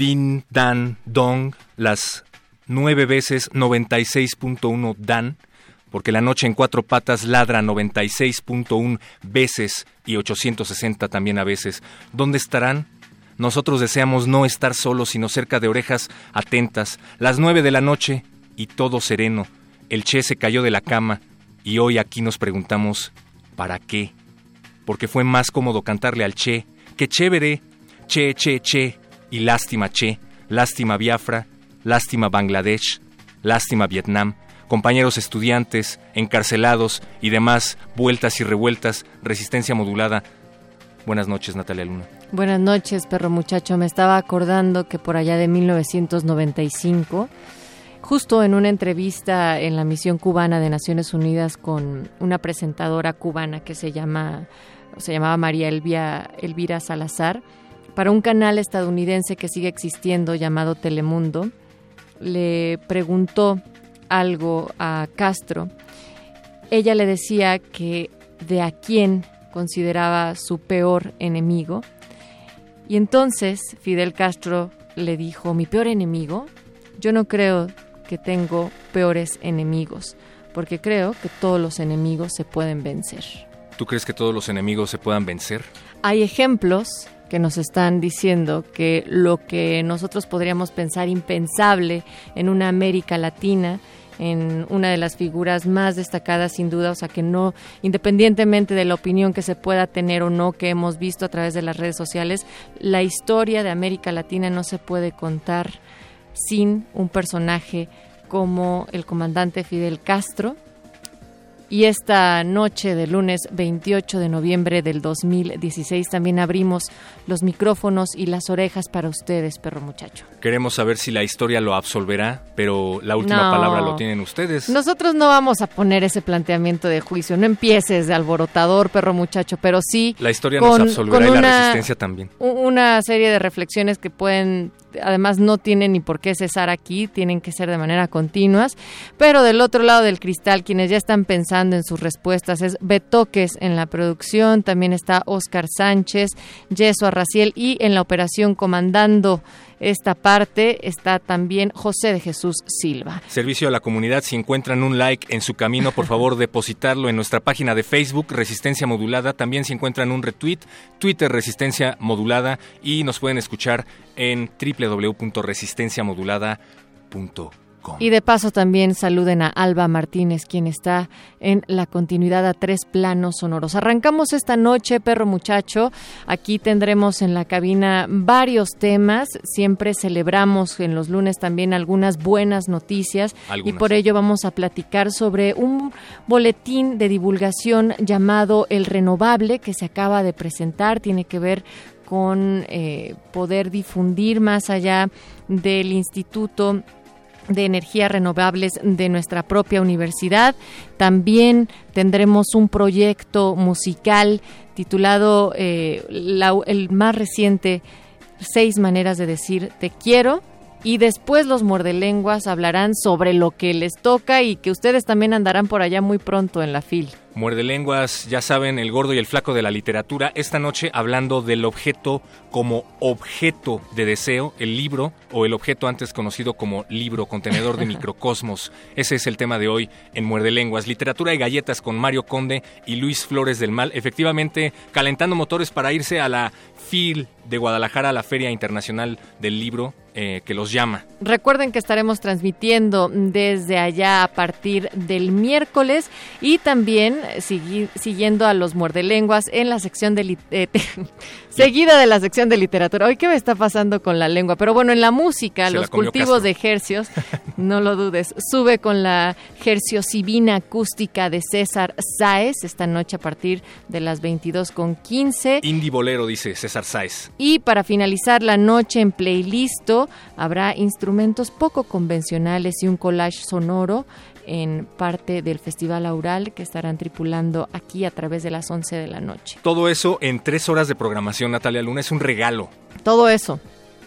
Din, Dan, Dong, las nueve veces 96.1 Dan, porque la noche en cuatro patas ladra 96.1 veces y 860 también a veces. ¿Dónde estarán? Nosotros deseamos no estar solos, sino cerca de orejas atentas. Las nueve de la noche y todo sereno. El Che se cayó de la cama y hoy aquí nos preguntamos, ¿para qué? Porque fue más cómodo cantarle al Che, que chévere, Che, Che, Che, y lástima Che, lástima Biafra, lástima Bangladesh, lástima Vietnam, compañeros estudiantes, encarcelados y demás vueltas y revueltas, resistencia modulada. Buenas noches, Natalia Luna. Buenas noches, perro muchacho. Me estaba acordando que por allá de 1995, justo en una entrevista en la misión cubana de Naciones Unidas con una presentadora cubana que se llama se llamaba María Elvira Salazar, para un canal estadounidense que sigue existiendo llamado Telemundo, le preguntó algo a Castro. Ella le decía que de a quién consideraba su peor enemigo. Y entonces Fidel Castro le dijo, mi peor enemigo, yo no creo que tengo peores enemigos, porque creo que todos los enemigos se pueden vencer. ¿Tú crees que todos los enemigos se puedan vencer? Hay ejemplos que nos están diciendo que lo que nosotros podríamos pensar impensable en una América Latina, en una de las figuras más destacadas sin duda, o sea que no, independientemente de la opinión que se pueda tener o no que hemos visto a través de las redes sociales, la historia de América Latina no se puede contar sin un personaje como el comandante Fidel Castro, y esta noche de lunes 28 de noviembre del 2016 también abrimos los micrófonos y las orejas para ustedes, perro muchacho. Queremos saber si la historia lo absolverá, pero la última palabra lo tienen ustedes. Nosotros no vamos a poner ese planteamiento de juicio. No empieces de alborotador, perro muchacho, pero sí. La historia nos absolverá y la resistencia también. Una serie de reflexiones que pueden además no tienen ni por qué cesar aquí, tienen que ser de manera continuas. Pero del otro lado del cristal, quienes ya están pensando en sus respuestas es Betoques en la producción, también está Oscar Sánchez, Yeso Arraciel y en la operación comandando esta parte está también José de Jesús Silva. Servicio a la comunidad, si encuentran un like en su camino, por favor depositarlo en nuestra página de Facebook, Resistencia Modulada. También si encuentran un retweet, Twitter Resistencia Modulada y nos pueden escuchar en www.resistenciamodulada.com. Y de paso también saluden a Alba Martínez, quien está en la continuidad a tres planos sonoros. Arrancamos esta noche, perro muchacho. Aquí tendremos en la cabina varios temas. Siempre celebramos en los lunes también algunas buenas noticias y por ello vamos a platicar sobre un boletín de divulgación llamado El Renovable que se acaba de presentar. Tiene que ver con eh, poder difundir más allá del Instituto de energías renovables de nuestra propia universidad. También tendremos un proyecto musical titulado eh, el más reciente Seis maneras de decir te quiero. Y después los mordelenguas hablarán sobre lo que les toca y que ustedes también andarán por allá muy pronto en la fil. Muerde lenguas, ya saben, el gordo y el flaco de la literatura. Esta noche hablando del objeto como objeto de deseo, el libro o el objeto antes conocido como libro, contenedor de microcosmos. Ese es el tema de hoy en Muerde lenguas. Literatura y galletas con Mario Conde y Luis Flores del Mal. Efectivamente, calentando motores para irse a la De Guadalajara a la Feria Internacional del Libro eh, que los llama. Recuerden que estaremos transmitiendo desde allá a partir del miércoles y también siguiendo a los muerdelenguas en la sección de eh, seguida de la sección de literatura. Hoy qué me está pasando con la lengua, pero bueno, en la música, los cultivos de hercios, no lo dudes, sube con la herciosivina acústica de César Sáez esta noche a partir de las 22 con 15. Indie bolero dice César Sáez. Y para finalizar la noche en playlist habrá instrumentos poco convencionales y un collage sonoro en parte del Festival Aural que estarán tripulando aquí a través de las 11 de la noche. Todo eso en tres horas de programación, Natalia Luna, es un regalo. Todo eso.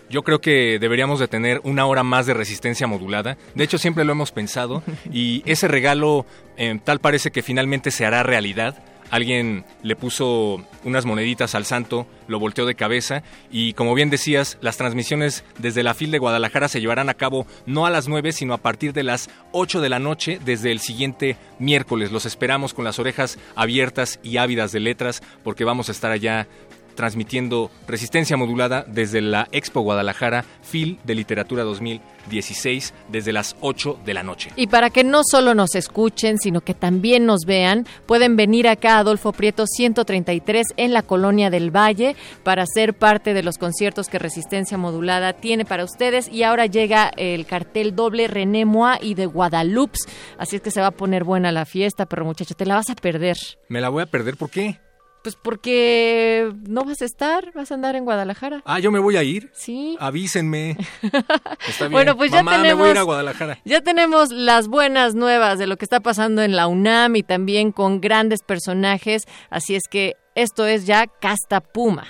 Yo creo que deberíamos de tener una hora más de resistencia modulada. De hecho, siempre lo hemos pensado y ese regalo eh, tal parece que finalmente se hará realidad alguien le puso unas moneditas al santo, lo volteó de cabeza y como bien decías, las transmisiones desde la FIL de Guadalajara se llevarán a cabo no a las 9, sino a partir de las 8 de la noche desde el siguiente miércoles. Los esperamos con las orejas abiertas y ávidas de letras porque vamos a estar allá transmitiendo resistencia modulada desde la Expo Guadalajara, FIL de Literatura 2016, desde las 8 de la noche. Y para que no solo nos escuchen, sino que también nos vean, pueden venir acá a Adolfo Prieto 133 en la Colonia del Valle para ser parte de los conciertos que Resistencia Modulada tiene para ustedes. Y ahora llega el cartel doble René Moa y de Guadalupe. Así es que se va a poner buena la fiesta, pero muchacho, te la vas a perder. ¿Me la voy a perder? ¿Por qué? Pues porque no vas a estar, vas a andar en Guadalajara. Ah, yo me voy a ir. Sí. Avísenme. Está bien. Bueno, pues ya tenemos. Me voy a ir a Guadalajara. Ya tenemos las buenas nuevas de lo que está pasando en la UNAM y también con grandes personajes. Así es que esto es ya Casta Puma.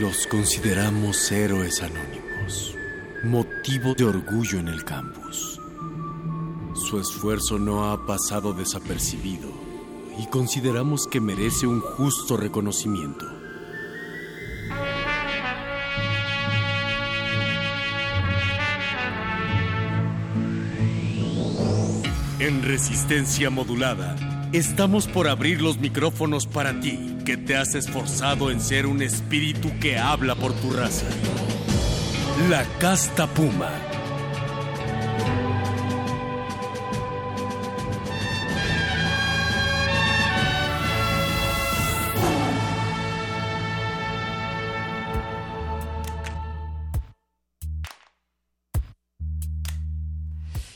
Los consideramos héroes anónimos, motivo de orgullo en el campus. Su esfuerzo no ha pasado desapercibido y consideramos que merece un justo reconocimiento. En resistencia modulada, estamos por abrir los micrófonos para ti, que te has esforzado en ser un espíritu que habla por tu raza. La casta puma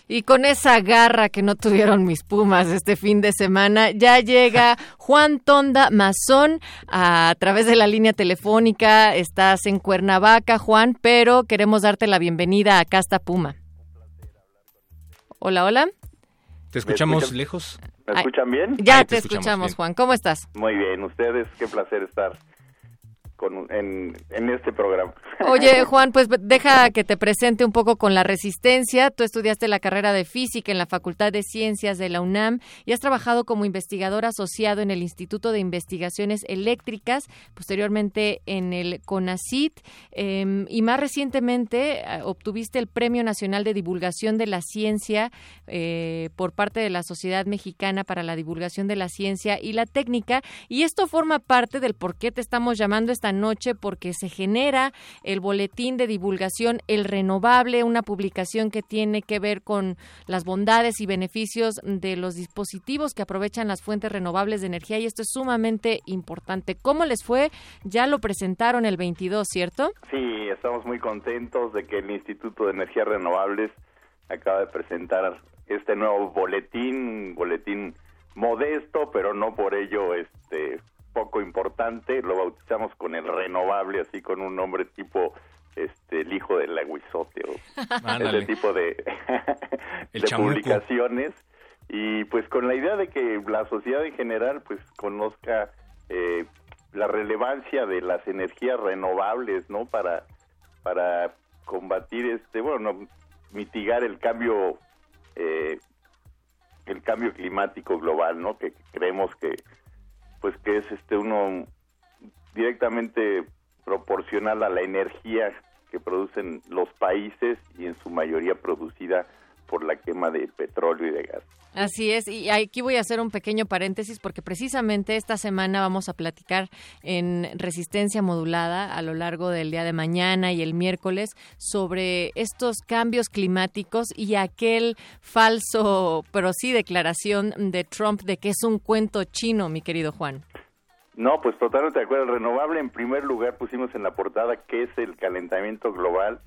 Y con esa garra que no tuvieron mis Pumas este fin de semana, ya llega Juan Tonda Mazón a, través de la línea telefónica. Estás en Cuernavaca, Juan, pero queremos darte la bienvenida a Casta Puma. Hola, hola. ¿Te escuchamos lejos? ¿Me escuchan bien? Ya te, escuchamos, Juan. ¿Cómo estás? Muy bien, ustedes, qué placer estar con, en, en, este programa. Oye, Juan, pues deja que te presente un poco con la resistencia. Tú estudiaste la carrera de física en la Facultad de Ciencias de la UNAM y has trabajado como investigador asociado en el Instituto de Investigaciones Eléctricas, posteriormente en el CONACIT em, y más recientemente eh, obtuviste el Premio Nacional de Divulgación de la Ciencia eh, por parte de la Sociedad Mexicana para la Divulgación de la Ciencia y la Técnica y esto forma parte del por qué te estamos llamando esta noche porque se genera el boletín de divulgación El Renovable, una publicación que tiene que ver con las bondades y beneficios de los dispositivos que aprovechan las fuentes renovables de energía y esto es sumamente importante. ¿Cómo les fue? Ya lo presentaron el 22, ¿cierto? Sí, estamos muy contentos de que el Instituto de Energías Renovables acaba de presentar este nuevo boletín, boletín modesto, pero no por ello este poco importante, lo bautizamos con el renovable, así con un nombre tipo este el hijo del aguizote o ese tipo de, de publicaciones. Y pues con la idea de que la sociedad en general pues conozca eh, la relevancia de las energías renovables no para para combatir este bueno mitigar el cambio eh, el cambio climático global no que creemos que pues que es este uno directamente proporcional a la energía que producen los países y en su mayoría producida por la quema de petróleo y de gas. Así es, y aquí voy a hacer un pequeño paréntesis porque precisamente esta semana vamos a platicar en resistencia modulada a lo largo del día de mañana y el miércoles sobre estos cambios climáticos y aquel falso, pero sí declaración de Trump de que es un cuento chino, mi querido Juan. No, pues totalmente de acuerdo. El renovable, en primer lugar, pusimos en la portada qué es el calentamiento global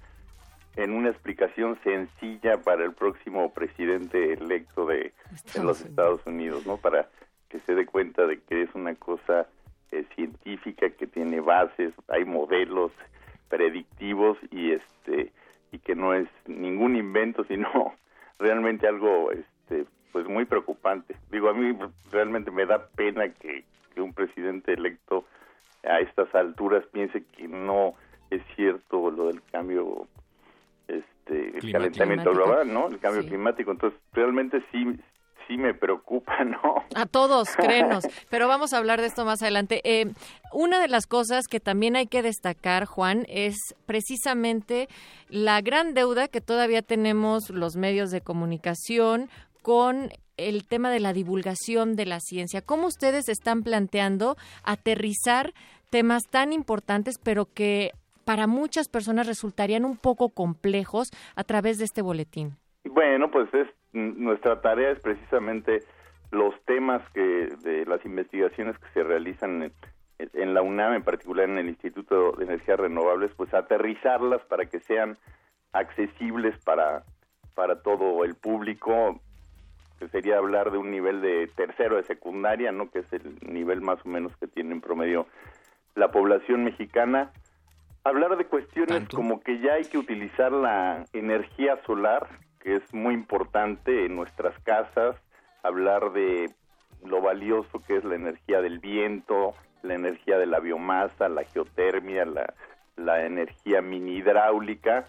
en una explicación sencilla para el próximo presidente electo de, los Estados Unidos, ¿no? Para que se dé cuenta de que es una cosa eh, científica que tiene bases, hay modelos predictivos y este y que no es ningún invento, sino realmente algo este pues muy preocupante. Digo, a mí realmente me da pena que, que un presidente electo a estas alturas piense que no es cierto lo del cambio el calentamiento global, ¿no? El cambio climático. Entonces, realmente sí sí me preocupa, ¿no? A todos, créenos. Pero vamos a hablar de esto más adelante. Eh, una de las cosas que también hay que destacar, Juan, es precisamente la gran deuda que todavía tenemos los medios de comunicación con el tema de la divulgación de la ciencia. ¿Cómo ustedes están planteando aterrizar temas tan importantes, pero que para muchas personas resultarían un poco complejos a través de este boletín? Bueno, pues es nuestra tarea es precisamente los temas que de las investigaciones que se realizan en, la UNAM, en particular en el Instituto de Energías Renovables, pues aterrizarlas para que sean accesibles para para todo el público, que sería hablar de un nivel de tercero de secundaria, ¿no? Que es el nivel más o menos que tiene en promedio la población mexicana hablar de cuestiones como que ya hay que utilizar la energía solar, que es muy importante en nuestras casas, hablar de lo valioso que es la energía del viento, la energía de la biomasa, la geotermia, la, la energía mini hidráulica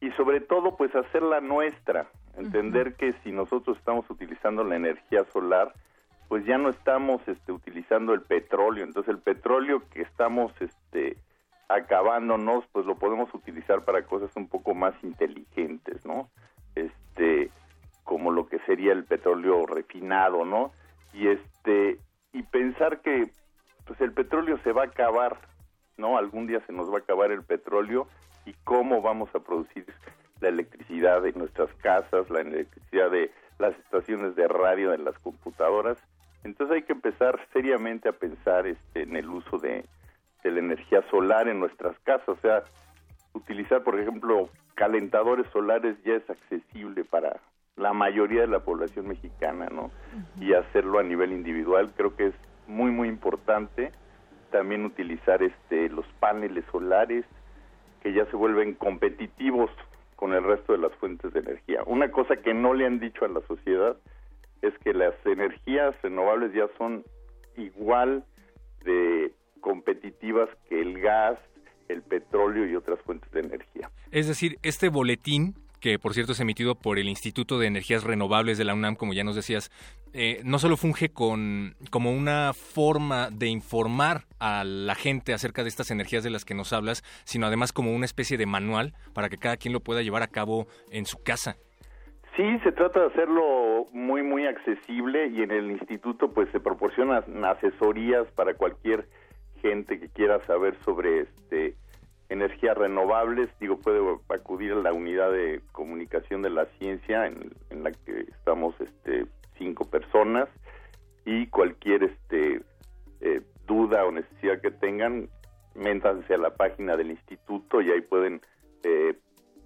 y sobre todo pues hacerla nuestra, entender que si nosotros estamos utilizando la energía solar, pues ya no estamos este utilizando el petróleo, entonces el petróleo que estamos este acabándonos, pues lo podemos utilizar para cosas un poco más inteligentes, ¿no? Este, como lo que sería el petróleo refinado, ¿no? Y este, y pensar que pues el petróleo se va a acabar, ¿no? Algún día se nos va a acabar el petróleo y cómo vamos a producir la electricidad de nuestras casas, la electricidad de las estaciones de radio, de las computadoras. Entonces hay que empezar seriamente a pensar este, en el uso de, de la energía solar en nuestras casas. O sea, utilizar, por ejemplo, calentadores solares ya es accesible para la mayoría de la población mexicana, ¿no? Y hacerlo a nivel individual creo que es muy muy importante. También utilizar este los paneles solares que ya se vuelven competitivos con el resto de las fuentes de energía. Una cosa que no le han dicho a la sociedad es que las energías renovables ya son igual de competitivas que el gas, el petróleo y otras fuentes de energía. Es decir, este boletín que por cierto es emitido por el Instituto de Energías Renovables de la UNAM, como ya nos decías, eh, no solo funge con, como una forma de informar a la gente acerca de estas energías de las que nos hablas, sino además como una especie de manual para que cada quien lo pueda llevar a cabo en su casa. Sí, se trata de hacerlo muy, muy accesible y en el instituto pues se proporcionan asesorías para cualquier gente que quiera saber sobre este energías renovables, digo, puede acudir a la unidad de comunicación de la ciencia en, la que estamos este cinco personas y cualquier este eh, duda o necesidad que tengan, métanse a la página del instituto y ahí pueden eh,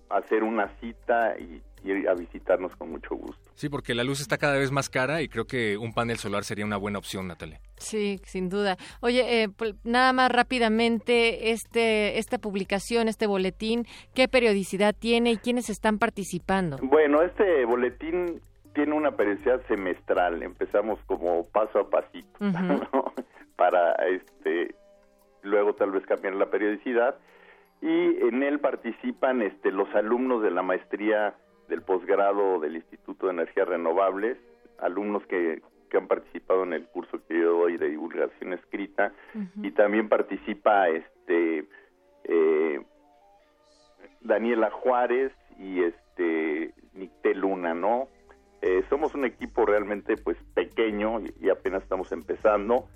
hacer una cita y ir a visitarnos con mucho gusto. Sí, porque la luz está cada vez más cara y creo que un panel solar sería una buena opción, Natalia. Sí, sin duda. Oye, eh, pues, nada más rápidamente, este, esta publicación, este boletín, ¿qué periodicidad tiene y quiénes están participando? Bueno, este boletín tiene una periodicidad semestral. Empezamos como paso a pasito, Para este, luego tal vez cambiar la periodicidad y en él participan este, los alumnos de la maestría del posgrado del Instituto de Energías Renovables, alumnos que, que, han participado en el curso que yo doy de divulgación escrita y también participa este eh, Daniela Juárez y este Nicté Luna, ¿no? Eh, somos un equipo realmente pues pequeño y, apenas estamos empezando,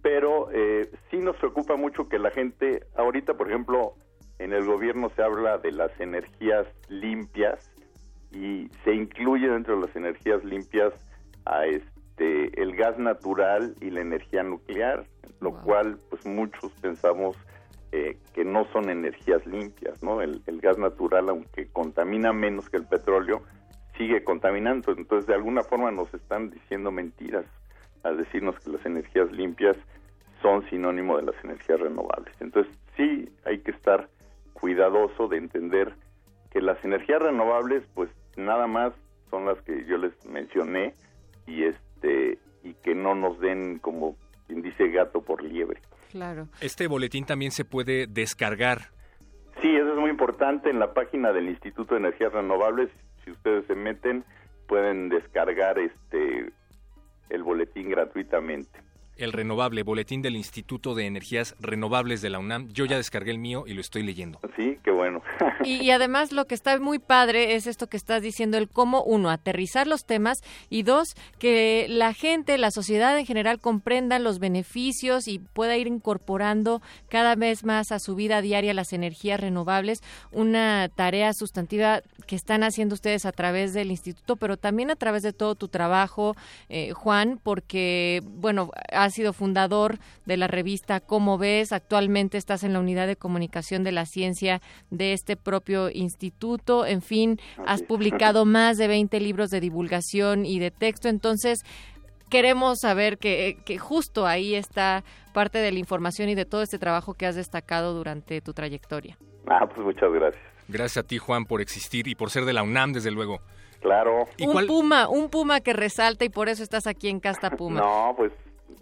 pero eh, sí nos preocupa mucho que la gente, ahorita por ejemplo, en el gobierno se habla de las energías limpias y se incluye dentro de las energías limpias a este el gas natural y la energía nuclear, lo cual pues muchos pensamos eh, que no son energías limpias, ¿no? El, gas natural, aunque contamina menos que el petróleo, sigue contaminando. Entonces, de alguna forma nos están diciendo mentiras al decirnos que las energías limpias son sinónimo de las energías renovables. Entonces, sí hay que estar cuidadoso de entender que las energías renovables, pues nada más son las que yo les mencioné y este y que no nos den como quien dice gato por liebre. Claro. Este boletín también se puede descargar. Sí, eso es muy importante en la página del Instituto de Energías Renovables. Si ustedes se meten, pueden descargar este el boletín gratuitamente el renovable, boletín del Instituto de Energías Renovables de la UNAM. Yo ya descargué el mío y lo estoy leyendo. Sí, qué bueno. y, además lo que está muy padre es esto que estás diciendo, el cómo, uno, aterrizar los temas y dos, que la gente, la sociedad en general comprenda los beneficios y pueda ir incorporando cada vez más a su vida diaria las energías renovables, una tarea sustantiva que están haciendo ustedes a través del instituto, pero también a través de todo tu trabajo, eh, Juan, porque, bueno, has sido fundador de la revista Cómo ves, actualmente estás en la unidad de comunicación de la ciencia de este propio instituto, en fin, has publicado más de 20 libros de divulgación y de texto, entonces queremos saber que, que justo ahí está parte de la información y de todo este trabajo que has destacado durante tu trayectoria. Ah, pues muchas gracias. Gracias a ti, Juan, por existir y por ser de la UNAM, desde luego. Claro. un puma, un puma que resalta y por eso estás aquí en Casta Puma. No, pues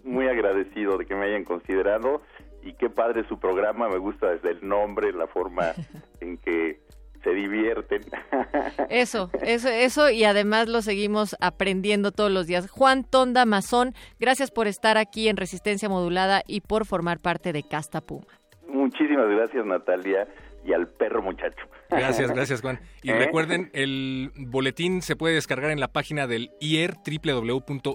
muy agradecido de que me hayan considerado y qué padre su programa, me gusta desde el nombre, la forma en que se divierten. Eso, eso, eso y además lo seguimos aprendiendo todos los días. Juan Tonda Mazón, gracias por estar aquí en Resistencia Modulada y por formar parte de Casta Puma. Muchísimas gracias Natalia y al perro muchacho. Gracias, gracias Juan. Y ¿Eh? recuerden, el boletín se puede descargar en la página del IER, www.ier.unam.mx,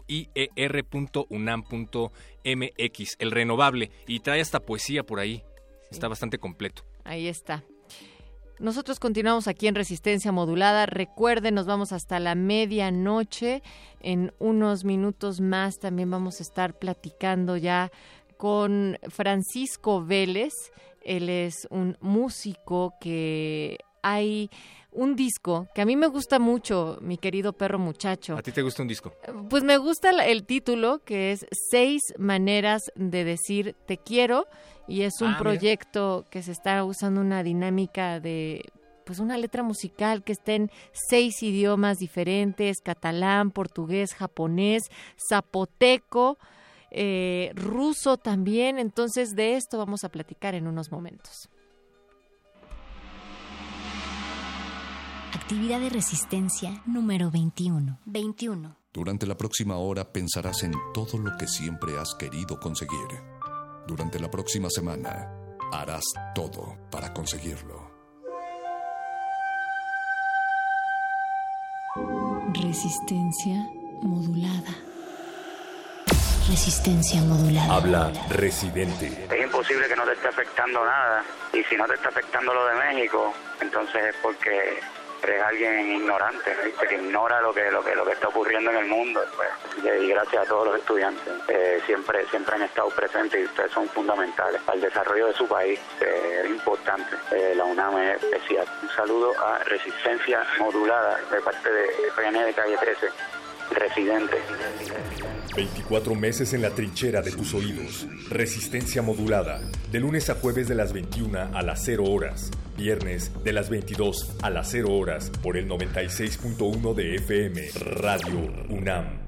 el renovable, y trae hasta poesía por ahí. Está bastante completo. Ahí está. Nosotros continuamos aquí en Resistencia Modulada. Recuerden, nos vamos hasta la medianoche. En unos minutos más también vamos a estar platicando ya con Francisco Vélez. Él es un músico que hay un disco que a mí me gusta mucho, mi querido perro muchacho. ¿A ti te gusta un disco? Pues me gusta el título, que es Seis maneras de decir te quiero, y es un ah, proyecto que se está usando una dinámica de pues una letra musical que esté en seis idiomas diferentes, catalán, portugués, japonés, zapoteco, eh, ruso también. Entonces de esto vamos a platicar en unos momentos. Actividad de resistencia número 21. 21. Durante la próxima hora pensarás en todo lo que siempre has querido conseguir. Durante la próxima semana harás todo para conseguirlo. Resistencia modulada. Resistencia modulada. Habla residente. Es imposible que no te esté afectando nada. Y si no te está afectando lo de México, entonces es porque eres alguien ignorante, que ignora lo que, lo que lo que está ocurriendo en el mundo. Pues. Y gracias a todos los estudiantes, eh, siempre siempre han estado presentes y ustedes son fundamentales para el desarrollo de su país. es importante. Eh, la UNAM es especial. Un saludo a Resistencia Modulada de parte de PN de Calle 13, Residente. 24 meses en la trinchera de tus oídos. Resistencia modulada. De lunes a jueves de las 21 a las 0 horas. Viernes de las 22 a las 0 horas. Por el 96.1 de FM. Radio UNAM.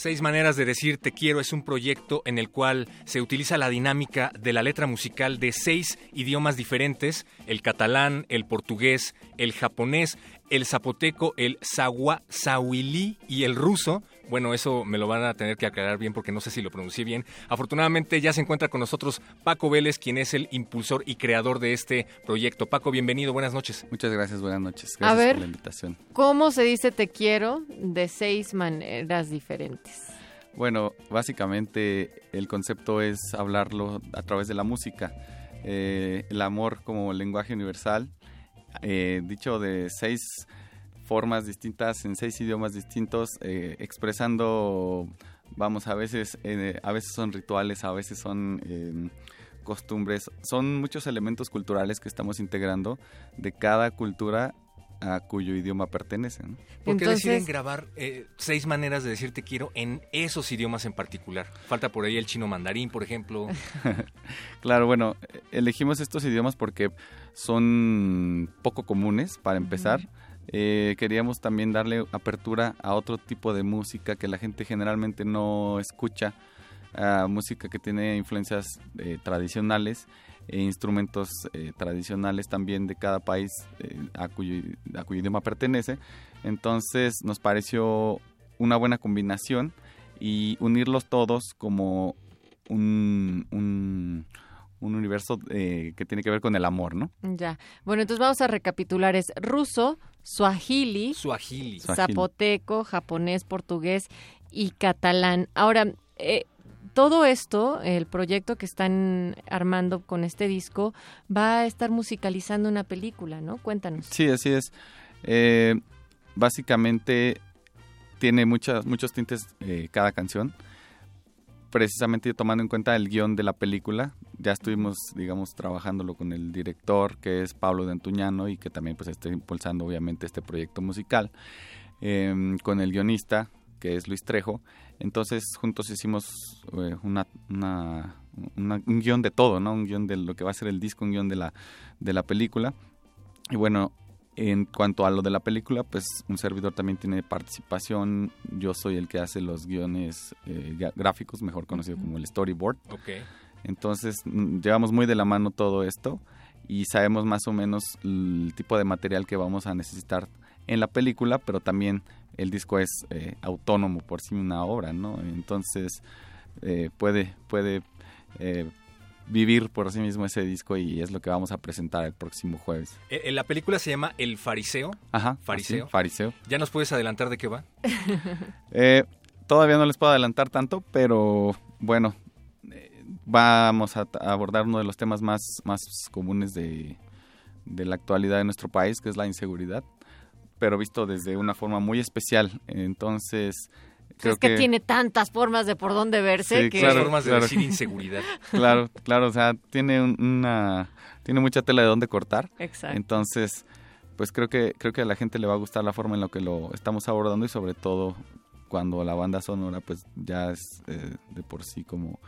Seis maneras de decir te quiero es un proyecto en el cual se utiliza la dinámica de la letra musical de seis idiomas diferentes, el catalán, el portugués, el japonés, el zapoteco, el sahuili y el ruso, Bueno, eso me lo van a tener que aclarar bien porque no sé si lo pronuncié bien. Afortunadamente ya se encuentra con nosotros Paco Vélez, quien es el impulsor y creador de este proyecto. Paco, bienvenido, buenas noches. Muchas gracias, buenas noches. Gracias a ver, por la invitación. ¿cómo se dice te quiero de seis maneras diferentes? Bueno, básicamente el concepto es hablarlo a través de la música. Eh, el amor como lenguaje universal, eh, dicho de seis formas distintas, en seis idiomas distintos, eh, expresando, vamos, a veces, eh, a veces son rituales, a veces son eh, costumbres, son muchos elementos culturales que estamos integrando de cada cultura a cuyo idioma pertenece. ¿no? ¿Por qué Entonces- deciden grabar eh, seis maneras de decir te quiero en esos idiomas en particular? Falta por ahí el chino mandarín, por ejemplo. Claro, bueno, elegimos estos idiomas porque son poco comunes, para empezar. Eh, queríamos también darle apertura a otro tipo de música que la gente generalmente no escucha, música que tiene influencias eh, tradicionales e instrumentos eh, tradicionales también de cada país eh, a, cuyo, a cuyo idioma pertenece. Entonces nos pareció una buena combinación y unirlos todos como un, un, un universo eh, que tiene que ver con el amor, ¿no? Ya. Bueno, entonces vamos a recapitular. Es ruso, suajili, zapoteco, japonés, portugués y catalán. Ahora, eh, todo esto, el proyecto que están armando con este disco, va a estar musicalizando una película, ¿no? Cuéntanos. Sí, así es. Eh, básicamente tiene muchas, muchos tintes eh, cada canción. Precisamente tomando en cuenta el guion de la película, ya estuvimos, digamos, trabajándolo con el director, que es Pablo de Antuñano, y que también pues está impulsando obviamente este proyecto musical, eh, con el guionista, que es Luis Trejo. Entonces juntos hicimos eh, una, una- una- un guion de todo, ¿no? Un guion de lo que va a ser el disco, un guion de la, de la película. Y bueno, en cuanto a lo de la película, pues un servidor también tiene participación. Yo soy el que hace los guiones eh, gráficos, mejor conocido como el storyboard. Ok. Entonces, mm, llevamos muy de la mano todo esto y sabemos más o menos el tipo de material que vamos a necesitar en la película, pero también el disco es eh, autónomo por sí una obra, ¿no? Entonces, eh, puede, puede eh, vivir por sí mismo ese disco y es lo que vamos a presentar el próximo jueves. Eh, eh, la película se llama El Fariseo. Ajá. Fariseo. así, fariseo. ¿Ya nos puedes adelantar de qué va? Eh, todavía no les puedo adelantar tanto, pero bueno, vamos a, a abordar uno de los temas más, más comunes de, de la actualidad de nuestro país, que es la inseguridad, pero visto desde una forma muy especial. Entonces, creo es que, tiene tantas formas de por dónde verse Sí, que... claro. formas de decir inseguridad. Claro, claro, o sea, tiene un- una tiene mucha tela de dónde cortar. Exacto. Entonces, pues creo que creo que a la gente le va a gustar la forma en la que lo estamos abordando y sobre todo cuando la banda sonora pues ya es eh, de por sí como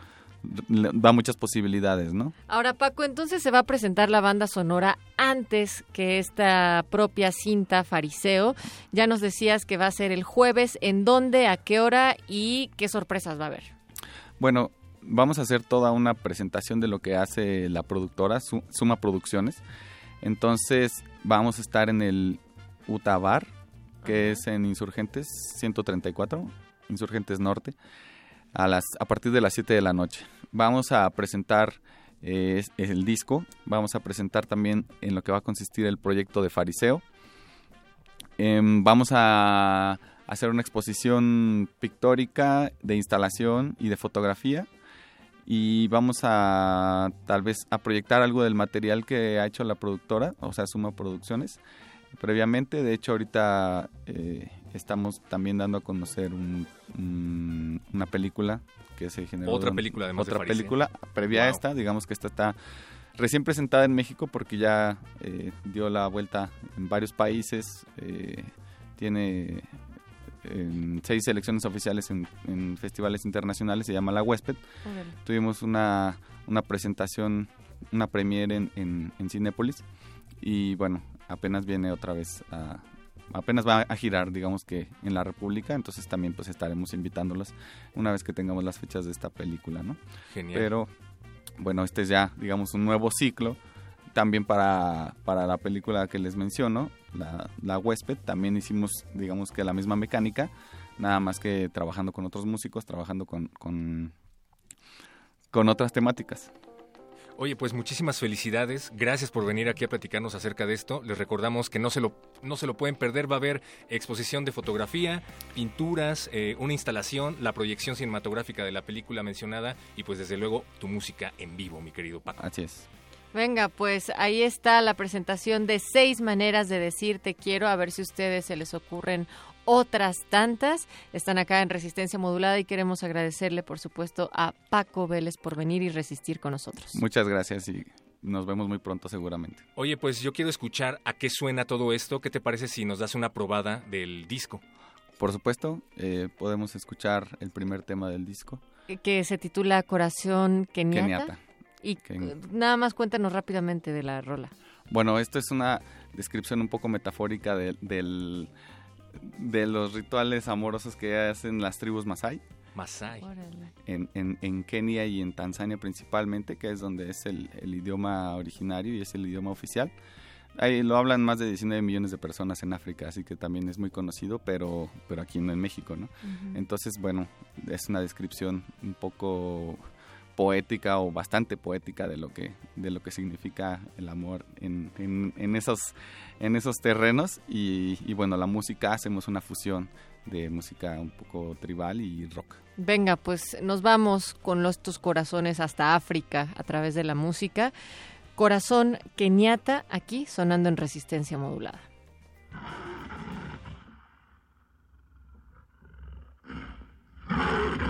da muchas posibilidades, ¿no? Ahora, Paco, entonces se va a presentar la banda sonora antes que esta propia cinta Fariseo. Ya nos decías que va a ser el jueves, ¿en dónde, a qué hora y qué sorpresas va a haber? Bueno, vamos a hacer toda una presentación de lo que hace la productora, Su- Suma Producciones. Entonces, vamos a estar en el Utabar, que es en Insurgentes 134, Insurgentes Norte, a, las, a partir de las 7 de la noche. Vamos a presentar eh, el disco, vamos a presentar también en lo que va a consistir el proyecto de Fariseo. Em, vamos a hacer una exposición pictórica de instalación y de fotografía y vamos a tal vez a proyectar algo del material que ha hecho la productora, o sea, Suma Producciones, previamente. De hecho, ahorita eh, estamos también dando a conocer un- un- una película que se generó. Otra película, además de Otra Fariseo. película previa a esta, digamos que esta está recién presentada en México porque ya eh, dio la vuelta en varios países. eh, tiene en seis selecciones oficiales en, en festivales internacionales, se llama La Huésped. Tuvimos una, una presentación, una premiere en, en, en Cinépolis y bueno, apenas viene otra vez a... Apenas va a girar, digamos que en la República, entonces también pues estaremos invitándolos una vez que tengamos las fechas de esta película, ¿no? Genial. Pero bueno, este es ya, digamos, un nuevo ciclo. También para, para la película que les menciono, la, la huésped, también hicimos, digamos que la misma mecánica nada más que trabajando con otros músicos, trabajando con, con, con otras temáticas. Oye, pues muchísimas felicidades. Gracias por venir aquí a platicarnos acerca de esto. Les recordamos que no se lo, no se lo pueden perder. Va a haber exposición de fotografía, pinturas, eh, una instalación, la proyección cinematográfica de la película mencionada y pues desde luego tu música en vivo, mi querido Paco. Así es. Venga, pues ahí está la presentación de seis maneras de decir te quiero, a ver si a ustedes se les ocurren otras tantas. Están acá en Resistencia Modulada y queremos agradecerle, por supuesto, a Paco Vélez por venir y resistir con nosotros. Muchas gracias y nos vemos muy pronto seguramente. Oye, pues yo quiero escuchar a qué suena todo esto. ¿Qué te parece si nos das una probada del disco? Por supuesto, eh, podemos escuchar el primer tema del disco. Que se titula Corazón Keniata. Keniata. Y nada más cuéntanos rápidamente de la rola. Bueno, esto es una descripción un poco metafórica de, del, de los rituales amorosos que hacen las tribus Masai. Masai. En, en, en, Kenia y en Tanzania principalmente, que es donde es el, el, idioma originario y es el idioma oficial. Ahí lo hablan más de 19 millones de personas en África, así que también es muy conocido, pero, pero aquí no en México, ¿no? Uh -huh. Entonces, bueno, es una descripción un poco poética o bastante poética de lo que, de lo que significa el amor en, en, esos, en esos terrenos. Y, bueno, la música hacemos una fusión de música un poco tribal y rock. Venga, pues nos vamos con los, tus corazones hasta África a través de la música. Corazón keniata aquí sonando en resistencia modulada.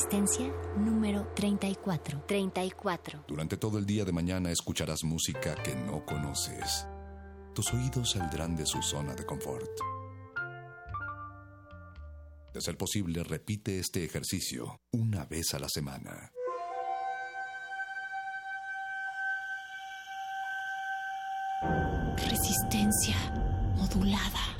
Resistencia número 34. 34. Durante todo el día de mañana escucharás música que no conoces. Tus oídos saldrán de su zona de confort. De ser posible, repite este ejercicio una vez a la semana. Resistencia modulada.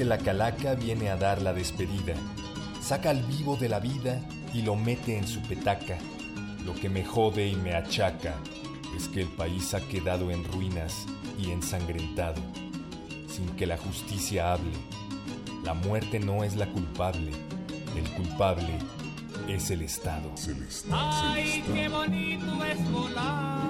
que la calaca viene a dar la despedida. Saca al vivo de la vida y lo mete en su petaca. Lo que me jode y me achaca es que el país ha quedado en ruinas y ensangrentado, sin que la justicia hable. La muerte no es la culpable, el culpable es el Estado. Ay, qué bonito es volar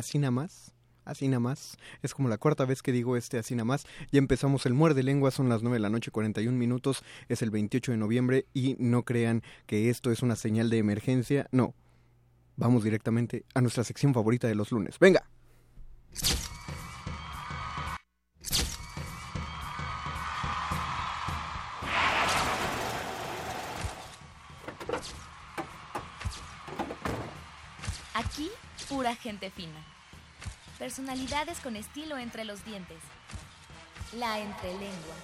Así nada más. Así nada más. Es como la cuarta vez que digo este así nada más. Ya empezamos el muerde lengua, son las 9 de la noche 41 minutos. Es el 28 de noviembre y no crean que esto es una señal de emergencia. No. vamos directamente a nuestra sección favorita de los lunes. Venga. Gente fina. Personalidades con estilo entre los dientes. La entrelengua.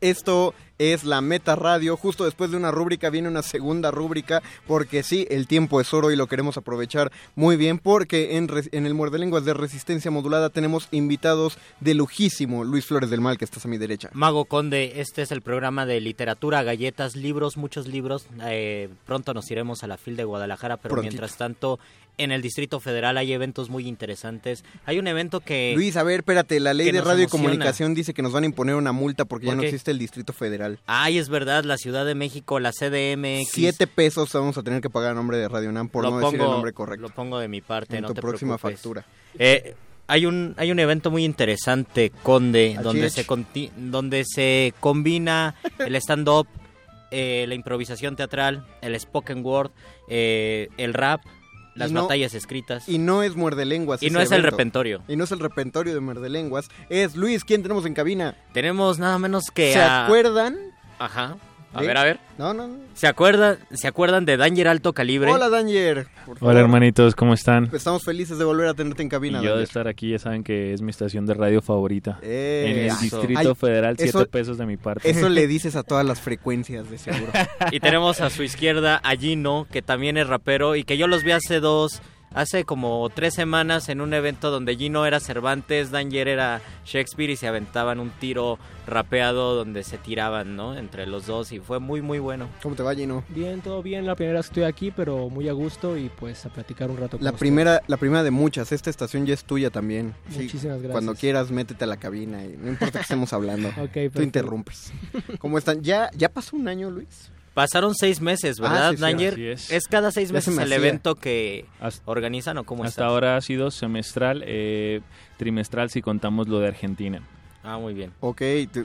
Esto es la Meta Radio. Justo después de una rúbrica viene una segunda rúbrica, porque sí, el tiempo es oro y lo queremos aprovechar muy bien, porque en, en el Muerde Lenguas de Resistencia Modulada tenemos invitados de lujísimo. Luis Flores del Mal, que estás a mi derecha. Mago Conde, este es el programa de literatura, galletas, libros, muchos libros. Eh, pronto nos iremos a la FIL de Guadalajara, pero Prontito. mientras tanto, en el Distrito Federal hay eventos muy interesantes. Hay un evento que... Luis, a ver, espérate, la ley de radio y comunicación dice que nos van a imponer una multa porque ya ¿Por no existe el Distrito Federal. Ay, es verdad, la Ciudad de México, la CDMX. Siete pesos vamos a tener que pagar a nombre de Radio Nam por Lo no decir el nombre correcto. Lo pongo de mi parte, En no tu te próxima preocupes. factura. Eh, hay un hay un evento muy interesante, Conde, donde se conti- donde se combina el stand-up, eh, la improvisación teatral, el spoken word, eh, el rap, las no- batallas escritas. Y no es muerde lenguas. Y no es el repentorio. Y no es el repentorio de muerde lenguas. Es Luis, ¿quién tenemos en cabina? Tenemos nada menos que ¿Se a- acuerdan? Ajá. A ver, a ver. No, no, no. ¿Se acuerdan, ¿Se acuerdan de Danger Alto Calibre? Hola, Danger. Hola hermanitos, ¿cómo están? Estamos felices de volver a tenerte en cabina. Y yo de estar aquí, ya saben que es mi estación de radio favorita. Eh, en el eso. Distrito Ay, Federal, eso- siete pesos de mi parte. Eso le dices a todas las frecuencias, de seguro. Y tenemos a su izquierda a Gino, que también es rapero y que yo los vi hace dos, hace como tres semanas en un evento donde Gino era Cervantes, Danger era Shakespeare y se aventaban un tiro rapeado donde se tiraban, ¿no? Entre los dos y fue muy, muy bueno. ¿Cómo te va, Gino? Bien, todo bien. La primera vez que estoy aquí, pero muy a gusto y pues a platicar un rato con La primera, la primera de muchas. Esta estación ya es tuya también. Sí, Muchísimas gracias. Cuando quieras, métete a la cabina y no importa que estemos hablando. Ok, Tú interrumpes. ¿Cómo están? ¿Ya, ¿Ya pasó un año, Luis? Pasaron seis meses, ¿verdad, Ah, sí, sí, Danger? así es. es. cada seis meses me el evento que Hasta- organizan o cómo Hasta está. ahora ha sido semestral, eh, trimestral si contamos lo de Argentina. Ah, muy bien. Ok,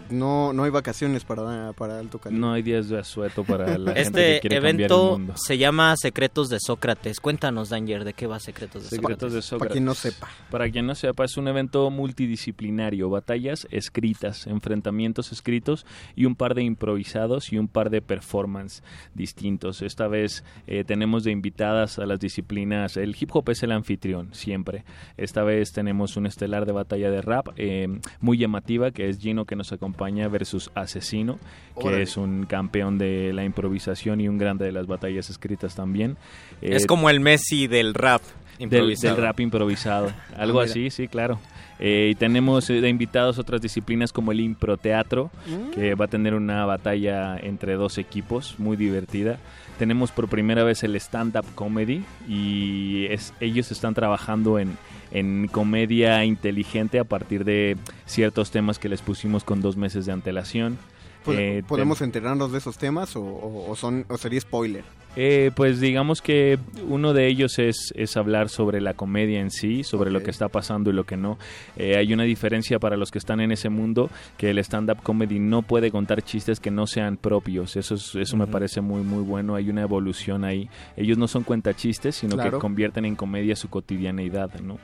no, no hay vacaciones para, para Alto Calibre. No hay días de asueto para la gente que Este quiere cambiar el evento mundo. se llama Secretos de Sócrates. Cuéntanos, Danger, ¿de qué va Secretos de Secretos de Sócrates? Sócrates. Para quien no sepa. Para quien no sepa, es un evento multidisciplinario, batallas escritas, enfrentamientos escritos y un par de improvisados y un par de performance distintos. Esta vez eh, tenemos de invitadas a las disciplinas, el hip hop es el anfitrión, siempre. Esta vez tenemos un estelar de batalla de rap eh, muy que es Gino que nos acompaña versus Asesino, que Órale. es un campeón de la improvisación y un grande de las batallas escritas también. Eh, Es como el Messi del rap del, rap improvisado. Algo Ah, mira. así, sí, claro. Eh, y tenemos eh, de invitados otras disciplinas como el improteatro, Mm. que va a tener una batalla entre dos equipos muy divertida. Tenemos por primera vez el stand-up comedy y es, ellos están trabajando en, en comedia inteligente a partir de ciertos temas que les pusimos con dos meses de antelación. ¿Pod- Eh, ¿Podemos enterarnos de esos temas o, o- o son, o sería spoiler? Eh, pues digamos que uno de ellos es, es hablar sobre la comedia en sí, sobre lo que está pasando y lo que no. Eh, hay una diferencia para los que están en ese mundo, que el stand-up comedy no puede contar chistes que no sean propios. Eso, es- eso me parece muy, muy bueno. Hay una evolución ahí. Ellos no son cuentachistes, sino Claro. que convierten en comedia su cotidianeidad, ¿no?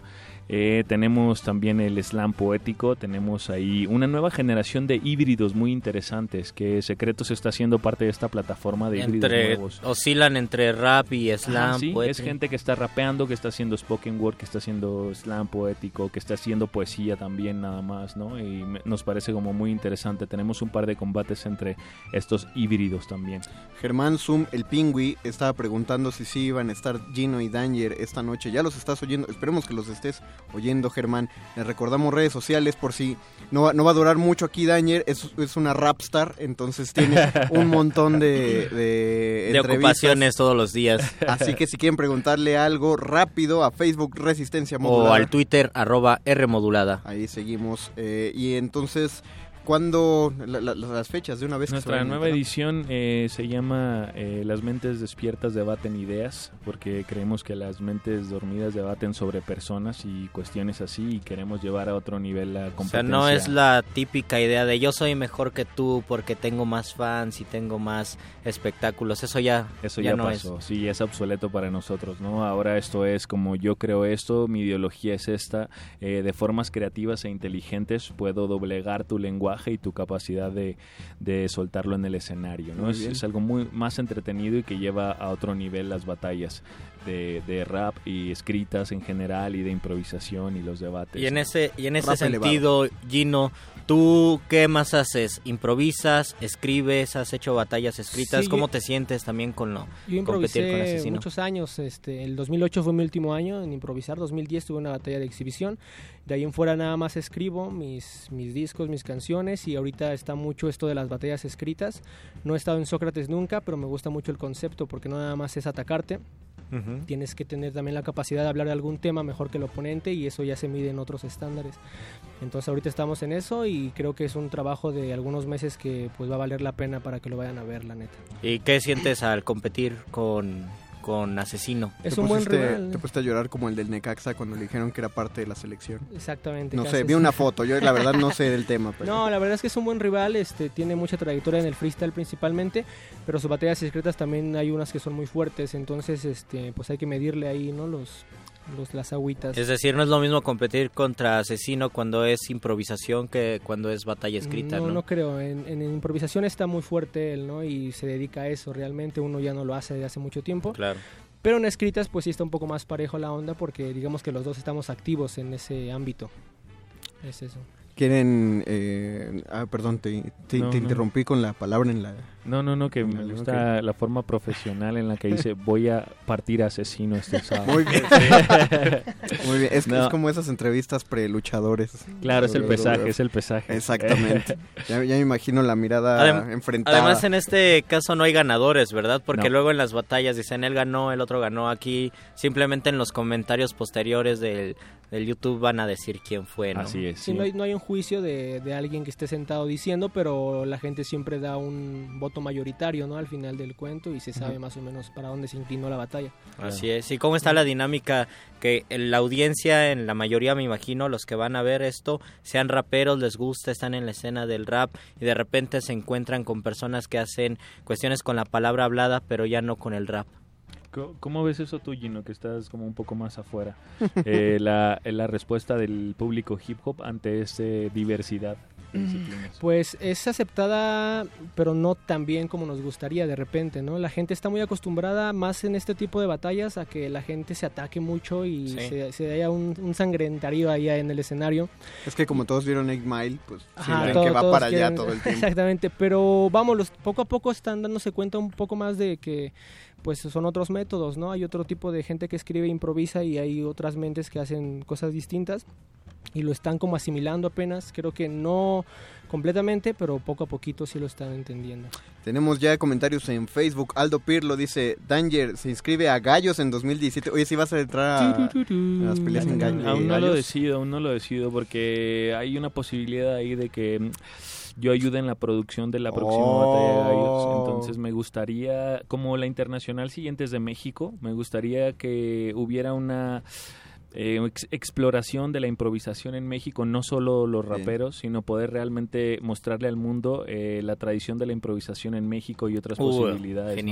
Eh, tenemos también el slam poético, tenemos ahí una nueva generación de híbridos muy interesantes, que Secretos está haciendo parte de esta plataforma de híbridos Entre, nuevos. oscilan entre rap y slam. Sí, es gente que está rapeando, que está haciendo spoken word, que está haciendo slam poético, que está haciendo poesía también nada más, ¿no? Y me- nos parece como muy interesante. Tenemos un par de combates entre estos híbridos también. Germán Zoom, el pingüi, estaba preguntando si sí iban a estar Gino y Danger esta noche. Ya los estás oyendo, esperemos que los estés oyendo, Germán. Les recordamos redes sociales por si no va, no va a durar mucho aquí Danger. Es, es una rapstar, entonces tiene un montón de, de, de ocupaciones todos los días. Así que si quieren preguntarle algo rápido a Facebook Resistencia o Modulada. al Twitter arroba R modulada. Ahí seguimos. eh, y entonces, ¿Cuándo la- la- las fechas de una vez que se Nuestra nueva edición eh, se llama eh, Las mentes despiertas debaten ideas, porque creemos que las mentes dormidas debaten sobre personas y cuestiones así y queremos llevar a otro nivel la O sea, competencia. no es la típica idea de yo soy mejor que tú porque tengo más fans y tengo más espectáculos. Eso ya, Eso ya, no pasó, sí, es obsoleto para nosotros, ¿no? Ahora esto es como yo creo esto, mi ideología es esta, eh, de formas creativas e inteligentes puedo doblegar tu lenguaje y tu capacidad de, de soltarlo en el escenario, ¿no? Es, es algo muy más entretenido y que lleva a otro nivel las batallas de, de rap y escritas en general y de improvisación y los debates. Y en ese, y en ese Rap elevado. sentido, Gino, ¿tú qué más haces? ¿Improvisas? ¿Escribes? ¿Has hecho batallas escritas? Sí, ¿Cómo yo- te sientes también con lo Yo competir con Asesino? muchos años, este, el 2008 fue mi último año en improvisar, 2010 tuve una batalla de exhibición, de ahí en fuera nada más escribo mis, mis discos, mis canciones y ahorita está mucho esto de las batallas escritas, no he estado en Sócrates nunca, pero me gusta mucho el concepto porque no nada más es atacarte, Ujú. tienes que tener también la capacidad de hablar de algún tema mejor que el oponente y eso ya se mide en otros estándares. Entonces ahorita estamos en eso y creo que es un trabajo de algunos meses que pues va a valer la pena para que lo vayan a ver, la neta. ¿Y qué sientes al competir con, con Asesino? Es Te un buen rival. Te pusiste a llorar como el del Necaxa cuando le dijeron que era parte de la selección. Exactamente. No sé, vi una foto. Yo la verdad no sé del tema. Pero... No, la verdad es que es un buen rival, este, tiene mucha trayectoria en el freestyle principalmente, pero sus batallas secretas también hay unas que son muy fuertes, entonces este, pues hay que medirle ahí, ¿no? Los, los las agüitas. Es decir, no es lo mismo competir contra Asesino cuando es improvisación que cuando es batalla escrita, no, ¿no? no creo. En, en improvisación está muy fuerte él, ¿no? Y se dedica a eso. Realmente uno ya no lo hace desde hace mucho tiempo. Claro. Pero en escritas, pues sí está un poco más parejo la onda porque digamos que los dos estamos activos en ese ámbito. Es eso. Quieren... eh, ah, perdón, te, te- No, te no. interrumpí con la palabra en la... No, no, no, que me gusta la forma profesional en la que dice voy a partir asesino este sábado. Muy bien. Muy bien. Es, que No. es como esas entrevistas pre-luchadores. Claro, es el pesaje, es el pesaje. Exactamente. ya, ya me imagino la mirada Adem- enfrentada. Además, en este caso no hay ganadores, ¿verdad? Porque No. luego en las batallas dicen él ganó, el otro ganó. Aquí simplemente en los comentarios posteriores del, del YouTube van a decir quién fue, ¿no? Sí, no, hay, no hay un juicio de, de alguien que esté sentado diciendo, pero la gente siempre da un voto mayoritario, ¿no? Al final del cuento y se sabe más o menos para dónde se inclinó la batalla. Así es. ¿Y cómo está la dinámica? Que en la audiencia, en la mayoría me imagino, los que van a ver esto, sean raperos, les gusta, están en la escena del rap y de repente se encuentran con personas que hacen cuestiones con la palabra hablada, pero ya no con el rap. ¿Cómo ves eso tú, Gino, que estás como un poco más afuera? Eh, la, la respuesta del público hip hop ante esta diversidad disciplinas. Pues es aceptada, pero no tan bien como nos gustaría de repente, ¿no? La gente está muy acostumbrada más en este tipo de batallas a que la gente se ataque mucho y Sí. se, se haya un, un sangrentario ahí en el escenario. Es que como todos vieron 8 Mile, pues sí, Ajá, todo- que va todos para allá quieren- todo el tiempo. Exactamente, pero vamos, poco a poco están dándose cuenta un poco más de que pues son otros métodos, ¿no? Hay otro tipo de gente que escribe e improvisa y hay otras mentes que hacen cosas distintas y lo están como asimilando apenas, creo que no completamente, pero poco a poquito sí lo están entendiendo. Tenemos ya comentarios en Facebook. Aldo Pirlo dice, Danger se inscribe a Gallos en 2017. Oye, sí vas a entrar a, a las peleas en Gallos. Aún no lo decido, aún no lo decido porque hay una posibilidad ahí de que yo ayude en la producción de la próxima Oh. batalla de gallos. Entonces me gustaría, como la internacional siguiente es de México, me gustaría que hubiera una eh, ex- exploración de la improvisación en México, no solo los Bien. raperos, sino poder realmente mostrarle al mundo eh, la tradición de la improvisación en México y otras Uh, posibilidades. ¿no?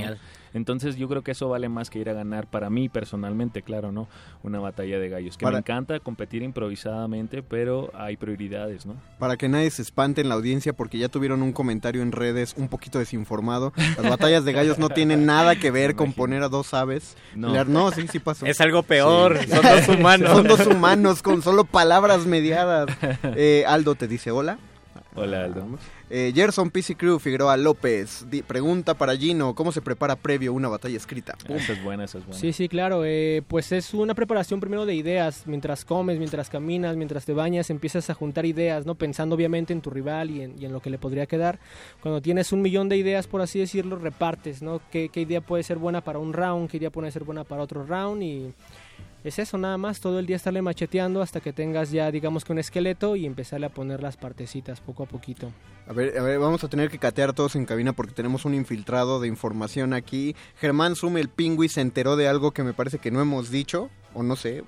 Entonces yo creo que eso vale más que ir a ganar para mí personalmente, claro, ¿no? Una batalla de gallos. Que Para- me encanta competir improvisadamente, pero hay prioridades, ¿no? Para que nadie se espante en la audiencia, porque ya tuvieron un comentario en redes un poquito desinformado. Las batallas de gallos no tienen nada que ver con poner a dos aves. No sí, sí pasó. Es algo peor, son dos humanos. son dos humanos con solo palabras mediadas. Eh, Aldo te dice hola. Hola, Aldo. Eh, Gerson PC Crew Figueroa López di- pregunta para Gino, ¿cómo se prepara previo una batalla escrita? Pum. Esa es buena, esa es buena. Sí, sí, claro. eh, pues es una preparación primero de ideas. Mientras comes, mientras caminas, mientras te bañas, empiezas a juntar ideas, ¿no? Pensando obviamente en tu rival y en, y en lo que le podría quedar. Cuando tienes un millón de ideas, por así decirlo, repartes, ¿no? ¿Qué, qué idea puede ser buena para un round? ¿Qué idea puede ser buena para otro round? Y es eso nada más, todo el día estarle macheteando hasta que tengas ya digamos que un esqueleto y empezarle a poner las partecitas poco a poquito. A ver, a ver, vamos a tener que catear todos en cabina porque tenemos un infiltrado de información aquí. Germán Sume, el pingüi, se enteró de algo que me parece que no hemos dicho, o no sé,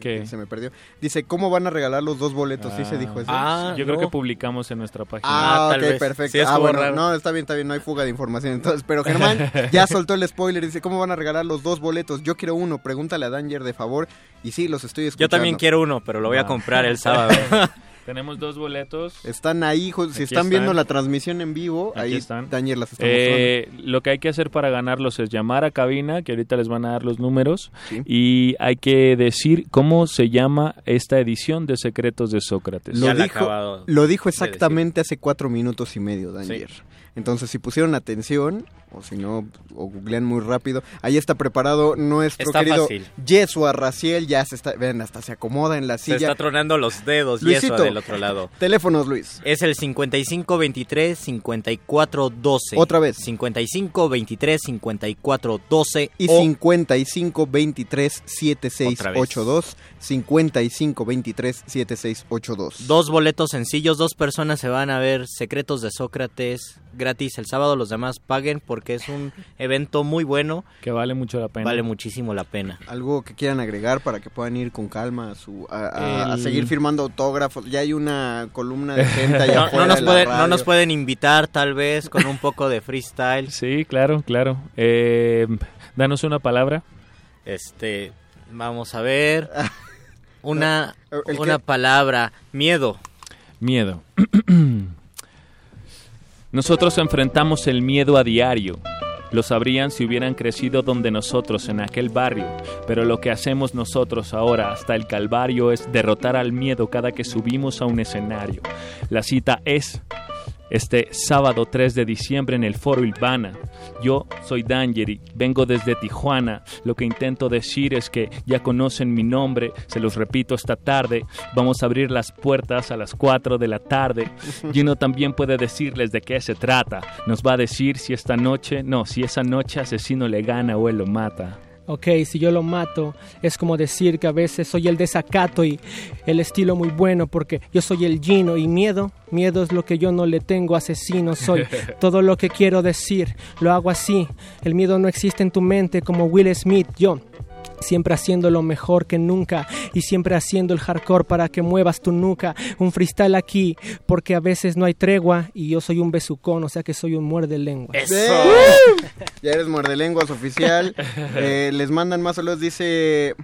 ¿Qué? se me perdió. Dice, ¿cómo van a regalar los dos boletos? ¿Sí se dijo eso? Ah, yo creo que publicamos en nuestra página. Ah, ok, perfecto. ah, bueno, no, está bien, está bien, no hay fuga de información. Entonces, pero Germán ya soltó el spoiler. Dice, ¿cómo van a regalar los dos boletos? Yo quiero uno, pregúntale a Danger de favor. Y sí, los estoy escuchando. Yo también quiero uno, pero lo voy a Ah. comprar el sábado. Tenemos dos boletos. Están ahí, si Aquí están viendo están. la transmisión en vivo, Aquí ahí están. Danger las está Eh, lo que hay que hacer para ganarlos es llamar a cabina, que ahorita les van a dar los números, y hay que decir cómo se llama esta edición de Secretos de Sócrates. Lo dijo, lo dijo exactamente hace cuatro minutos y medio, Danger. Entonces, si pusieron atención, o si no, o googlean muy rápido, ahí está preparado nuestro Está querido fácil. Yesua Raciel, ya se está, ven, hasta se acomoda en la Se silla. está tronando los dedos Luisito, eso del otro lado. Teléfonos, Luis. Es el 5523 5412. Otra vez. 5523 5412 Y o 55 23 Otra 7682. 55 23 7682. Dos boletos sencillos, dos personas se van a ver Secretos de Sócrates gratis el sábado, los demás paguen porque es un evento muy bueno. Que vale mucho la pena. Vale muchísimo la pena. Algo que quieran agregar para que puedan ir con calma a, su, a, a- a El- seguir firmando autógrafos. Ya hay una columna de gente allá No, afuera no nos de la pueden, no radio. nos pueden invitar tal vez con un poco de freestyle. Sí, claro, claro. Eh, danos una palabra. Este, vamos a ver. Una, ¿El una palabra, miedo. Miedo. Nosotros enfrentamos el miedo a diario. Lo sabrían si hubieran crecido donde nosotros, en aquel barrio. Pero lo que hacemos nosotros ahora, hasta el Calvario, es derrotar al miedo cada que subimos a un escenario. La cita es este sábado 3 de diciembre en el Foro Ilvana. Yo soy Dangeri, vengo desde Tijuana. Lo que intento decir es que ya conocen mi nombre, se los repito esta tarde. Vamos a abrir las puertas a las 4 de la tarde. Gino también puede decirles de qué se trata. Nos va a decir si esta noche, no, si esa noche asesino le gana o él lo mata. Ok, si yo lo mato, es como decir que a veces soy el desacato y el estilo muy bueno porque yo soy el Gino y miedo, miedo es lo que yo no le tengo, asesino soy. Todo lo que quiero decir, lo hago así, el miedo no existe en tu mente como Will Smith, yo siempre haciendo lo mejor que nunca y siempre haciendo el hardcore para que muevas tu nuca, un freestyle aquí porque a veces no hay tregua y yo soy un besucón, o sea que soy un muerde lengua. ¡Bien! Ya eres muerde lenguas oficial. Eh, les mandan más saludos, dice...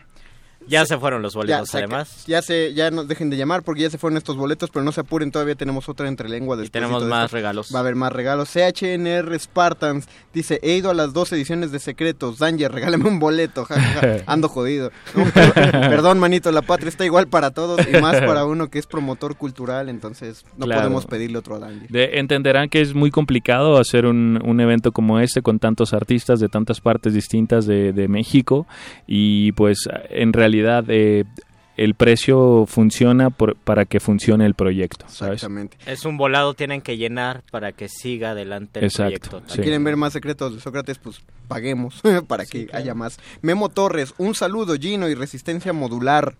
Ya se fueron los boletos, además. Ya se, ya no dejen de llamar porque ya se fueron estos boletos, pero no se apuren, todavía tenemos otra entre lengua. tenemos más regalos. Va a haber más regalos. CHNR Spartans dice, he ido a las dos ediciones de Secretos. Danger, regálame un boleto. ja, ja, ja. Ando jodido. No, perdón, manito, la patria está igual para todos y más para uno que es promotor cultural, entonces no Claro. podemos pedirle otro a Danger. De- entenderán que es muy complicado hacer un, un evento como este con tantos artistas de tantas partes distintas de, de México y pues en realidad eh, el precio funciona por- para que funcione el proyecto, ¿sabes? Exactamente. Es un volado, tienen que llenar para que siga adelante el Exacto, proyecto. sí. ¿Quieren ver más secretos de Sócrates? Pues paguemos para que haya más. Memo Torres, un saludo Gino y resistencia modular.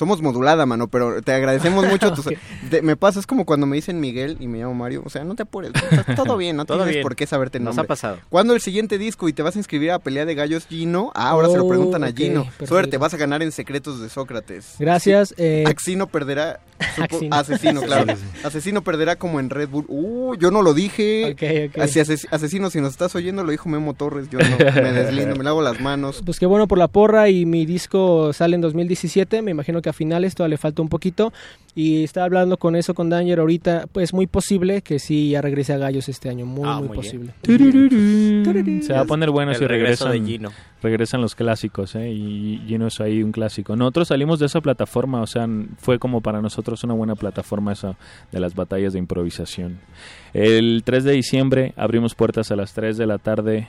Somos modulada, mano, pero te agradecemos mucho. tus- me pasa, es como cuando me dicen Miguel y me llamo Mario. O sea, no te apures, todo bien, no tienes bien. por qué saberte el Nos nombre. ha pasado. ¿Cuándo el siguiente disco y te vas a inscribir a Pelea de Gallos Gino? Ah, ahora se lo Oh, preguntan a ok, Gino. perfecto. Suerte, vas a ganar en Secretos de Sócrates. Gracias. eh, Axino perderá. Supo-. Asesino, claro. Sí, Asesino perderá como en Red Bull. Uh, yo no lo dije. Ok, ok. Así, ases- asesino, si nos estás oyendo, lo dijo Memo Torres. Yo no, me deslindo, me lavo las manos. Pues qué bueno por la porra y mi disco sale en 2017, me imagino que a finales todavía le falta un poquito y estaba hablando con eso con Danger ahorita, pues muy posible que sí ya regrese a Gallos este año, muy Ah, muy, muy posible. Se va a poner bueno El si regresan, de Gino. Regresan los clásicos, ¿eh? Y Gino es ahí un clásico. Nosotros salimos de esa plataforma, o sea, fue como para nosotros una buena plataforma esa de las batallas de improvisación. El 3 de diciembre abrimos puertas a las 3 de la tarde.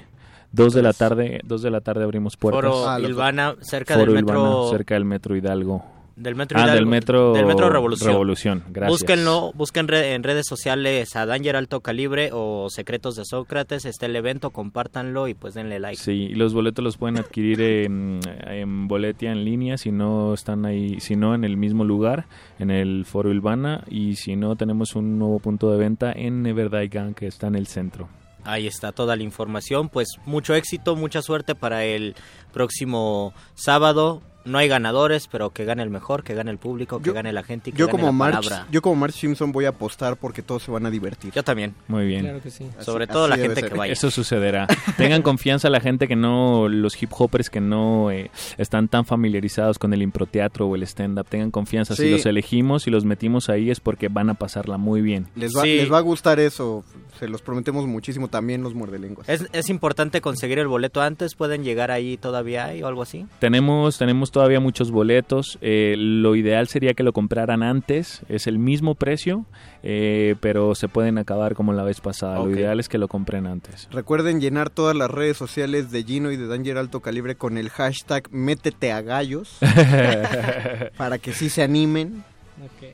2 de la tarde, 2 de la tarde abrimos puertas. Foro Ilvana, cerca Foro del metro Ilvana, cerca del metro Hidalgo. Del Metro Ah, Hidalgo. del Metro Del Metro Revolución. Revolución, gracias. Búsquenlo, busquen re- en redes sociales a Danger Alto Calibre o Secretos de Sócrates. Está el evento, compártanlo y pues denle like. Sí, y los boletos los pueden adquirir en, en Boletia en línea, si no están ahí, si no en el mismo lugar, en el Foro Urbana, y si no tenemos un nuevo punto de venta en Neverdaigan, que está en el centro. Ahí está toda la información. Pues mucho éxito, mucha suerte para el próximo sábado. No hay ganadores, pero que gane el mejor, que gane el público, que gane la gente y que Yo gane como la March, palabra. yo como March Simpson voy a apostar porque todos se van a divertir. Yo también. Muy bien. Claro que sí. Sobre Así- todo la así gente ser. que vaya. Eso sucederá. Tengan confianza la gente que no, los hip hoppers que no eh, están tan familiarizados con el improteatro o el stand-up. Tengan confianza. Si los elegimos y los metimos ahí es porque van a pasarla muy bien. Les va, Sí. les va a gustar eso, se los prometemos muchísimo también los muerdelenguas. Es, es importante conseguir el boleto antes, pueden llegar ahí todavía hay o algo así. Tenemos, tenemos todavía muchos boletos. eh, lo ideal sería que lo compraran antes. Es el mismo precio, eh, pero se pueden acabar como la vez pasada. Lo ideal es que lo compren antes. Recuerden llenar todas las redes sociales de Gino y de Danger Alto Calibre con el hashtag métete a gallos para que sí se animen.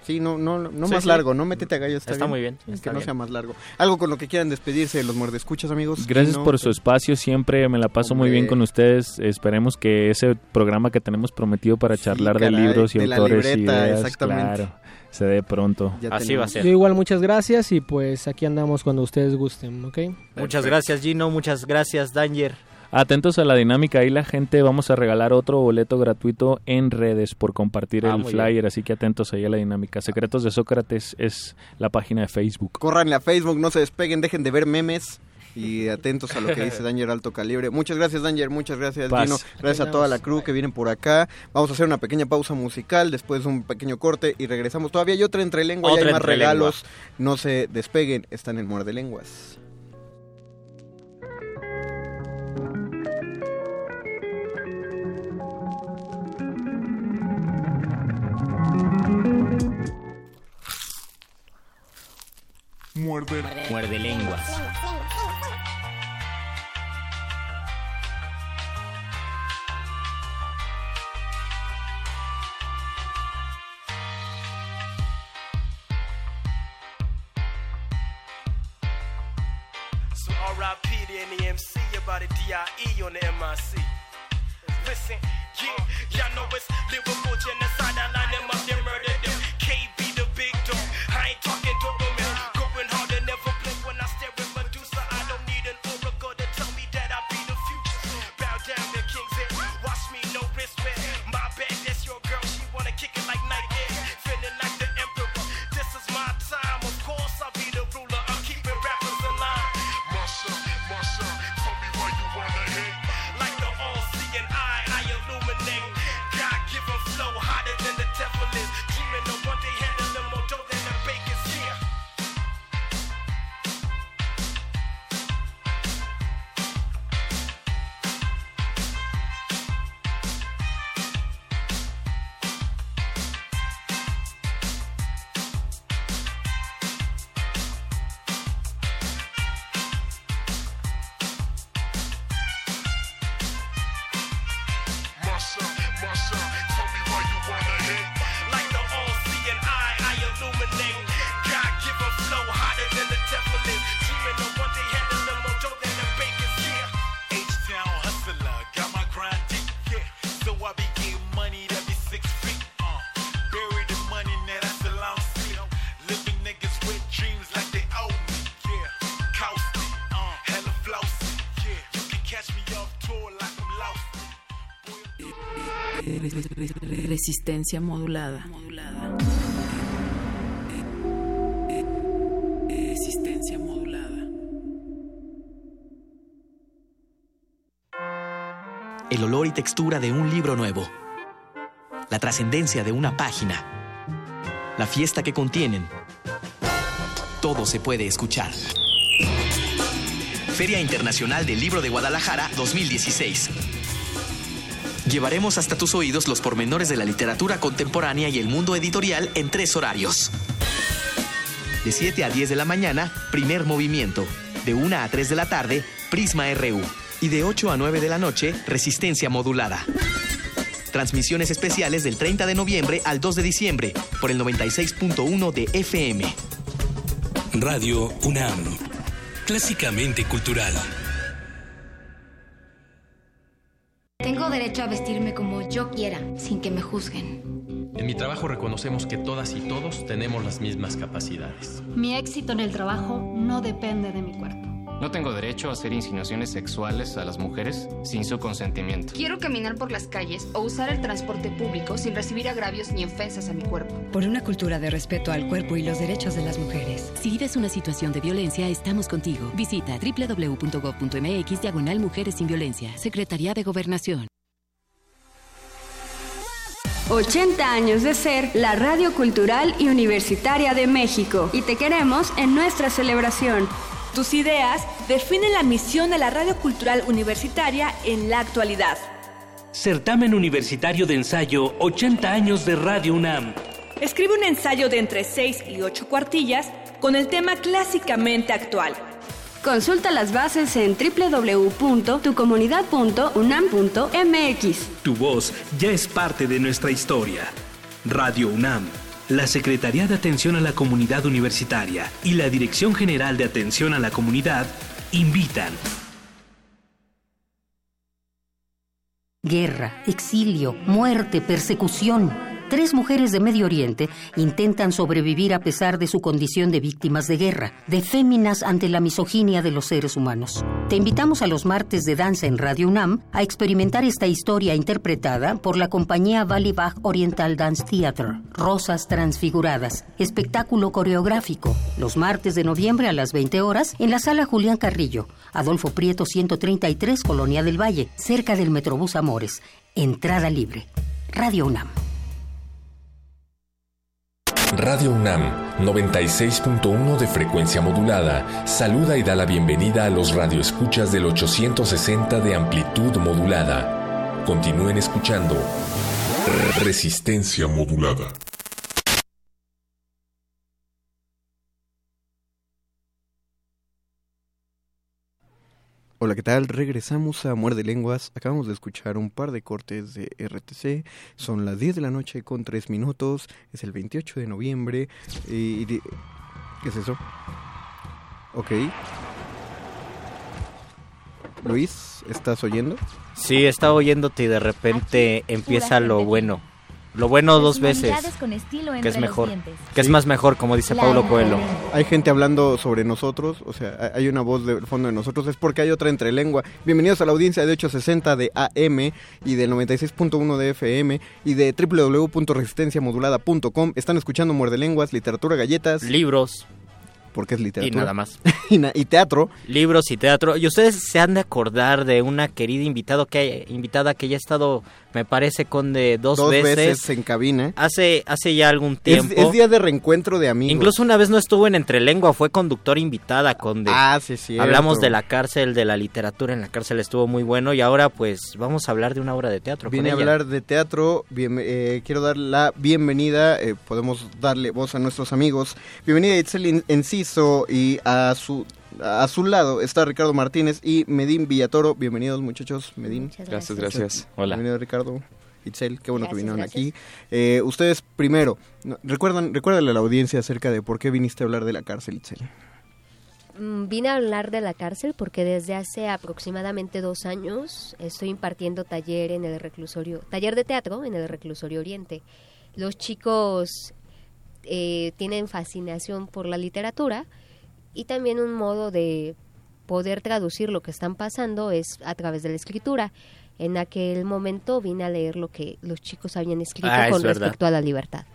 Sí, no, no, no Sí, más sí. largo, no métete a gallos. Está, Está muy bien, Sí, está que no bien. sea más largo. Algo con lo que quieran despedirse de los muerdescuchas, amigos. Gracias Gino, por su espacio, siempre me la paso muy Hombre. bien con ustedes. Esperemos que ese programa que tenemos prometido para charlar de caray, libros y de la autores y libreta, ideas, exactamente. claro, se dé pronto. Ya Así tenemos. va a ser. Yo igual muchas gracias y pues aquí andamos cuando ustedes gusten, ¿ok? Muchas gracias Gino, muchas gracias Danger. Atentos a la dinámica, ahí la gente vamos a regalar otro boleto gratuito en redes por compartir Ah, el flyer, así que atentos ahí a la dinámica. Secretos de Sócrates es la página de Facebook. Corran a Facebook, no se despeguen, dejen de ver memes y atentos a lo que dice Danger Alto Calibre. Muchas gracias Danger, muchas gracias Paz. Gracias a toda la crew que vienen por acá. Vamos a hacer una pequeña pausa musical, después un pequeño corte y regresamos. Todavía hay otra entre lengua, ya Otra hay más entrelengua. regalos. No se despeguen, están en Muerde Lenguas. Muerde. Muerde lenguas. So R.I.P. to any MC about a D.I.E. on the MIC. Listen, yeah, y'all know it's lyrical genocide. I line them up, Resistencia modulada. Resistencia modulada. el olor y textura de un libro nuevo, la trascendencia de una página, la fiesta que contienen. Todo se puede escuchar. Feria Internacional del Libro de Guadalajara 2016. Llevaremos hasta tus oídos los pormenores de la literatura contemporánea y el mundo editorial en tres horarios. De 7 a 10 de la mañana, primer movimiento. De 1 a 3 de la tarde, Prisma RU. Y de 8 a 9 de la noche, resistencia modulada. Transmisiones especiales del 30 de noviembre al 2 de diciembre por el 96.1 de FM. Radio UNAM. Clásicamente cultural. Tengo derecho a vestirme como yo quiera, sin que me juzguen. En mi trabajo reconocemos que todas y todos tenemos las mismas capacidades. Mi éxito en el trabajo no depende de mi cuerpo. No tengo derecho a hacer insinuaciones sexuales a las mujeres sin su consentimiento. Quiero caminar por las calles o usar el transporte público sin recibir agravios ni ofensas a mi cuerpo. Por una cultura de respeto al cuerpo y los derechos de las mujeres. Si vives una situación de violencia, estamos contigo. Visita www.gov.mx diagonal Mujeres sin Violencia. Secretaría de Gobernación. 80 años de ser la radio cultural y universitaria de México. Y te queremos en nuestra celebración. Tus ideas definen la misión de la radio cultural universitaria en la actualidad. Certamen Universitario de Ensayo 80 años de Radio UNAM. Escribe un ensayo de entre 6 y 8 cuartillas con el tema clásicamente actual. Consulta las bases en www.tucomunidad.unam.mx. Tu voz ya es parte de nuestra historia. Radio UNAM, la Secretaría de Atención a la Comunidad Universitaria y la Dirección General de Atención a la Comunidad invitan. Guerra, exilio, muerte, persecución. Tres mujeres de Medio Oriente intentan sobrevivir a pesar de su condición de víctimas de guerra, de féminas ante la misoginia de los seres humanos. Te invitamos a los martes de danza en Radio UNAM a experimentar esta historia interpretada por la compañía Valley Bach Oriental Dance Theater, Rosas Transfiguradas, espectáculo coreográfico, los martes de noviembre a las 20 horas en la sala Julián Carrillo, Adolfo Prieto 133, Colonia del Valle, cerca del Metrobús Amores. Entrada libre. Radio UNAM. Radio UNAM 96.1 de frecuencia modulada saluda y da la bienvenida a los radioescuchas del 860 de amplitud modulada. Continúen escuchando Resistencia modulada. Hola, ¿qué tal? Regresamos a Muerde Lenguas. Acabamos de escuchar un par de cortes de RTC. Son las 10 de la noche con 3 minutos. Es el 28 de noviembre. Y di- ¿Qué es eso? Ok. Luis, ¿estás oyendo? Sí, estaba oyéndote y de repente empieza lo bueno. Lo bueno dos veces. Personalidades con estilo Que entre es mejor. Que es más mejor, como dice Paulo Coelho. Hay gente hablando sobre nosotros, o sea, hay- una voz de fondo de nosotros, es porque hay otra entre lengua. Bienvenidos a la audiencia de 860 de AM y del 96.1 de FM y de www.resistenciamodulada.com. Están escuchando Muerde Lenguas, literatura, galletas. Libros. Porque es literatura. Y nada más. y, na- y teatro. Libros y teatro. Y ustedes se han de acordar de una querida invitado que, invitada que ya ha estado, me parece, con de dos, Dos veces. veces en cabina. Hace, hace ya algún tiempo. es día de reencuentro de amigos. Incluso una vez no estuvo en Entrelengua, fue conductora invitada con de... Ah, sí, sí. Hablamos de la cárcel, de la literatura en la cárcel, estuvo muy bueno y ahora pues vamos a hablar de una obra de teatro. Viene a hablar de teatro. Bien- eh, quiero dar la bienvenida. eh, podemos darle voz a nuestros amigos. Bienvenida a Itzel En- Enciso y a su a su lado está Ricardo Martínez y Medín Villatoro. Bienvenidos muchachos, Medín. Muchas gracias. Gracias, gracias. Hola. Bienvenido Ricardo. Itzel, qué bueno que vinieron gracias. aquí. Eh, ustedes primero, recuerdan, recuérdale a la audiencia acerca de por qué viniste a hablar de la cárcel, Itzel. Mm, Vine a hablar de la cárcel porque desde hace aproximadamente dos años estoy impartiendo taller en el reclusorio, taller de teatro en el reclusorio Oriente. Los chicos eh, tienen fascinación por la literatura y también un modo de poder traducir lo que están pasando es a través de la escritura. En aquel momento vine a leer lo que los chicos habían escrito Ah, con verdad. respecto a la libertad.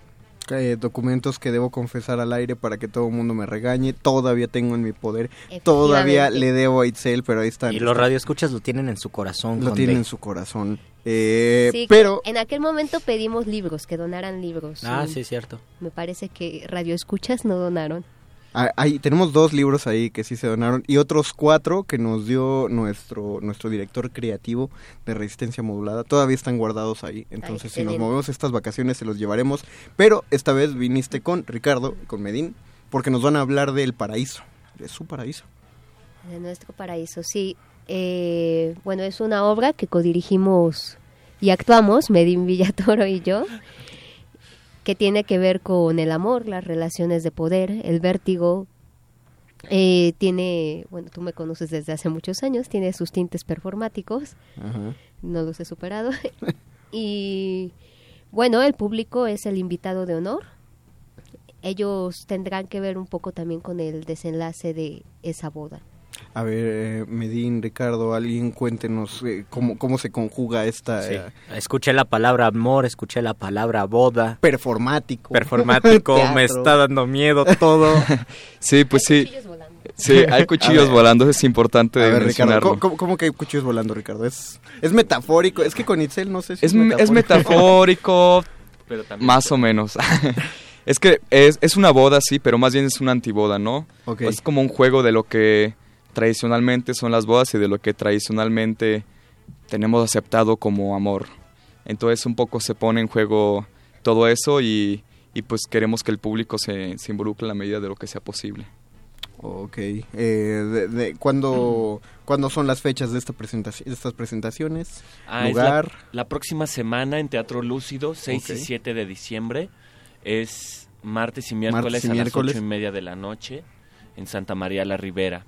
Eh, documentos que debo confesar al aire para que todo el mundo me regañe. Todavía tengo en mi poder. Todavía le debo a Itzel, pero ahí están. Y los radioescuchas lo tienen en su corazón. Lo Conde. tienen en su corazón. Eh, Sí, pero en aquel momento pedimos libros, que donaran libros. Ah, sí, cierto. Me parece que Radio Escuchas no donaron. Ah, ahí tenemos dos libros ahí que sí se donaron y otros cuatro que nos dio nuestro nuestro director creativo de Resistencia Modulada. Todavía están guardados ahí. Entonces, si nos movemos estas vacaciones, se los llevaremos. Pero esta vez viniste con Ricardo, con Medín, porque nos van a hablar del paraíso, de su paraíso. De nuestro paraíso, sí. Eh, bueno, es una obra que codirigimos y actuamos, Medin Villatoro y yo, que tiene que ver con el amor, las relaciones de poder, el vértigo. Eh, tiene, bueno, tú me conoces desde hace muchos años, tiene sus tintes performáticos, Ajá. no los he superado. y bueno, el público es el invitado de honor. Ellos tendrán que ver un poco también con el desenlace de esa boda. A ver, eh, Medín, Ricardo, alguien cuéntenos eh, cómo, cómo se conjuga esta... Sí. eh, Escuché la palabra amor, escuché la palabra boda. Performático. Performático, me está dando miedo todo. Sí, pues sí. Sí, hay cuchillos ver. volando, es importante A de ver, Ricardo, mencionarlo. ¿cómo, cómo- cómo que hay cuchillos volando, Ricardo? Es, es metafórico. Es que con Itzel no sé si Es, es metafórico, Pero también más o menos. es que es, es una boda, sí, pero más bien es una antiboda, ¿no? Ok. Es como un juego de lo que tradicionalmente son las bodas y de lo que tradicionalmente tenemos aceptado como amor. Entonces un poco se pone en juego todo eso y, y pues queremos que el público se, se involucre en la medida de lo que sea posible. Ok. Eh, de, de- ¿cuándo, ¿Cuándo son las fechas de, esta presentaci- de estas presentaciones? Ah, es la- ¿Lugar? la, próxima semana en Teatro Lúcido, 6 y Ok. 7 de diciembre. Es martes y miércoles Martes y a miércoles. las 8 y media de la noche en Santa María la Ribera.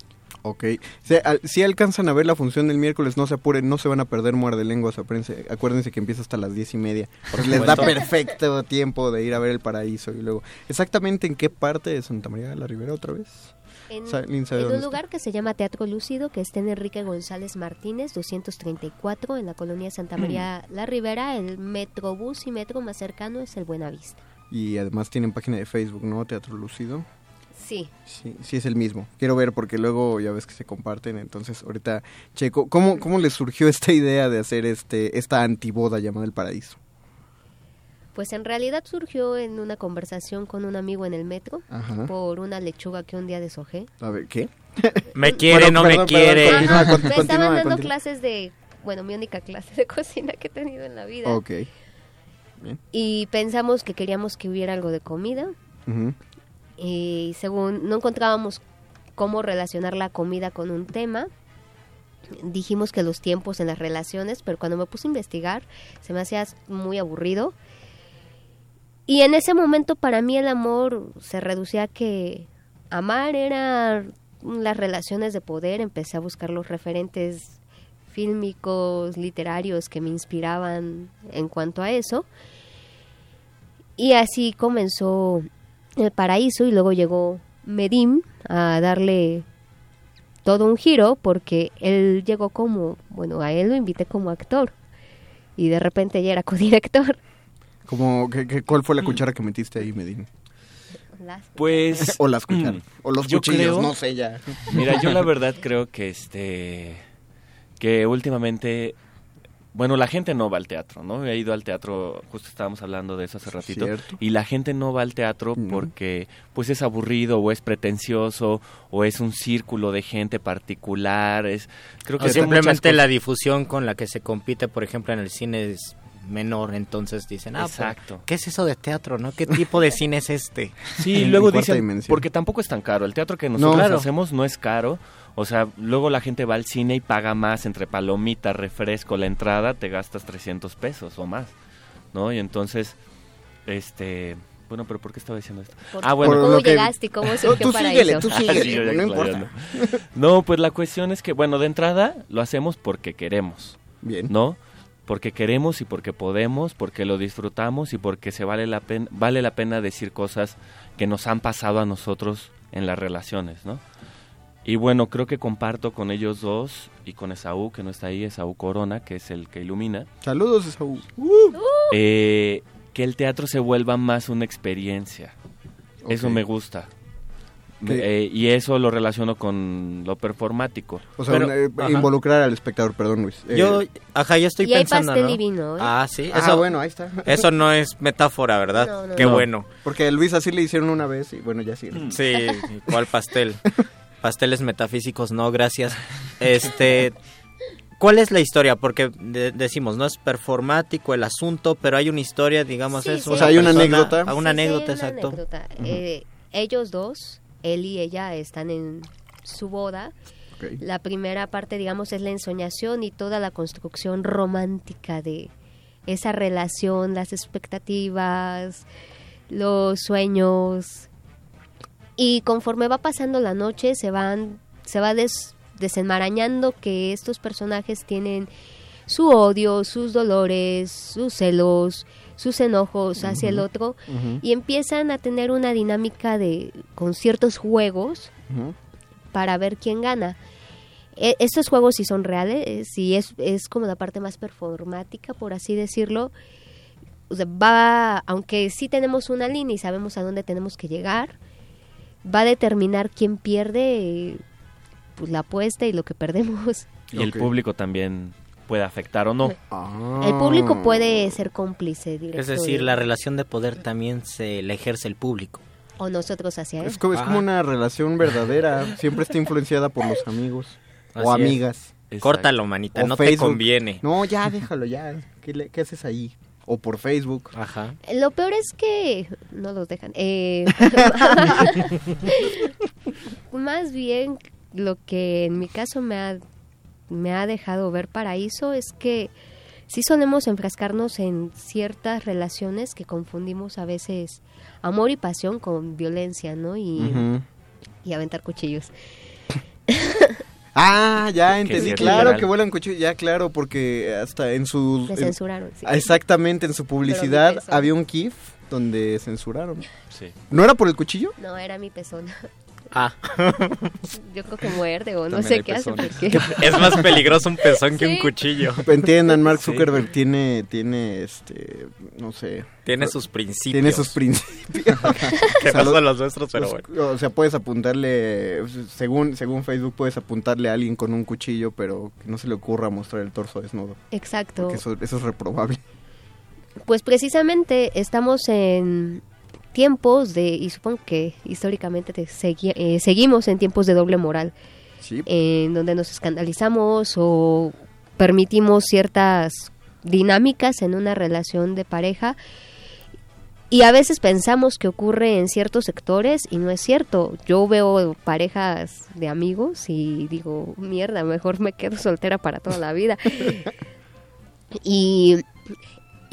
Ok. Si, al- si alcanzan a ver la función del miércoles, no se apuren, no se van a perder muerde lenguas. Acuérdense, acuérdense que empieza hasta las diez y media. Por Les da perfecto tiempo de ir a ver el paraíso y luego. ¿Exactamente en qué parte de Santa María de la Ribera otra vez? En, un lugar que se llama Teatro Lúcido, que está en Enrique González Martínez, 234, en la colonia Santa María La Ribera. El metrobús y metro más cercano es el Buenavista. Y además tienen página de Facebook, ¿no? Teatro Lucido. Sí. Sí, sí es el mismo. Quiero ver porque luego ya ves que se comparten, entonces ahorita checo. ¿Cómo, cómo les surgió esta idea de hacer este esta antiboda llamada El Paraíso? Pues en realidad surgió en una conversación con un amigo en el metro Ajá. por una lechuga que un día deshojé. A ver, ¿qué? Me quiere, no me quiere. continúa, me continúa, estaban dando continúa. clases de, bueno, mi única clase de cocina que he tenido en la vida. Ok. Bien. Y pensamos que queríamos que hubiera algo de comida. Ujú. Y según no encontrábamos cómo relacionar la comida con un tema, dijimos que los tiempos en las relaciones, pero cuando me puse a investigar se me hacía muy aburrido. Y en ese momento para mí el amor se reducía a que amar era las relaciones de poder, empecé a buscar los referentes fílmicos, literarios que me inspiraban en cuanto a eso. Y así comenzó el paraíso y luego llegó Medim a darle todo un giro porque él llegó como, bueno, a él lo invité como actor y de repente ya era codirector. Como, ¿qué- qué- ¿Cuál fue la cuchara que metiste ahí, Medina? Pues o las cucharas. o los yo cuchillos, creo- no sé ya. Mira, yo la verdad creo que este que últimamente bueno, la gente no va al teatro, ¿no? He ido al teatro, justo estábamos hablando de eso hace ratito, Cierto. y la gente no va al teatro porque pues es aburrido o es pretencioso o es un círculo de gente particular, es creo que O simplemente la difusión con la que se compite, por ejemplo, en el cine es menor, entonces dicen, ah, pues, Exacto. ¿qué es eso de teatro, no? ¿Qué tipo de cine es este? Sí, luego dicen, porque tampoco es tan caro. El teatro que nosotros claro. hacemos no es caro. O sea, luego la gente va al cine y paga más entre palomita, refresco, la entrada, te gastas 300 pesos o más, ¿no? Y entonces, este... Bueno, pero ¿por qué estaba diciendo esto? Por- ah, bueno. ¿Cómo llegaste y cómo surgió tú Paraíso? síguele, tú Ah, síguele, sí, yo ya no importa. No, pues la cuestión es que, bueno, de entrada lo hacemos porque queremos. Bien. ¿No? Porque queremos y porque podemos, porque lo disfrutamos y porque se vale la pena, vale la pena decir cosas que nos han pasado a nosotros en las relaciones, ¿no? Y bueno, creo que comparto con ellos dos y con Esaú, que no está ahí, Esaú Corona, que es el que ilumina, Saludos, Esaú. eh, que el teatro se vuelva más una experiencia. Eso me gusta. Eh, y eso lo relaciono con lo performático. O sea, Pero- un, eh, involucrar al espectador, perdón, Luis. Eh, Yo, ajá, yo estoy Y hay pensando, pastel ¿no? y vino, ¿eh? Ah, sí. Ah, Eso, bueno, ahí está. Eso no es metáfora, ¿verdad? No, no, Qué no. bueno. Porque a Luis así le hicieron una vez y bueno, ya sí. Sí, ¿cuál pastel? Pasteles metafísicos, no, gracias. Este, ¿cuál es la historia? Porque de- decimos, no es performático el asunto, pero hay una historia, digamos, Sí, es sí. una O sea, hay una persona- anécdota. ah, Una Sí, sí, anécdota, una exacto. anécdota. Eh, ellos dos, él y ella, están en su boda. La primera parte, digamos, es la ensoñación y toda la construcción romántica de, esa relación, las expectativas, los sueños. Y conforme va pasando la noche se van se va des- desenmarañando que estos personajes tienen su odio, sus dolores, sus celos, sus enojos hacia el otro y empiezan a tener una dinámica de con ciertos juegos para ver quién gana. E- estos juegos sí son reales y es, es como la parte más performática, por así decirlo. O sea, va, aunque sí tenemos una línea y sabemos a dónde tenemos que llegar, va a determinar quién pierde pues, la apuesta y lo que perdemos. Y el público también puede afectar o no. El público puede ser cómplice directo. Es decir, de- la relación de poder también se la ejerce el público. O nosotros hacia él. Es como, es como una relación verdadera. Siempre está influenciada por los amigos. Así o es. amigas. Córtalo, manita, O no te conviene. No, ya, déjalo, ya. ¿Qué, le- qué haces ahí? O por Facebook. Ajá. Lo peor es que no los dejan. Eh, más bien lo que en mi caso me ha, me ha dejado ver paraíso es que sí solemos enfrascarnos en ciertas relaciones que confundimos a veces amor y pasión con violencia, ¿no? Y, y aventar cuchillos. Ah, ya Que entendí. claro literal. que vuelan cuchillos. Ya, claro, porque hasta en su... En- censuraron, sí. Exactamente, en su publicidad había un GIF donde censuraron. Sí. ¿No era por el cuchillo? No, era mi pezón. Ah. Yo creo que muerde o no También sé qué hace. Porque... Es más peligroso un pezón que un cuchillo. Entiendan, Mark Sí. Zuckerberg tiene, tiene, este, no sé. Tiene sus principios. Tiene sus principios. Que no son los nuestros, pero O sea, puedes apuntarle, según, según Facebook, puedes apuntarle a alguien con un cuchillo, pero que no se le ocurra mostrar el torso desnudo. Exacto. Porque eso, eso es reprobable. Pues precisamente estamos en tiempos de, y supongo que históricamente te segui- eh, seguimos en tiempos de doble moral, en donde nos escandalizamos o permitimos ciertas dinámicas en una relación de pareja y a veces pensamos que ocurre en ciertos sectores y no es cierto. Yo veo parejas de amigos y digo, mierda, mejor me quedo soltera para toda la vida. y,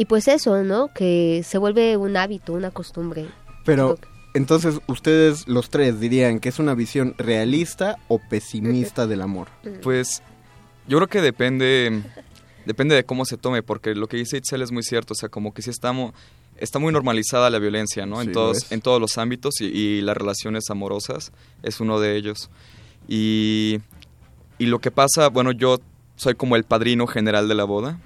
y pues eso, ¿no? Que se vuelve un hábito, una costumbre. Pero, entonces, ustedes los tres dirían que es una visión realista o pesimista del amor. Pues yo creo que depende depende de cómo se tome, porque lo que dice Itzel es muy cierto, o sea, como que sí estamos está muy normalizada la violencia, ¿no? Sí, en todos en todos los ámbitos y, y las relaciones amorosas es uno de ellos. Y y lo que pasa, bueno, yo soy como el padrino general de la boda,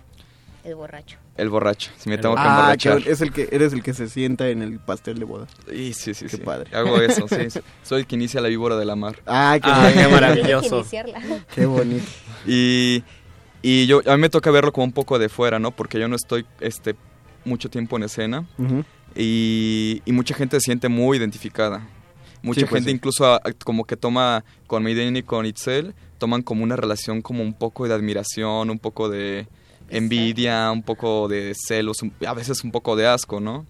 El borracho. El borracho, si me tengo que Ah, emborrachar. que es el que eres el que se sienta en el pastel de boda. Sí, sí, sí. Qué sí. padre. Hago eso, sí. Soy el que inicia la víbora de la mar. Ah, qué, Ah, qué maravilloso. Qué bonito. Y, y yo, a mí me toca verlo como un poco de fuera, ¿no? Porque yo no estoy este, mucho tiempo en escena. Y, y mucha gente se siente muy identificada. Mucha Sí, pues gente sí. incluso a- como que toma con Maiden y con Itzel, toman como una relación como un poco de admiración, un poco de envidia, un poco de celos, a veces un poco de asco, ¿no?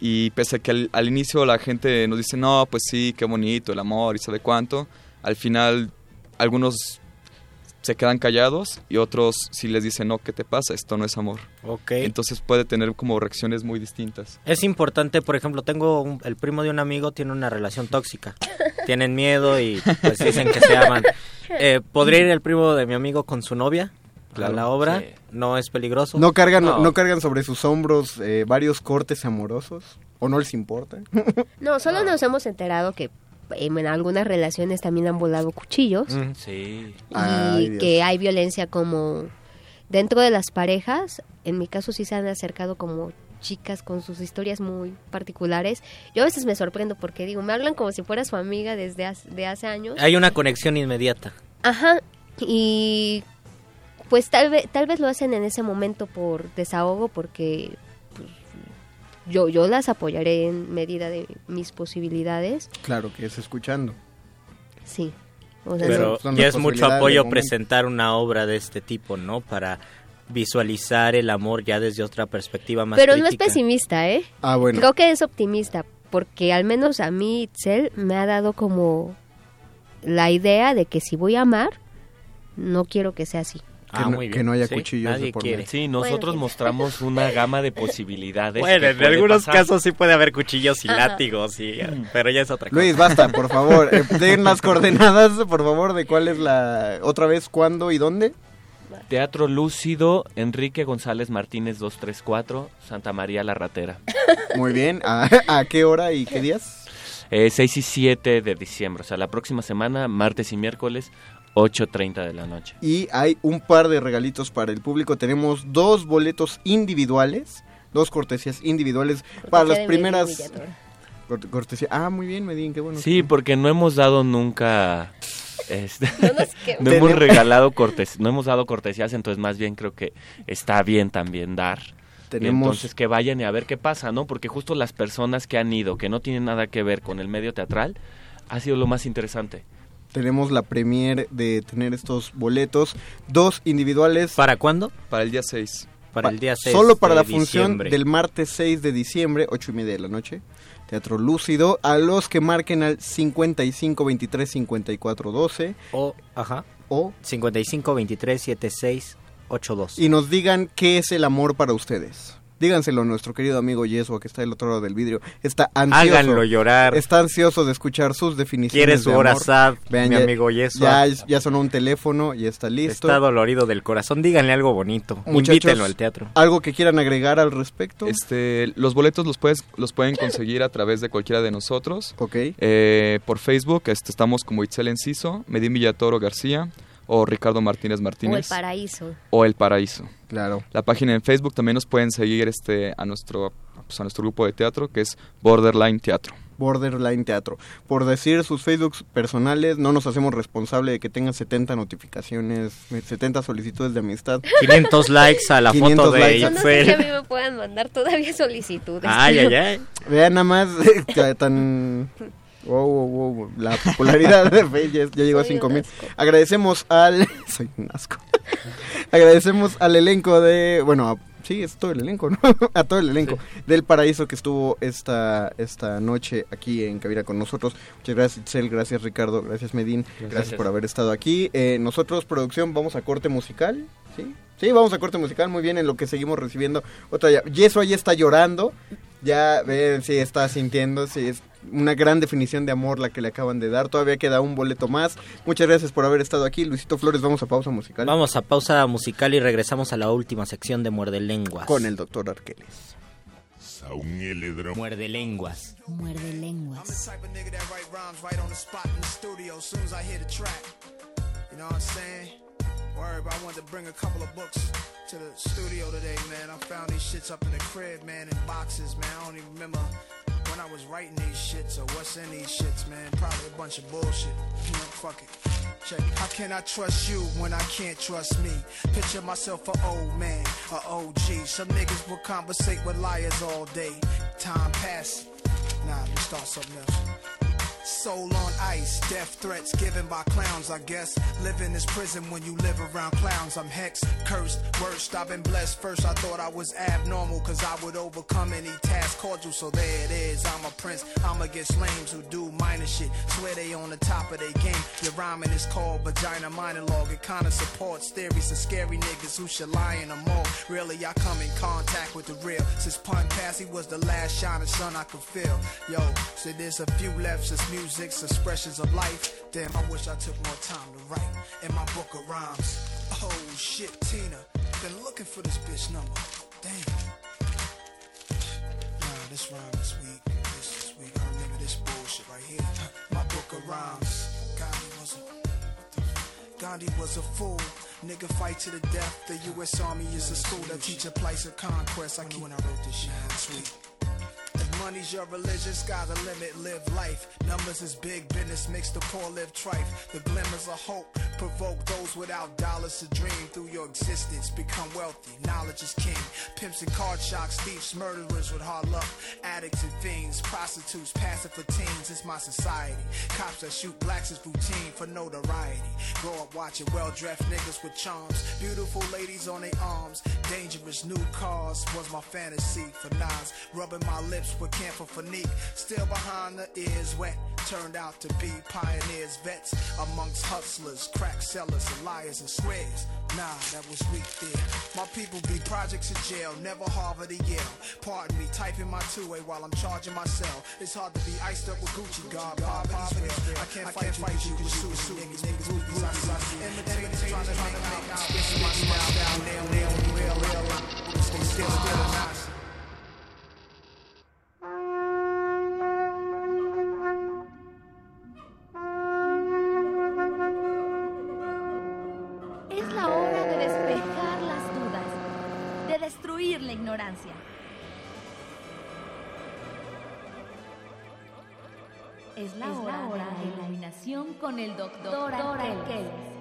Y pese a que al, al inicio la gente nos dice, no, pues sí, qué bonito el amor y sabe cuánto, al final algunos se quedan callados y otros sí les dicen, no, ¿qué te pasa? Esto no es amor. Ok. Entonces puede tener como reacciones muy distintas. Es importante, por ejemplo, tengo un- el primo de un amigo tiene una relación tóxica. Tienen miedo y pues dicen que se aman. Eh, ¿Podría ir el primo de mi amigo con su novia a Claro, la obra? sí. ¿No es peligroso? ¿No cargan, No. no. cargan sobre sus hombros eh, varios cortes amorosos? ¿O no les importa? No, solo nos hemos enterado que em, en algunas relaciones también han volado cuchillos Sí. y Ay, que hay violencia como dentro de las parejas. En mi caso sí se han acercado como chicas con sus historias muy particulares. Yo a veces me sorprendo porque digo, me hablan como si fuera su amiga desde hace, de hace años. Hay una conexión inmediata. Ajá, y pues tal vez, tal vez lo hacen en ese momento por desahogo porque pues, yo, yo las apoyaré en medida de mis posibilidades. Claro que es escuchando. Sí. O sea, Pero son ya es mucho apoyo presentar una obra de este tipo, ¿no? Para visualizar el amor ya desde otra perspectiva más Pero no es pesimista, ¿eh? Ah, bueno. Creo que es optimista, porque al menos a mí Itzel me ha dado como la idea de que si voy a amar, no quiero que sea así. Que, no, que no haya cuchillos nadie de por quiere. medio. Sí, nosotros mostramos una gama de posibilidades. Bueno, en algunos pasar. casos sí puede haber cuchillos y látigos, y, pero ya es otra cosa. Luis, basta, por favor. Eh, den las coordenadas, por favor, de cuál es la... Otra vez, cuándo y dónde. Teatro Lúcido, Enrique González Martínez 234, Santa María La Ratera. Muy bien. ¿A, a qué hora y qué días? Eh, 6 y 7 de diciembre, o sea, la próxima semana, martes y miércoles, 8.30 de la noche. Y hay un par de regalitos para el público. Tenemos dos boletos individuales, dos cortesías individuales para las primeras... Medellín. Corte- Cortesía. Ah, muy bien, Medín, qué bueno. Sí, porque no hemos dado nunca... este, que- no hemos regalado cortes, no hemos dado cortesías, entonces más bien creo que está bien también dar. Tenemos- Entonces que vayan y a ver qué pasa, ¿no? Porque justo las personas que han ido, que no tienen nada que ver con el medio teatral, ha sido lo más interesante. Tenemos la premier de tener estos boletos. Dos individuales. ¿Para cuándo? Para el día 6. Para Pa- el día 6 Solo para de la función diciembre. del martes 6 de diciembre, 8 y media de la noche. Teatro Lúcido. A los que marquen al 55 23 54 12. O, ajá. O 55 23 76 82. y nos digan qué es el amor para ustedes. Díganselo a nuestro querido amigo Yesua que está del otro lado del vidrio. Está ansioso. Háganlo llorar. Está ansioso de escuchar sus definiciones. Quiere su de hora amor. sad, Vean, mi ya- amigo Yesua. Ya, ya sonó un teléfono y está listo. Está dolorido del corazón. Díganle algo bonito. Muchachos, Invítenlo al teatro. ¿Algo que quieran agregar al respecto? Este, los boletos los puedes, los pueden conseguir a través de cualquiera de nosotros. Ok. Eh, por Facebook este, estamos como Itzel Enciso, Medín Villatoro García o Ricardo Martínez O el Martínez paraíso. o El Paraíso. Claro. La página en Facebook también nos pueden seguir este a nuestro pues, a nuestro grupo de teatro que es Borderline Teatro. Borderline Teatro. Por decir sus Facebooks personales, no nos hacemos responsable de que tengan 70 notificaciones, 70 solicitudes de amistad. 500 likes a la 500 foto de likes. Yo no sé si a mí me puedan mandar todavía solicitudes. Ay, ay, ay. Vean nada más tan... Wow, wow, wow, la popularidad de Facebook ya, ya llegó a Soy 5 un mil. asco. Agradecemos al... Soy un asco. Agradecemos al elenco de... Bueno, a- sí, es todo el elenco, ¿no? a todo el elenco del Paraíso que estuvo esta, esta noche aquí en Cabira con nosotros. Muchas gracias, Itzel, gracias, Ricardo, gracias, Medín. Gracias, Gracias. por haber estado aquí. Eh, nosotros, producción, vamos a corte musical, ¿sí? Sí, vamos a corte musical, muy bien, en lo que seguimos recibiendo otra ya. Yeso ahí está llorando, ya ven, sí, está sintiendo, sí, es una gran definición de amor la que le acaban de dar. Todavía queda un boleto más. Muchas gracias por haber estado aquí. Luisito Flores, vamos a pausa musical. Vamos a pausa musical y regresamos a la última sección de Muerde Lenguas. Con el doctor Arqueles. Muerde Lenguas. Muerde lenguas. type of nigga that write rhymes right on the spot in the studio as soon as I hear the track. You know what I'm saying? Word, but I wanted to bring a couple of books to the studio today, man. I found these shits up in the crib, man, in boxes, man. I don't even remember when I was writing these shits or what's in these shits, man. Probably a bunch of bullshit. You know, fuck it. Check. How can I trust you when I can't trust me? Picture myself a old man, a OG. Some niggas will conversate with liars all day. Time passes. Nah, let me start something else. Soul on ice, death threats given by clowns, I guess. Living this prison when you live around clowns. I'm hexed, cursed, worst. I've been blessed. First, I thought I was abnormal, cause I would overcome any task cordial. So there it is, I'm a prince. I'm against lames who do minor shit. Swear they on the top of their game. Your rhyming is called vagina monologue. It kinda supports theories of scary niggas who should lie in the mall. Really, I come in contact with the real. Since Pun Passy was the last shining sun I could feel. Yo, so there's a few left, since music's expressions of life. Damn, I wish I took more time to write in my book of rhymes. Oh shit, Tina, been looking for this bitch number. Damn. Nah, this rhyme is weak. This is weak. I remember this bullshit right here. My book of rhymes. Gandhi was a what the f- Gandhi was a fool. Nigga fight to the death. The U.S. Army is a school that teach a place of conquest. I keep when I wrote this shit. Sweet. Money's your religion, sky's the limit, live life. Numbers is big business, makes the poor live trife. The glimmers of hope provoke those without dollars to dream through your existence. Become wealthy, knowledge is king. Pimps and card sharks, thieves, murderers with hard luck. Addicts and fiends, prostitutes, passive for teens. It's my society. Cops that shoot blacks is routine for notoriety. Grow up watching well-dressed niggas with charms. Beautiful ladies on their arms. Dangerous new cars was my fantasy for Nas. Rubbing my lips with camphor for Neek. Still behind the ears wet. turned out to be pioneers, vets amongst hustlers, crack sellers, and liars and squares. Nah, that was weak there. My people be projects in jail, never Harvard or Yale. Pardon me, typing my two-way while I'm charging my cell. It's hard to be iced up with Gucci God, poverty's real. I can't fight, fight you with suicide, niggas, niggas, groupies, I see. Imitators trying to make out, this is destruir la ignorancia. Es la hora, de la iluminación con el doctor Arqueles.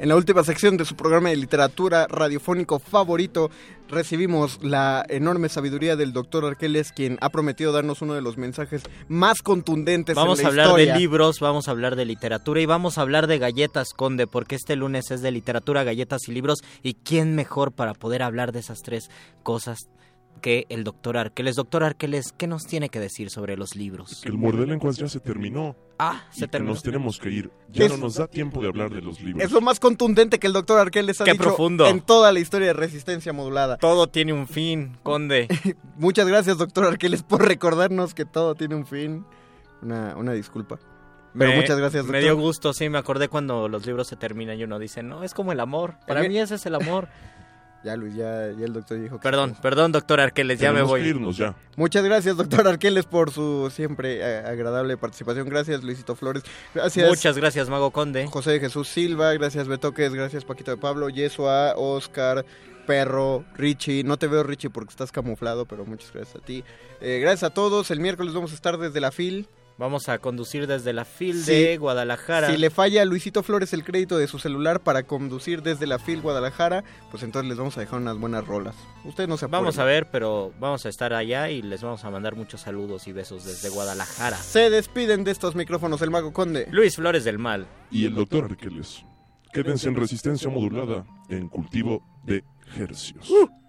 En la última sección de su programa de literatura radiofónico favorito, recibimos la enorme sabiduría del doctor Arqueles, quien ha prometido darnos uno de los mensajes más contundentes Vamos en a la hablar historia. de libros, vamos a hablar de literatura y vamos a hablar de galletas, Conde, porque este lunes es de literatura, galletas y libros. ¿Y quién mejor para poder hablar de esas tres cosas que el doctor Arqueles? Doctor Arqueles, ¿qué nos tiene que decir sobre los libros? Que el muerde lenguas ya se terminó. Ah, se y que terminó. nos tenemos que ir. Ya Es- no nos da tiempo de hablar de los libros. Es lo más contundente que el doctor Arqueles ha Qué dicho profundo. en toda la historia de resistencia modulada. Todo tiene un fin, Conde. Muchas gracias, doctor Arqueles, por recordarnos que todo tiene un fin. Una, una disculpa. Pero Me- muchas gracias, doctor. Me dio gusto, sí, me acordé cuando los libros se terminan y uno dice, no, es como el amor. Para El- mí ese es el amor. Ya, Luis, ya, ya el doctor dijo que... Perdón, perdón, doctor Arqueles, ya me Tenemos voy. que irnos ya. Muchas gracias, doctor Arqueles, por su siempre eh, agradable participación. Gracias, Luisito Flores. Gracias. Muchas gracias, Mago Conde. José de Jesús Silva, gracias Betoques, gracias Paquito de Pablo, Yesua, Oscar, Perro, Richie. No te veo Richie porque estás camuflado, pero muchas gracias a ti. Eh, gracias a todos. El miércoles vamos a estar desde la FIL. Vamos a conducir desde la FIL Sí. de Guadalajara. Si le falla a Luisito Flores el crédito de su celular para conducir desde la FIL Guadalajara, pues entonces les vamos a dejar unas buenas rolas. Ustedes no se apuren. Vamos a ver, pero vamos a estar allá y les vamos a mandar muchos saludos y besos desde Guadalajara. Se despiden de estos micrófonos el Mago Conde. Luis Flores del Mal. Y el doctor Arqueles. Quédense en resistencia modulada en cultivo de hercios. a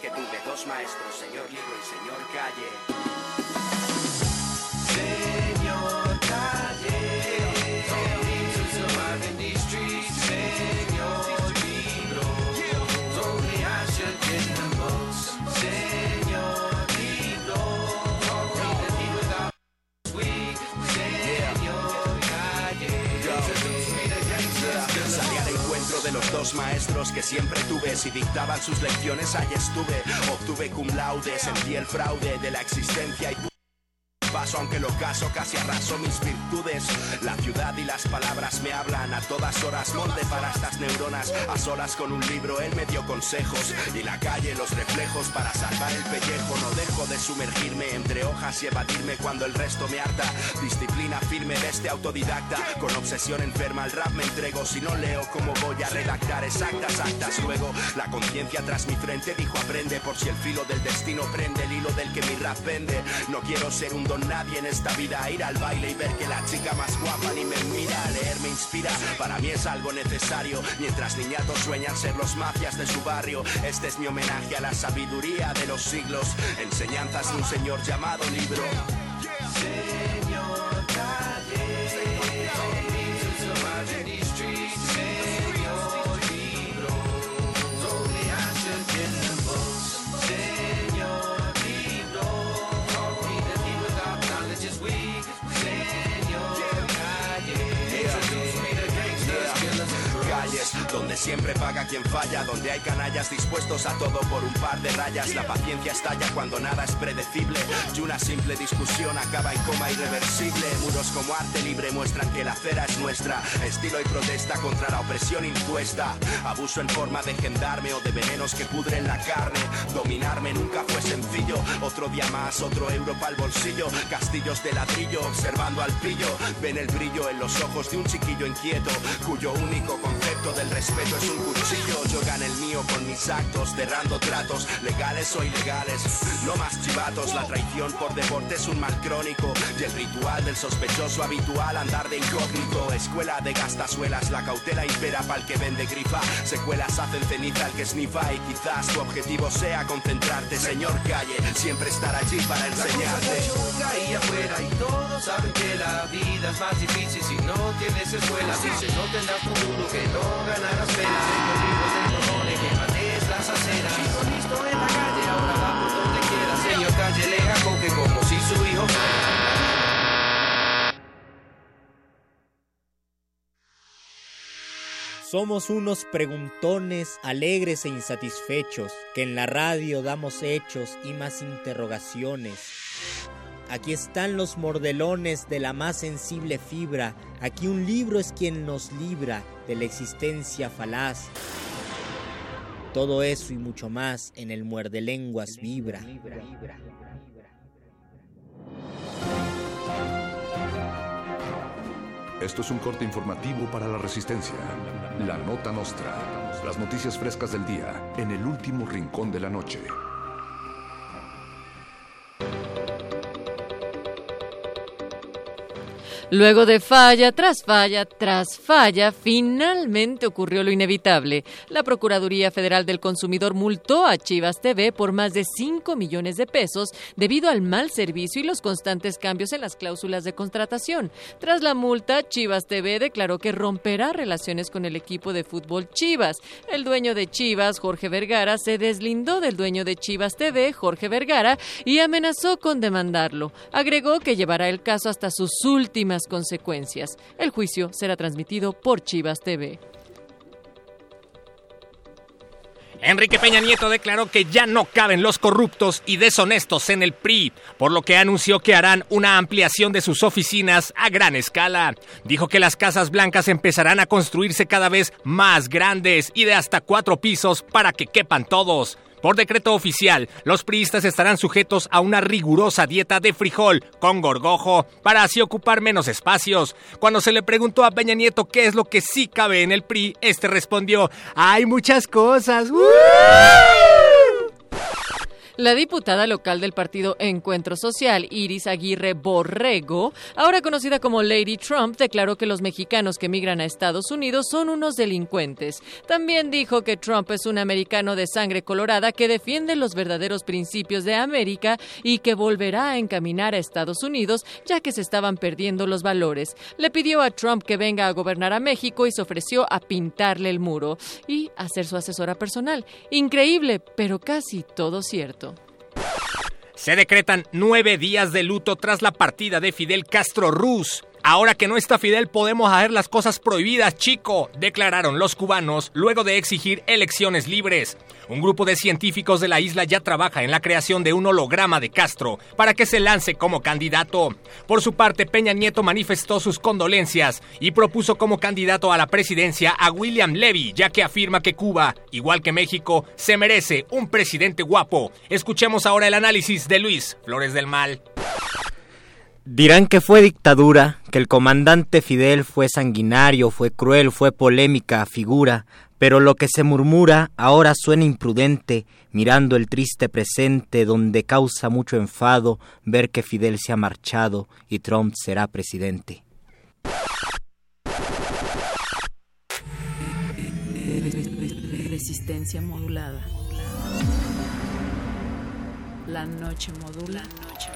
que tuve dos maestros, señor libro y señor calle. Maestros que siempre tuve. Si dictaban sus lecciones, ahí estuve. Obtuve cum laude, sentí el fraude de la existencia y aunque lo caso casi arraso mis virtudes. La ciudad y las palabras me hablan a todas horas. Molde para estas neuronas a solas con un libro él me dio consejos. Y la calle los reflejos para salvar el pellejo. No dejo de sumergirme entre hojas y evadirme cuando el resto me harta. Disciplina firme de este autodidacta. Con obsesión enferma al rap me entrego. Si no leo cómo voy a redactar exactas actas luego la conciencia tras mi frente dijo aprende por si el filo del destino prende el hilo del que mi rap pende no quiero ser un don nadie en esta vida. Ir al baile y ver que la chica más guapa ni me mira. Leer me inspira. Para mí es algo necesario. Mientras niñatos sueñan ser los mafias de su barrio. Este es mi homenaje a la sabiduría de los siglos. Enseñanzas de un señor llamado libro siempre paga quien falla, donde hay canallas dispuestos a todo por un par de rayas. La paciencia estalla cuando nada es predecible y una simple discusión acaba en coma irreversible. Muros como arte libre muestran que la acera es nuestra, estilo y protesta contra la opresión impuesta. Abuso en forma de gendarme o de venenos que pudren la carne. Dominarme nunca fue sencillo. Otro día más, otro euro para el bolsillo. Castillos de ladrillo observando al pillo. Ven el brillo en los ojos de un chiquillo inquieto, cuyo único concepto del respeto es un cuchillo. Yo gano el mío con mis actos, cerrando tratos, legales o ilegales. No más chivatos, la traición por deporte es un mal crónico. Y el ritual del sospechoso habitual, andar de incógnito. Escuela de gastazuelas, la cautela impera para el que vende grifa. Secuelas hacen ceniza al que snifa y quizás tu objetivo sea concentrarte. Señor calle, siempre estar allí para enseñarte. ahí afuera y todos saben que la vida es más difícil si no tienes escuela. Dices no tendrás futuro, que no ganarás Señor calle, le si su hijo Somos unos preguntones alegres e insatisfechos, que en la radio damos hechos y más interrogaciones. Aquí están los mordelones de la más sensible fibra, aquí un libro es quien nos libra de la existencia falaz. Todo eso y mucho más en el muerde lenguas vibra. Esto es un corte informativo para la resistencia. La nota nostra. Las noticias frescas del día en el último rincón de la noche. Luego de falla tras falla tras falla, finalmente ocurrió lo inevitable. La Procuraduría Federal del Consumidor multó a Chivas TV por más de 5 millones de pesos debido al mal servicio y los constantes cambios en las cláusulas de contratación. Tras la multa, Chivas TV declaró que romperá relaciones con el equipo de fútbol Chivas. El dueño de Chivas, Jorge Vergara, se deslindó del dueño de Chivas TV, Jorge Vergara, y amenazó con demandarlo. Agregó que llevará el caso hasta sus últimas consecuencias. El juicio será transmitido por Chivas TV. Enrique Peña Nieto declaró que ya no caben los corruptos y deshonestos en el PRI, por lo que anunció que harán una ampliación de sus oficinas a gran escala. Dijo que las casas blancas empezarán a construirse cada vez más grandes y de hasta cuatro pisos para que quepan todos. Por decreto oficial, los priistas estarán sujetos a una rigurosa dieta de frijol con gorgojo para así ocupar menos espacios. Cuando se le preguntó a Peña Nieto qué es lo que sí cabe en el PRI, este respondió: "Hay muchas cosas." La diputada local del partido Encuentro Social, Iris Aguirre Borrego, ahora conocida como Lady Trump, declaró que los mexicanos que migran a Estados Unidos son unos delincuentes. También dijo que Trump es un americano de sangre colorada que defiende los verdaderos principios de América y que volverá a encaminar a Estados Unidos ya que se estaban perdiendo los valores. Le pidió a Trump que venga a gobernar a México y se ofreció a pintarle el muro y a ser su asesora personal. Increíble, pero casi todo cierto. Se decretan nueve días de luto tras la partida de Fidel Castro Ruz. Ahora que no está Fidel podemos hacer las cosas prohibidas, chico, declararon los cubanos luego de exigir elecciones libres. Un grupo de científicos de la isla ya trabaja en la creación de un holograma de Castro para que se lance como candidato. Por su parte, Peña Nieto manifestó sus condolencias y propuso como candidato a la presidencia a William Levy, ya que afirma que Cuba, igual que México, se merece un presidente guapo. Escuchemos ahora el análisis de Luis Flores del Mal. Dirán que fue dictadura, que el comandante Fidel fue sanguinario, fue cruel, fue polémica figura, pero lo que se murmura ahora suena imprudente, mirando el triste presente donde causa mucho enfado ver que Fidel se ha marchado y Trump será presidente. Resistencia modulada. La noche modula. La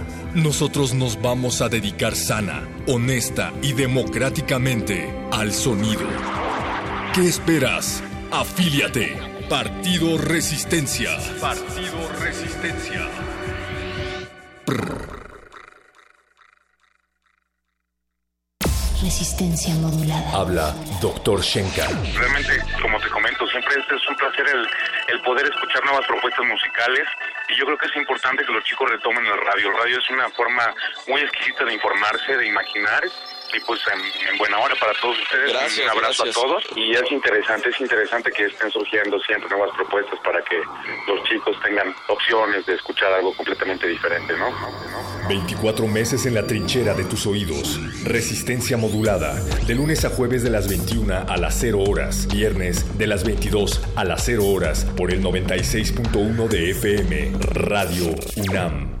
Nosotros nos vamos a dedicar sana, honesta y democráticamente al sonido. ¿Qué esperas? Afíliate. Partido Resistencia. Partido Resistencia. Resistencia modulada. Habla Doctor Shenka. Realmente, como te comento, siempre es, es un placer el, el poder escuchar nuevas propuestas musicales y yo creo que es importante que los chicos retomen el radio. El radio es una forma muy exquisita de informarse, de imaginar y pues en, en buena hora para todos ustedes. Gracias, un abrazo gracias. a todos y es interesante, es interesante que estén surgiendo siempre nuevas propuestas para que los chicos tengan opciones de escuchar algo completamente diferente, ¿no? 24 meses en la trinchera de tus oídos. Resistencia modulada. De lunes a jueves de las 21 a las 0 horas. Viernes de las 22 a las 0 horas. Por el 96.1 de FM. Radio UNAM.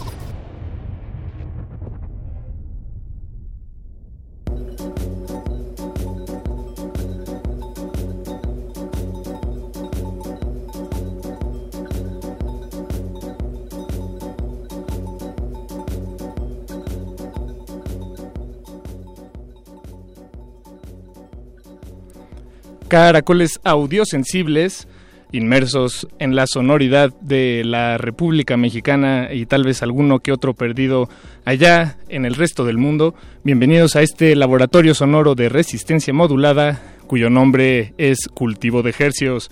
Caracoles audiosensibles inmersos en la sonoridad de la República Mexicana y tal vez alguno que otro perdido allá en el resto del mundo. Bienvenidos a este laboratorio sonoro de resistencia modulada cuyo nombre es Cultivo de Ejercios.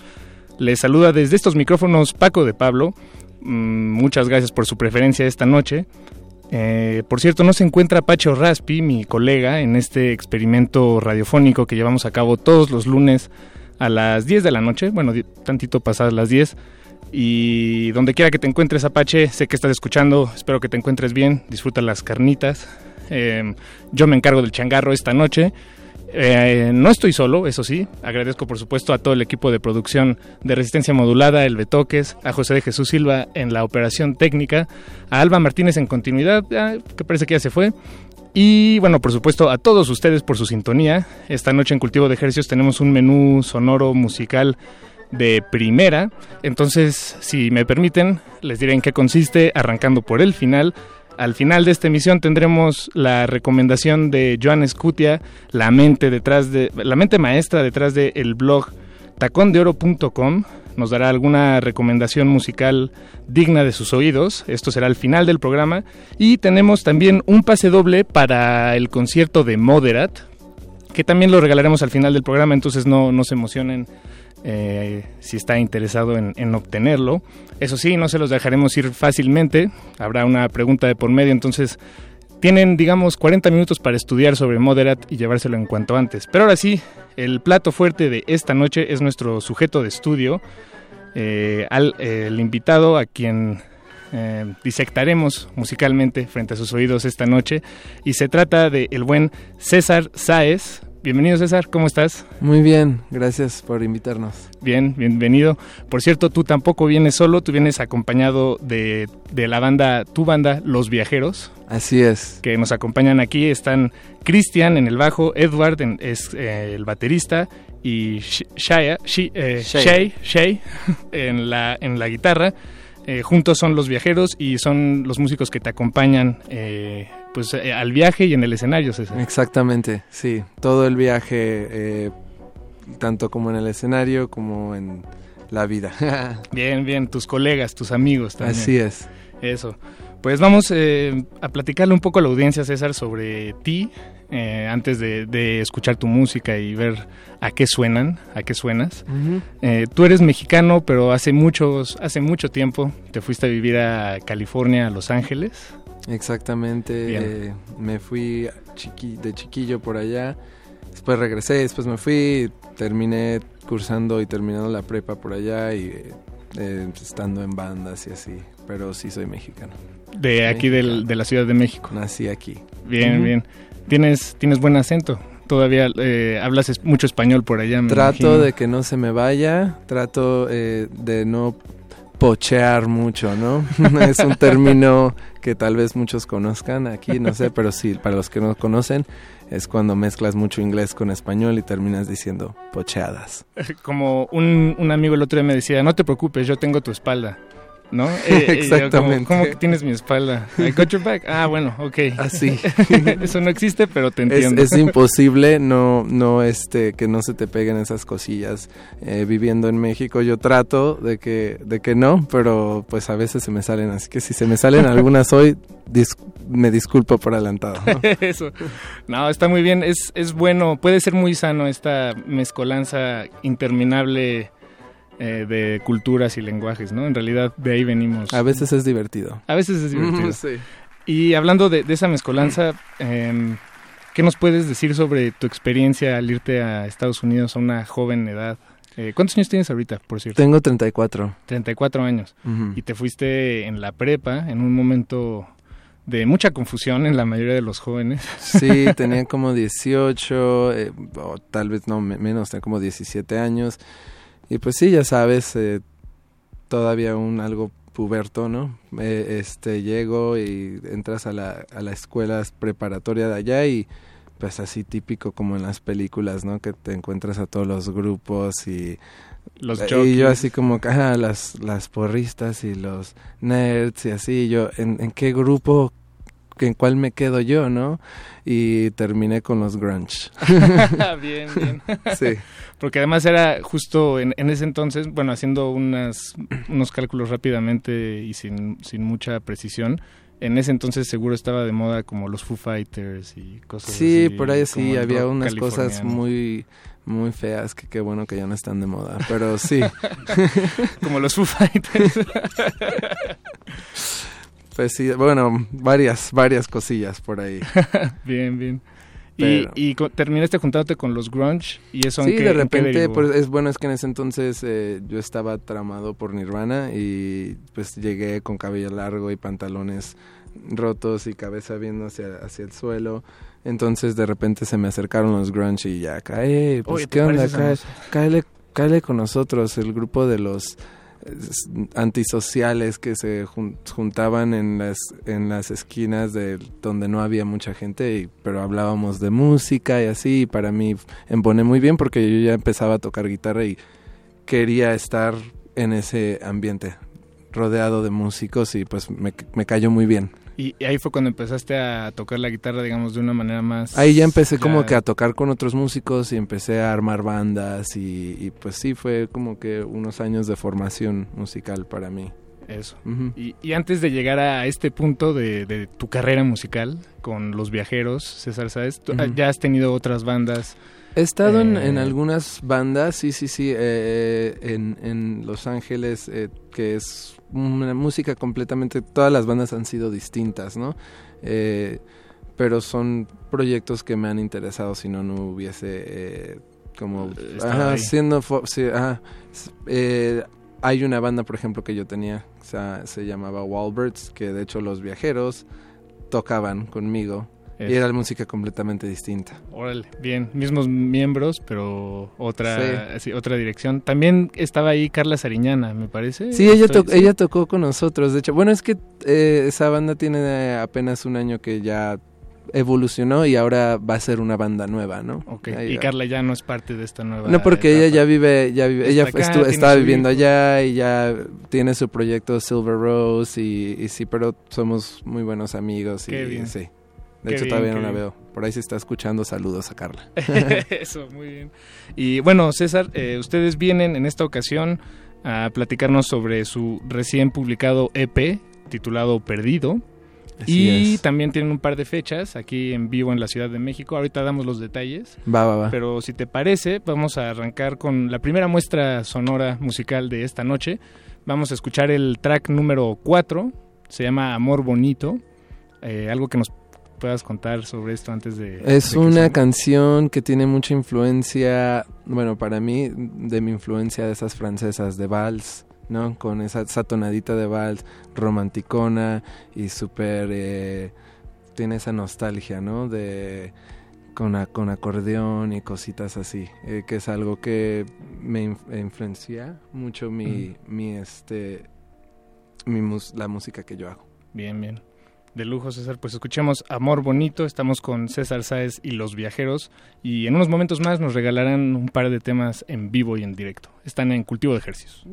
Les saluda desde estos micrófonos Paco de Pablo. Mm, muchas gracias por su preferencia esta noche. Eh, por cierto, no se encuentra Pacho Raspi, mi colega, en este experimento radiofónico que llevamos a cabo todos los lunes a las 10 de la noche, bueno, tantito pasadas las 10. Y donde quiera que te encuentres, Apache, sé que estás escuchando, espero que te encuentres bien, disfruta las carnitas. Eh, yo me encargo del changarro esta noche. Eh, no estoy solo, eso sí. Agradezco, por supuesto, a todo el equipo de producción de Resistencia Modulada, el Betoques, a José de Jesús Silva en la operación técnica, a Alba Martínez en continuidad, que parece que ya se fue. Y bueno, por supuesto, a todos ustedes por su sintonía. Esta noche en Cultivo de Ejercicios tenemos un menú sonoro musical de primera. Entonces, si me permiten, les diré en qué consiste, arrancando por el final. Al final de esta emisión tendremos la recomendación de Joan Scutia, la mente detrás de la mente maestra detrás del blog tacondeoro.com. Nos dará alguna recomendación musical digna de sus oídos. Esto será al final del programa y tenemos también un pase doble para el concierto de Moderat, que también lo regalaremos al final del programa, entonces no, no se emocionen eh, si está interesado en, en obtenerlo. Eso sí, no se los dejaremos ir fácilmente, habrá una pregunta de por medio, entonces tienen, digamos, 40 minutos para estudiar sobre Moderat y llevárselo en cuanto antes. Pero ahora sí, el plato fuerte de esta noche es nuestro sujeto de estudio, eh, al, eh, el invitado a quien eh, disectaremos musicalmente frente a sus oídos esta noche. Y se trata de el buen César Sáez. Bienvenido César, ¿cómo estás? Muy bien, gracias por invitarnos. Bien, bienvenido. Por cierto, tú tampoco vienes solo, tú vienes acompañado de, de la banda, tu banda, Los Viajeros. Así es. Que nos acompañan aquí. Están Cristian en el bajo, Edward en- es eh, el baterista y Sh- Shaya, eh, Shay. Shay, Shay en, la, en la guitarra. Eh, juntos son Los Viajeros y son los músicos que te acompañan eh, pues, eh, al viaje y en el escenario, César. Exactamente, sí. Todo el viaje, eh, tanto como en el escenario como en la vida. Bien, bien, tus colegas, tus amigos también. Así es. Eso. Pues vamos eh, a platicarle un poco a la audiencia, César, sobre ti, eh, antes de, de escuchar tu música y ver a qué suenan, a qué suenas. Eh, tú eres mexicano, pero hace muchos, hace mucho tiempo te fuiste a vivir a California, a Los Ángeles. Exactamente. Eh, me fui chiqui- de chiquillo por allá. Después regresé, después me fui, terminé cursando y terminando la prepa por allá y eh, estando en bandas y así. Pero sí soy mexicano. De aquí del- de la Ciudad de México. Nací aquí. Bien, bien. Tienes, tienes buen acento. Todavía eh, hablas es- mucho español por allá. me Trato imagino. de que no se me vaya, trato eh, de no pochear mucho, ¿no? es un término que tal vez muchos conozcan aquí, no sé, pero sí, para los que no conocen, es cuando mezclas mucho inglés con español y terminas diciendo pocheadas. Como un, un amigo el otro día me decía, no te preocupes, yo tengo tu espalda. ¿No? Eh, eh, yo Exactamente. Como, ¿Cómo que tienes mi espalda? I got your back. Ah, bueno, ok. Así. Eso no existe, pero te Es, entiendo. es imposible no, no este, que no se te peguen esas cosillas eh, viviendo en México. Yo trato de que, de que no, pero pues a veces se me salen. Así que si se me salen algunas hoy, dis- me disculpo por adelantado. ¿no? Eso. No, está muy bien. Es, es bueno, puede ser muy sano esta mezcolanza interminable eh, de culturas y lenguajes, ¿no? En realidad de ahí venimos. A veces es divertido. A veces es divertido. Sí. Y hablando de, de esa mezcolanza, em, ¿qué nos puedes decir sobre tu experiencia al irte a Estados Unidos a una joven edad? Eh, ¿Cuántos años tienes ahorita, por cierto? Tengo 34. 34 años. Ujú. Y te fuiste en la prepa, en un momento de mucha confusión en la mayoría de los jóvenes. Sí, tenía como 18, eh, o tal vez no me- menos, tenía como 17 años. Y pues sí, ya sabes, eh, todavía un algo puberto, ¿no? Eh, este, llego y entras a la, a la escuela preparatoria de allá y pues así típico como en las películas, ¿no? Que te encuentras a todos los grupos y... Los y jockeys. yo así como, ajá, las, las porristas y los nerds y así, yo, ¿en, en qué grupo en cuál me quedo yo, ¿no? Y terminé con los grunge. bien, bien. Sí. Porque además era justo en, en ese entonces, bueno, haciendo unas, unos cálculos rápidamente y sin, sin mucha precisión, en ese entonces seguro estaba de moda como los Foo Fighters y cosas Sí, así. por ahí sí, había unas cosas muy muy feas que qué bueno que ya no están de moda, pero sí. como los Foo Fighters. Pues sí, bueno, varias varias cosillas por ahí. bien, bien. Y, Pero- y terminaste juntándote con los grunge y eso en Sí, qué- de repente, pues es bueno, es que en ese entonces eh, yo estaba tramado por Nirvana y pues llegué con cabello largo y pantalones rotos y cabeza viendo hacia, hacia el suelo. Entonces de repente se me acercaron los grunge y ya, cae, pues Oye, ¿te qué onda, Cae- cáele, cáele con nosotros, el grupo de los antisociales que se jun- juntaban en las en las esquinas de donde no había mucha gente y- pero hablábamos de música y así y para mí emboné muy bien porque yo ya empezaba a tocar guitarra y quería estar en ese ambiente rodeado de músicos y pues me cayó muy bien Y, ahí fue cuando empezaste a tocar la guitarra, digamos, de una manera más... Ahí ya empecé como que a tocar con otros músicos y empecé a armar bandas y, y pues sí, fue como que unos años de formación musical para mí. Eso. Y, y antes de llegar a este punto de, de tu carrera musical con Los Viajeros, César Sáez, ya has tenido otras bandas. He estado en, Eh, en algunas bandas, sí, sí, sí, eh, en, en Los Ángeles, eh, que es una música completamente, todas las bandas han sido distintas, ¿no? Eh, pero son proyectos que me han interesado, si no, no hubiese eh, como... Ajá, siendo... sí, ajá. Eh, hay una banda, por ejemplo, que yo tenía, o sea, se llamaba Wallbirds, que de hecho los viajeros tocaban conmigo. Y era música completamente distinta. Órale, bien, mismos miembros, pero otra, Sí. sí, otra dirección. También estaba ahí Carla Sariñana, me parece. Sí, ella, Estoy- to- ella tocó con nosotros. De hecho, bueno, es que eh, esa banda tiene apenas un año que ya evolucionó y ahora va a ser una banda nueva, ¿no? Ok, Ahí y va. Carla ya no es parte de esta nueva. No, porque ella ya vive, ya vive, Está ella acá, estaba viviendo hijo. allá y ya tiene su proyecto Silver Rose y, y sí, pero somos muy buenos amigos y Qué bien. sí. De Qué hecho, bien, todavía no la veo. Por ahí se está escuchando. Saludos a Carla. Eso, muy bien. Y bueno, César, eh, ustedes vienen en esta ocasión a platicarnos sobre su recién publicado EP, titulado Perdido. Así y es. también tienen un par de fechas aquí en vivo en la Ciudad de México. Ahorita damos los detalles. Va, va, va. Pero si te parece, vamos a arrancar con la primera muestra sonora musical de esta noche. Vamos a escuchar el track número 4. Se llama Amor Bonito. Eh, algo que nos puedas contar sobre esto antes de... Es de una se- canción que tiene mucha influencia, bueno, para mí, de mi influencia de esas francesas de vals, ¿no? Con esa, esa tonadita de vals romanticona y súper... eh, tiene esa nostalgia, ¿no? De... Con, a- con acordeón y cositas así, eh, que es algo que me inf- influencia mucho mi, mi este, mi mus- la música que yo hago. Bien, bien. De lujo, César. Pues escuchemos Amor Bonito. Estamos con César Sáez y Los Viajeros. Y en unos momentos más nos regalarán un par de temas en vivo y en directo. Están en Cultivo de Ejercicios.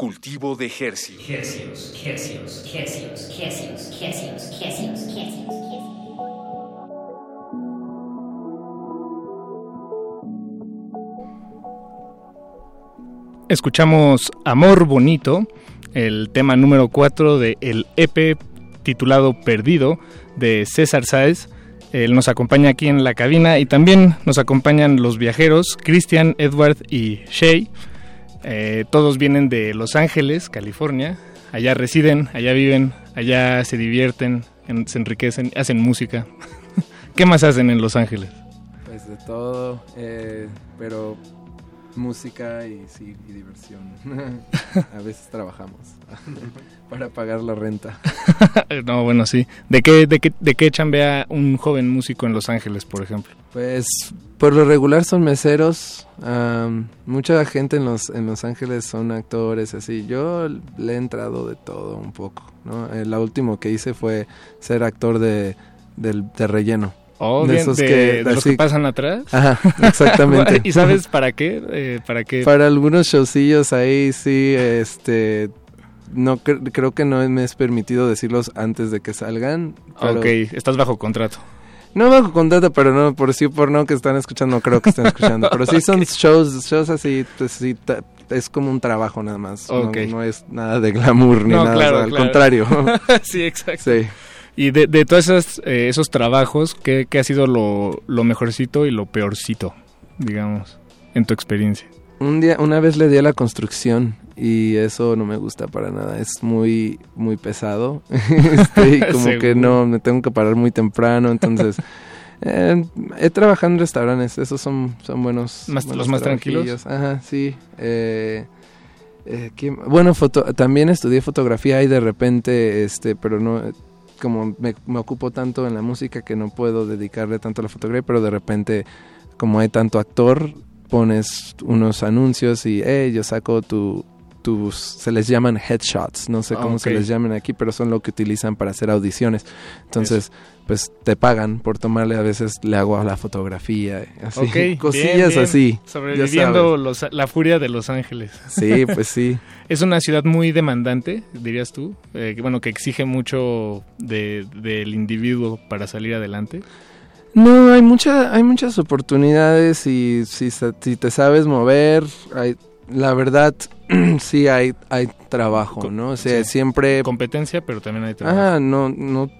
Cultivo de. Hercios, hercios, hercios, hercios, hercios, hercios, hercios. Escuchamos Amor Bonito, el tema número 4 de el EP titulado Perdido de César Sáez. Él nos acompaña aquí en la cabina y también nos acompañan los viajeros Christian, Edward y Shay. Eh, todos vienen de Los Ángeles, California. Allá residen, allá viven, allá se divierten, en- se enriquecen, hacen música. ¿Qué más hacen en Los Ángeles? Pues de todo, eh, pero música y sí, y diversión. a veces trabajamos para pagar la renta. no, bueno, sí. ¿De qué, de, qué, ¿De qué chambea un joven músico en Los Ángeles, por ejemplo? Pues por lo regular son meseros. am, mucha gente en los, en Los Ángeles son actores, así. Yo le he entrado de todo un poco. ¿no? Eh, la último que hice fue ser actor de, del- de relleno. Oh, bien, de, de los así- que pasan atrás. Ajá, exactamente. ¿Y sabes para qué? Eh, ¿Para qué? Para algunos showcillos ahí sí, este, no cre- creo que no me es permitido decirlos antes de que salgan. pero- Ok, estás bajo contrato. No bajo contrato, pero no, por sí por no que están escuchando, no creo que estén escuchando. Pero sí son shows, shows así, pues sí, es como un trabajo nada más. no- Ok. No, es nada de glamour ni No, nada, claro, o sea, al claro. contrario. sí, exacto. Sí. Y de, de todos esos, eh, esos trabajos, ¿qué, qué ha sido lo, lo mejorcito y lo peorcito, digamos, en tu experiencia? Un día, una vez le di a la construcción y eso no me gusta para nada. Es muy, muy pesado. Este, y como que no, me tengo que parar muy temprano. Entonces, eh, he trabajado en restaurantes. Esos son, son buenos. Más- buenos los más tranquilos. Ajá, sí. Eh, eh, ¿quién- bueno, foto, también estudié fotografía y de repente, este, pero no, como me, me ocupo tanto en la música que no puedo dedicarle tanto a la fotografía, pero de repente, como hay tanto actor, pones unos anuncios y, hey, yo saco tu, tus, se les llaman headshots, no sé Ah, cómo se les llaman aquí, pero son lo que utilizan para hacer audiciones. Entonces, pues te pagan por tomarle, a veces le hago a la fotografía, así, cosillas bien. así. Sobreviviendo los- la furia de Los Ángeles. Sí, pues sí. Es una ciudad muy demandante, dirías tú. eh, que, bueno, que exige mucho de- del individuo para salir adelante. No, hay mucha, hay muchas oportunidades y si, si te sabes mover, hay, la verdad sí hay, hay trabajo, ¿no? O sea, Sí. siempre Competencia, pero también hay trabajo. Ajá, no, no,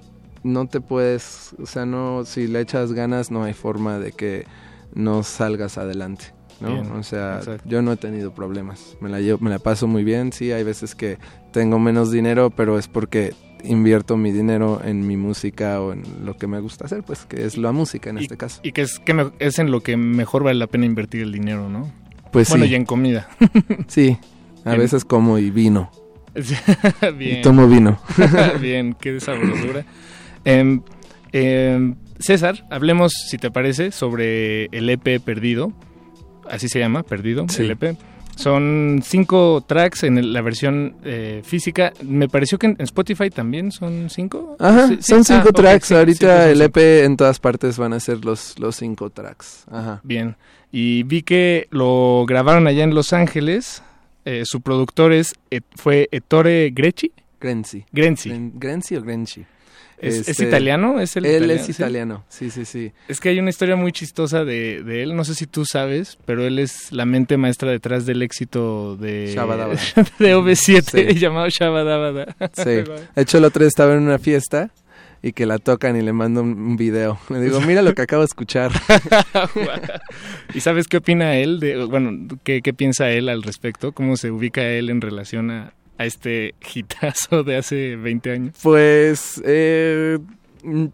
no te puedes, o sea, no, si le echas ganas no hay forma de que no salgas adelante, ¿no? Bien, o sea, exacto. yo no he tenido problemas, me la, llevo- me la paso muy bien, sí, hay veces que tengo menos dinero, pero es porque invierto mi dinero en mi música o en lo que me gusta hacer, pues, que es la música en Y- este caso. Y que es, que me- es en lo que mejor vale la pena invertir el dinero, ¿no? Pues bueno, sí. y en comida. Sí, a Bien. veces como y vino. Bien. Y tomo vino. Bien, qué sabrosura. Em, em, César, hablemos, si te parece, sobre el EP Perdido. Así se llama, Perdido, Sí. el EP. Son cinco tracks en el- la versión eh, física. Me pareció que en Spotify también son cinco. Ajá, Sí, sí. son cinco Ah, tracks. Ahorita sí, el. EP en todas partes van a ser los, los cinco tracks. Ajá. Bien. Y vi que lo grabaron allá en Los Ángeles. Eh, su productor es, Et- fue Ettore Greci. Grenzi. Grenzi. Gren- Grenzi o Grenci. ¿Es, es Este, italiano? ¿Es el él italiano? es italiano, sí, sí, sí. Es que hay una historia muy chistosa de, de él, no sé si tú sabes, pero él es la mente maestra detrás del éxito de, Shabadabada. de OV7 Sí. llamado Shabadabada. Sí. De hecho, el otro día estaba en una fiesta y que la tocan y le mando un, un video. Le digo, mira lo que acabo de escuchar. ¿Y sabes qué opina él? De, bueno, ¿qué, ¿qué piensa él al respecto? ¿Cómo se ubica él en relación a, a este hitazo de hace 20 años? Pues, eh, mm,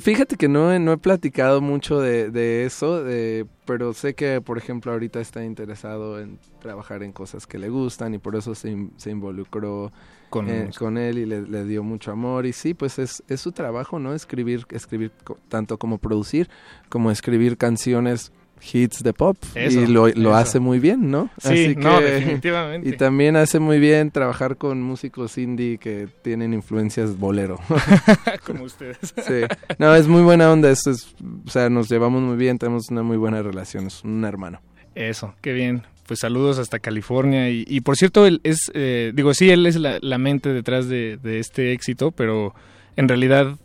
fíjate que no, he- no he platicado mucho de, de eso, de- pero sé que, por ejemplo, ahorita está interesado en trabajar en cosas que le gustan y por eso se, in- se involucró Con- eh, con él y le, le dio mucho amor. Y sí, pues es, es su trabajo, ¿no? Escribir, escribir tanto como producir, como escribir canciones hits de pop Eso, y lo, lo hace muy bien, ¿no? Sí, no, definitivamente. Y también hace muy bien trabajar con músicos indie que tienen influencias bolero. Como ustedes. Sí. No, es muy buena onda, es, es- o sea, nos llevamos muy bien, tenemos una muy buena relación, es un hermano. Eso, qué bien. Pues saludos hasta California. Y, y por cierto, él es, eh, digo, sí, él es la, la mente detrás de, de este éxito, pero en realidad,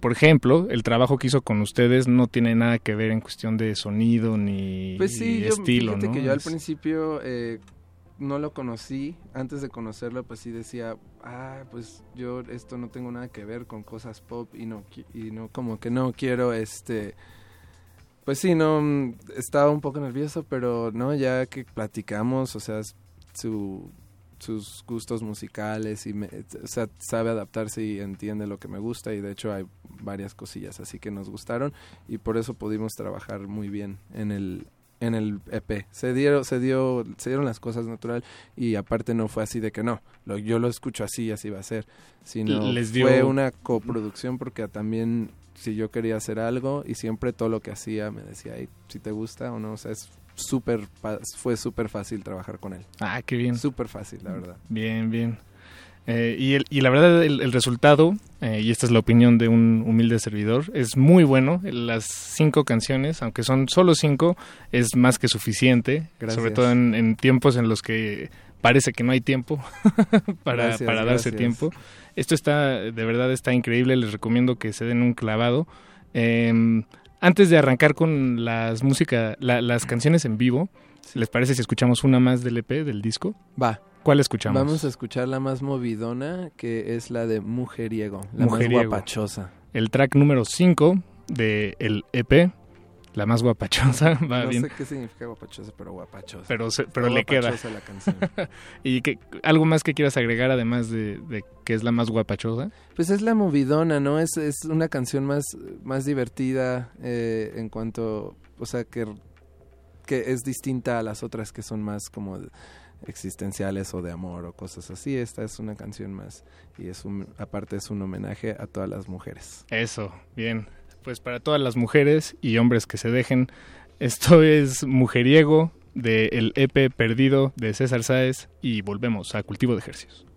por ejemplo, el trabajo que hizo con ustedes no tiene nada que ver en cuestión de sonido ni Pues sí, yo, estilo, ¿no? que yo al principio eh, no lo conocí, antes de conocerlo pues sí decía, ah, pues yo esto no tengo nada que ver con cosas pop y no, y no como que no quiero este... Pues sí, no, mm, estaba un poco nervioso, pero no, ya que platicamos, o sea, su, sus gustos musicales y, me, o sea, sabe adaptarse y entiende lo que me gusta y de hecho hay varias cosillas así que nos gustaron y por eso pudimos trabajar muy bien en el en el EP. Se dieron, se dio, se dieron las cosas natural y aparte no fue así de que no, lo, yo lo escucho así y así va a ser, sino Les dio- fue una coproducción porque también si yo quería hacer algo y siempre todo lo que hacía me decía, "Ey, si te gusta o no, o sea, es súper, fue súper fácil trabajar con él. Ah, qué bien. Súper fácil, la verdad. Bien, bien. Eh, y, el- y la verdad, el, el resultado, eh, y esta es la opinión de un humilde servidor, es muy bueno. Las cinco canciones, aunque son solo cinco, es más que suficiente. Gracias. Sobre todo en, en tiempos en los que parece que no hay tiempo para, Gracias, para darse gracias. tiempo. Esto está, de verdad, está increíble. Les recomiendo que se den un clavado. Eh, antes de arrancar con las música, la- las canciones en vivo, ¿les parece si escuchamos una más del EP, del disco? Va. ¿Cuál escuchamos? Vamos a escuchar la más movidona, que es la de Mujeriego, la Mujeriego. más guapachosa. El track número 5 de el EP, la más guapachosa, va no bien. sé qué significa guapachosa, pero guapachosa. Pero, se- pero le queda. la canción. ¿Y que, algo más que quieras agregar además de, de que es la más guapachosa? Pues es la movidona, ¿no? Es, es una canción más, más divertida eh, en cuanto, o sea, que, que es distinta a las otras que son más como existenciales o de amor o cosas así. Esta es una canción más y es un, aparte es un homenaje a todas las mujeres. Eso, bien. Pues para todas las mujeres y hombres que se dejen, esto es Mujeriego de el EP Perdido de César Sáez y volvemos a Cultivo de Ejercicios.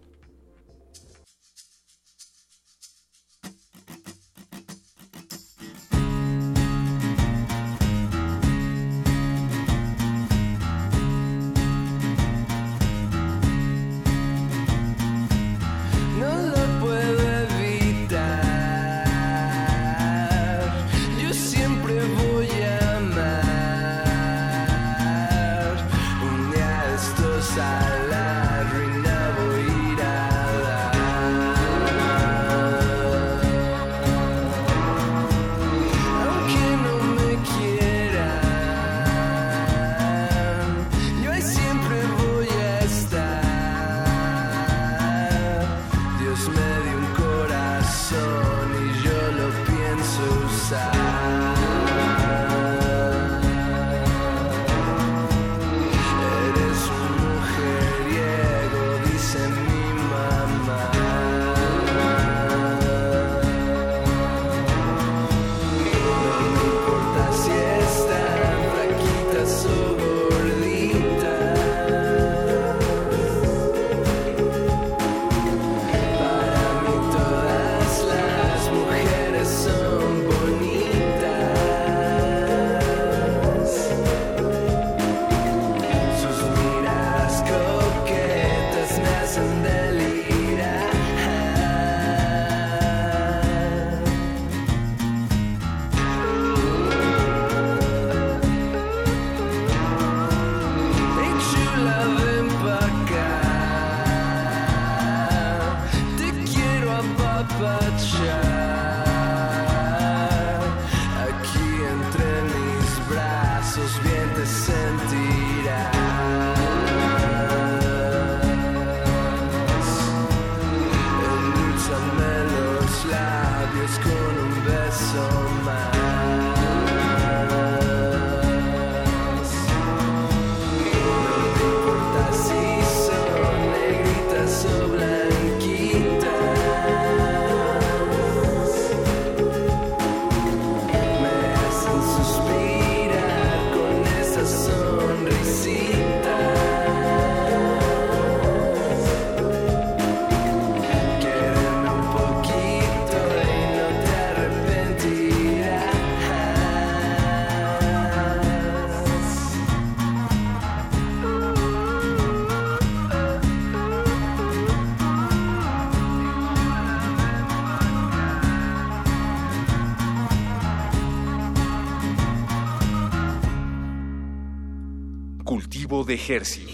De.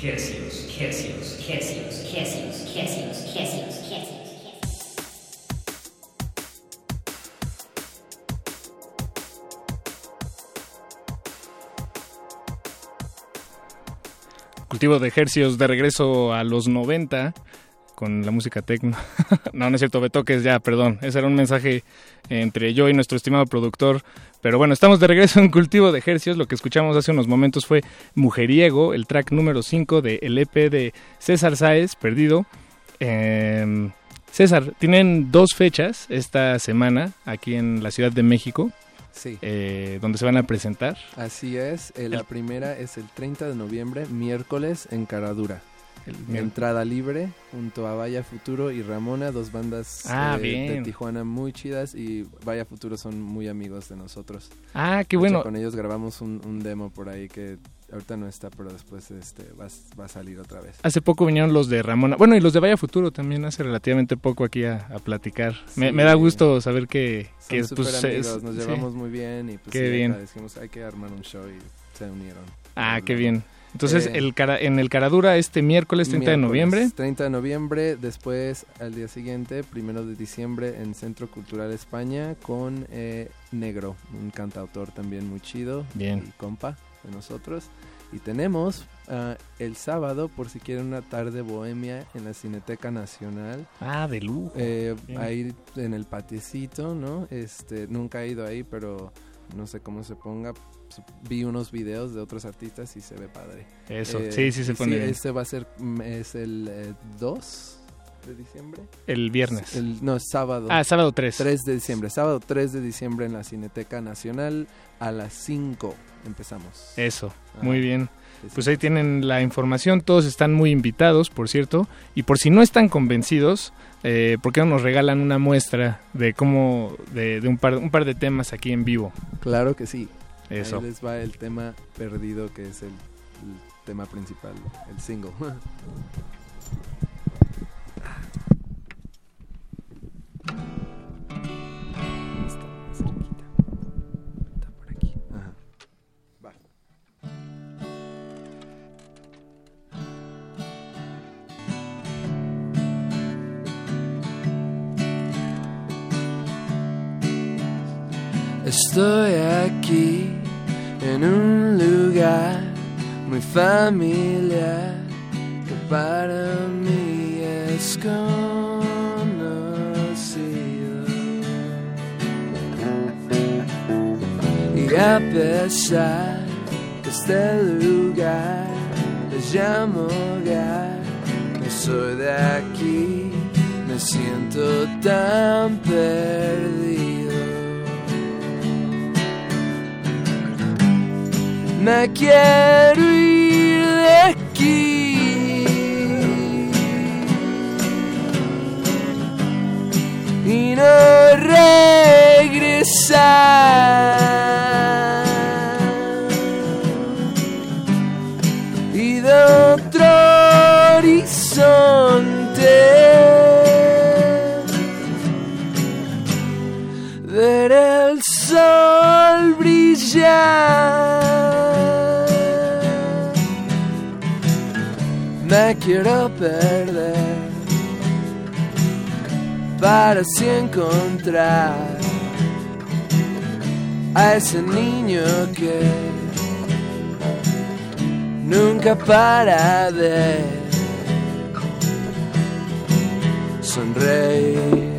Cultivo de Ejercicios de regreso a los 90. Con la música tecno. no, no es cierto, Betoques, ya, perdón. Ese era un mensaje entre yo y nuestro estimado productor. Pero bueno, estamos de regreso en Cultivo de Ejercios. Lo que escuchamos hace unos momentos fue Mujeriego, el track número 5 del EP de César Sáez, Perdido. Eh, César, tienen dos fechas esta semana aquí en la Ciudad de México. Sí. eh, donde se van a presentar. Así es, eh, la primera es el 30 de noviembre, miércoles en Caradura. Miércoles. Entrada libre junto a Vaya Futuro y Ramona, dos bandas Ah, eh, de. Tijuana muy chidas y Vaya Futuro son muy amigos de nosotros. Ah, qué hecho, bueno. con ellos grabamos un, un demo por ahí que ahorita no está, pero después este va, a- va a salir otra vez. Hace poco vinieron los de Ramona. Bueno, y los de Vaya Futuro también hace relativamente poco aquí a, a platicar. Me, Sí. me da gusto saber que, que pues, amigos, nos sí. llevamos muy bien y pues Qué sí, bien. dijimos hay que armar un show y se unieron. Ah, qué bien. Entonces, Eh, el cara, en el Caradura este miércoles 30 de Miércoles, noviembre. 30 de noviembre, después al día siguiente, primero de diciembre, en Centro Cultural España con eh, Negro, un cantautor también muy chido Bien. y compa de nosotros. Y tenemos ah, el sábado, por si quieren una tarde bohemia en la Cineteca Nacional. Ah, de lujo. Eh, ahí en el patiecito, ¿no? Este, nunca he ido ahí, pero no sé cómo se ponga. Vi unos videos de otros artistas y se ve padre. Eh, Eso, sí, sí se pone bien. Este va a ser, mm, es el eh, 2 de diciembre. El viernes. El, no, es sábado. Ah, sábado 3. 3 de diciembre. Sábado 3 de diciembre en la Cineteca Nacional a las 5 empezamos. Eso, Ajá. muy bien. Sí, sí. Pues ahí tienen la información, todos están muy invitados, por cierto, y por si no están convencidos, eh, ¿por qué no nos regalan una muestra de cómo, de, de un, par, un par de temas aquí en vivo? Claro que sí. Eso. Ahí les va el tema perdido que es el, el tema principal, el single. Estoy aquí en un lugar muy familiar que para mí es conocido. Y a pesar que este lugar les llamo hogar, no soy de aquí, me siento tan perdido. Me quiero ir de aquí y no regresar. Y de Me quiero perder para así encontrar a ese niño que nunca para de sonreír.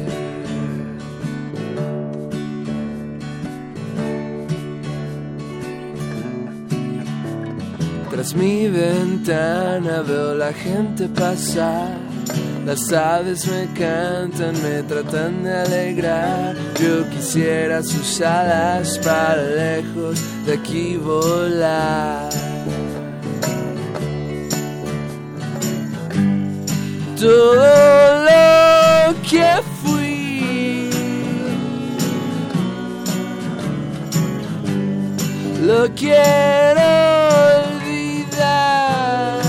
Mi ventana veo la gente pasar. Las aves me cantan, me tratan de alegrar. Yo quisiera sus alas para lejos de aquí volar. Todo lo que fui lo quiero olvidar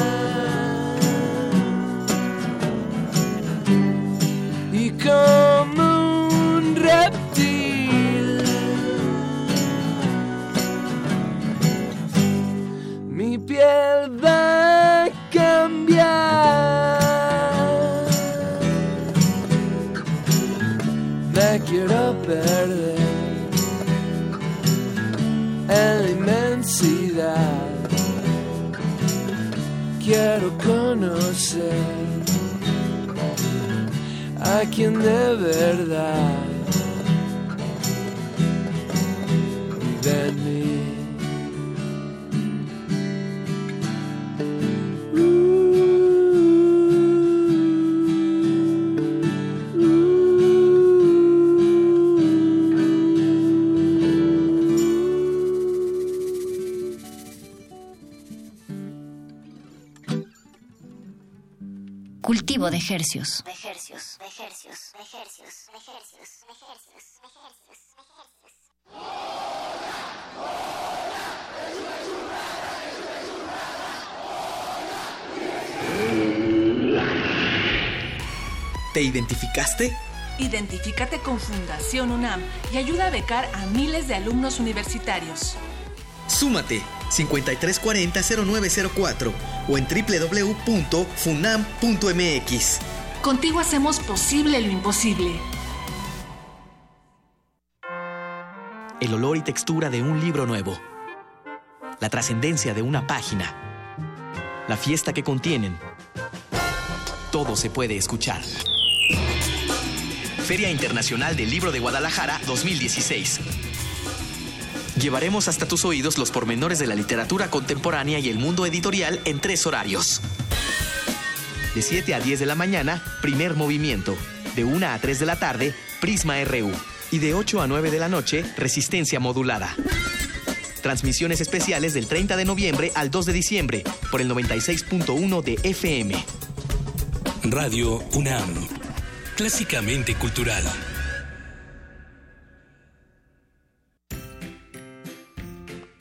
y como un reptil mi piel va a cambiar me quiero perder en la inmensidad quiero conocer a quien de verdad de ejercios. ¿Te identificaste? Identifícate con Fundación UNAM y ayuda a becar a miles de alumnos universitarios. Súmate 5340-0904 o en www.funam.mx. Contigo hacemos posible lo imposible. El olor y textura de un libro nuevo. La trascendencia de una página. La fiesta que contienen. Todo se puede escuchar. Feria Internacional del Libro de Guadalajara 2016. Llevaremos hasta tus oídos los pormenores de la literatura contemporánea y el mundo editorial en tres horarios. De 7 a 10 de la mañana, primer movimiento. De 1 a 3 de la tarde, Prisma RU. Y de 8 a 9 de la noche, resistencia modulada. Transmisiones especiales del 30 de noviembre al 2 de diciembre por el 96.1 de FM. Radio UNAM. Clásicamente cultural.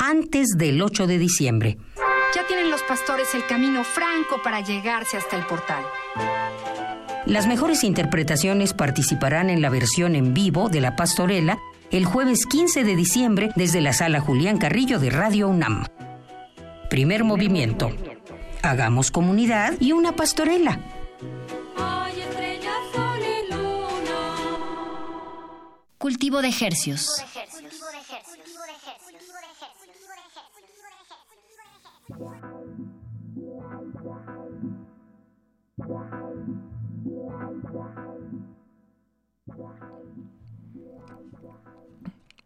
antes del 8 de diciembre. Ya tienen los pastores el camino franco para llegarse hasta el portal. Las mejores interpretaciones participarán en la versión en vivo de La Pastorela el jueves 15 de diciembre desde la sala Julián Carrillo de Radio UNAM. Primer movimiento. Hagamos comunidad y una pastorela. Cultivo de ejercios.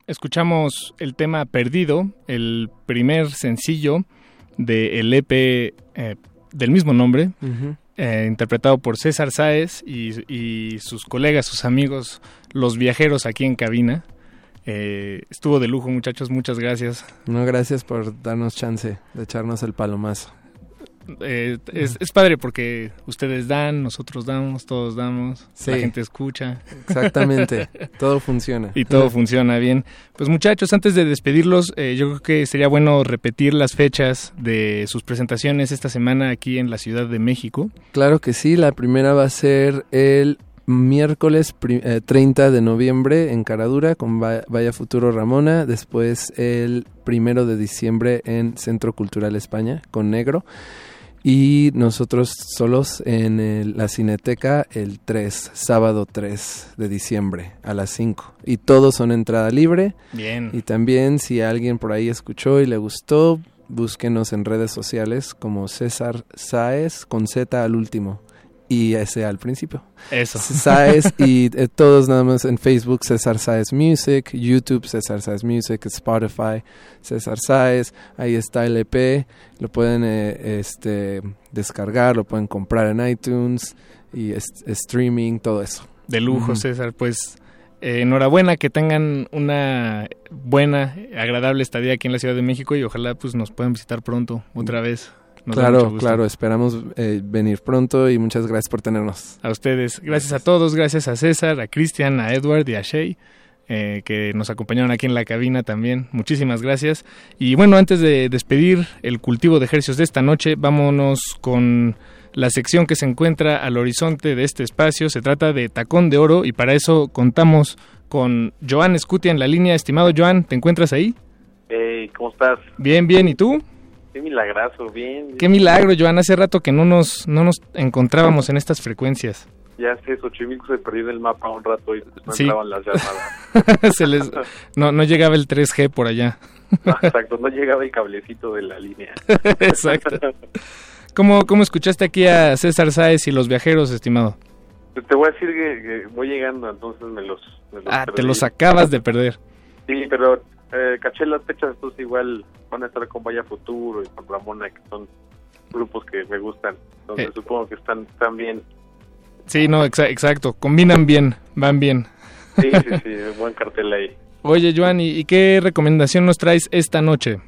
Escuchamos el tema Perdido, el primer sencillo del EP eh, del mismo nombre, eh, interpretado por César Sáez y, y sus colegas, sus amigos, los viajeros aquí en cabina. Eh, estuvo de lujo, muchachos, muchas gracias. No, gracias por darnos chance de echarnos el palomazo. Eh, es, es padre porque ustedes dan, nosotros damos, todos damos, Sí. la gente escucha. Exactamente, todo funciona. Y todo funciona bien. Pues muchachos, antes de despedirlos, eh, yo creo que sería bueno repetir las fechas de sus presentaciones esta semana aquí en la Ciudad de México. Claro que sí, la primera va a ser el miércoles pri- eh, 30 de noviembre en Caradura con Va- Vaya Futuro Ramona, después el primero de diciembre en Centro Cultural España con Negro Y nosotros solos en el- la Cineteca el 3, sábado 3 de diciembre a las 5. Y todos son entrada libre. Bien. Y también si alguien por ahí escuchó y le gustó, búsquenos en redes sociales como César Saez con Z al último y S al principio. Eso. Saez y eh, todos nada más en Facebook César Saez Music, YouTube César Saez Music, Spotify César Saez, ahí está el EP, lo pueden eh, este descargar, lo pueden comprar en iTunes y streaming, todo eso. De lujo, Ujú. César. Pues eh, enhorabuena, que tengan una buena, agradable estadía aquí en la Ciudad de México y ojalá pues nos puedan visitar pronto otra vez. Nos da mucho claro, gusto. claro, esperamos eh, venir pronto y muchas gracias por tenernos. A ustedes. Gracias a todos, gracias a César, a Cristian, a Edward y a Shay. eh, que nos acompañaron aquí en la cabina también. Muchísimas gracias. Y bueno, antes de despedir el cultivo de ejercicios de esta noche, vámonos con la sección que se encuentra al horizonte de este espacio. Se trata de Tacón de Oro y para eso contamos con Joan Escutia en la línea. Estimado Joan, ¿te encuentras ahí? Hey, ¿cómo estás? Bien, bien. ¿Y tú? Qué milagrazo, bien. Qué milagro, Joan. Hace rato que no nos, no nos encontrábamos en estas frecuencias. Ya sé, Xochimilco se perdió en el mapa un rato y no Sí. entraban las llamadas. Se les, no, no llegaba el 3G por allá. No, exacto, no llegaba el cablecito de la línea. Exacto. ¿Cómo, ¿Cómo escuchaste aquí a César Sáez y los viajeros, estimado? Pues Te voy a decir que, que voy llegando, entonces me los... me los Ah, te los acabas de perder. Sí, pero eh, caché las fechas, entonces igual van a estar con Vaya Futuro y con Ramona, que son grupos que me gustan. Entonces Eh. supongo que están, están bien. Sí, no, exa- exacto. Combinan bien, van bien. Sí, sí, sí, buen cartel ahí. Oye, Joan, ¿y, y qué recomendación nos traes esta noche?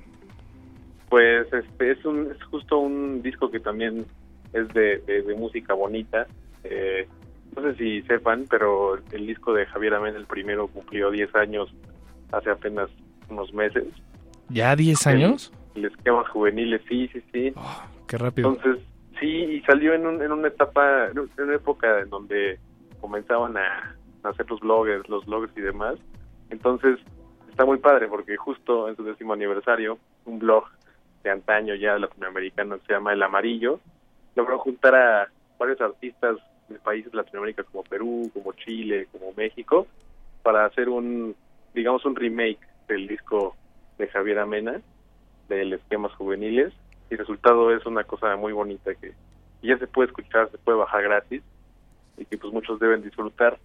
Pues este es, un, es justo un disco que también es de, de- de música bonita. Eh, no sé si sepan, pero el disco de Javier Amén, el primero, cumplió 10 años hace apenas unos meses. ¿Ya 10 años? El esquema juveniles, sí, sí, sí. Qué rápido. Entonces, sí, y salió en, un- en una etapa, en una época en donde comenzaban a, a hacer los bloggers, los bloggers y demás. Entonces, está muy padre porque justo en su décimo aniversario, un blog de antaño ya latinoamericano se llama El Amarillo, logró juntar a varios artistas de países de Latinoamérica como Perú, como Chile, como México, para hacer un, digamos, un remake del disco de Javier Amena, del Esquemas Juveniles, y el resultado es una cosa muy bonita que ya se puede escuchar, se puede bajar gratis, y que pues muchos deben disfrutar.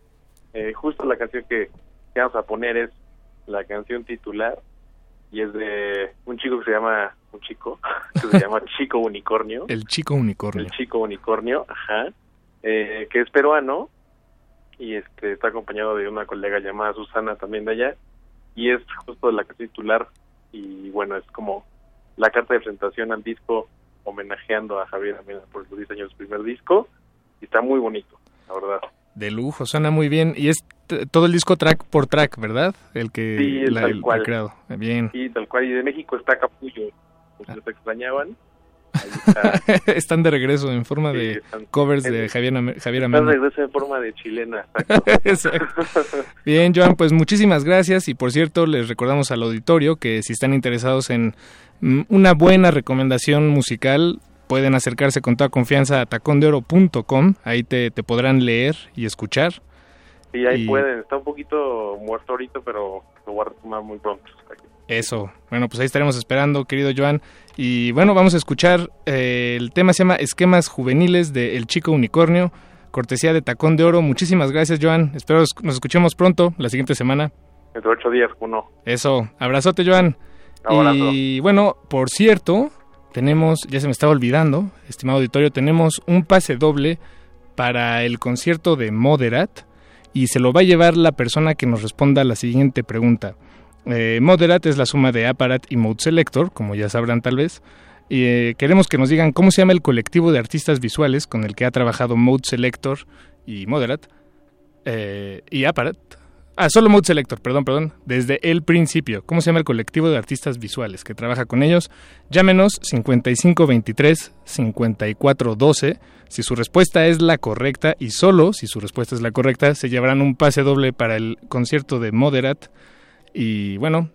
Eh, justo la canción que, que vamos a poner es la canción titular, y es de un chico que se llama, un chico, que se llama Chico Unicornio. El chico unicornio. El chico unicornio, ajá, eh, que es peruano y este está acompañado de una colega llamada Susana también de allá y es justo la canción titular y bueno, es como la carta de presentación al disco homenajeando a Javier Amena por los 10 años del primer disco y está muy bonito, la verdad. De lujo, suena muy bien. Y es todo el disco track por track, ¿verdad? El que Sí, la, tal el- cual. ha creado. Bien. Y tal cual, y de México está Capullo, no te extrañaban. Están de regreso en forma de están- covers de Javier, Javier Está Amena. de esa forma de chilena. Exacto. Bien, Joan, pues muchísimas gracias y por cierto les recordamos al auditorio que si están interesados en mm, una buena recomendación musical pueden acercarse con toda confianza a tacondeoro.com, ahí te, te podrán leer y escuchar. Sí, ahí Y- pueden. Está un poquito muerto ahorita, pero lo voy a retomar muy pronto. Eso, bueno, pues ahí estaremos esperando, querido Joan. Y bueno, vamos a escuchar, eh, el tema se llama Esquemas Juveniles de El Chico Unicornio, cortesía de Tacón de Oro. Muchísimas gracias, Joan. Espero nos escuchemos pronto, la siguiente semana. Entre ocho días, uno. Eso, abrazote, Joan. Abrazo. Y bueno, por cierto, tenemos, ya se me estaba olvidando, estimado auditorio, tenemos un pase doble para el concierto de Moderat y se lo va a llevar la persona que nos responda a la siguiente pregunta. Eh, Moderat es la suma de Apparat y Mode Selector, como ya sabrán tal vez. Y eh, queremos que nos digan cómo se llama el colectivo de artistas visuales con el que ha trabajado Mode Selector y Moderat eh, y Apparat. Ah, solo Mode Selector, perdón, perdón. Desde el principio. ¿Cómo se llama el colectivo de artistas visuales que trabaja con ellos? Llámenos 5523-5412. Si su respuesta es la correcta y solo si su respuesta es la correcta, se llevarán un pase doble para el concierto de Moderat. Y bueno,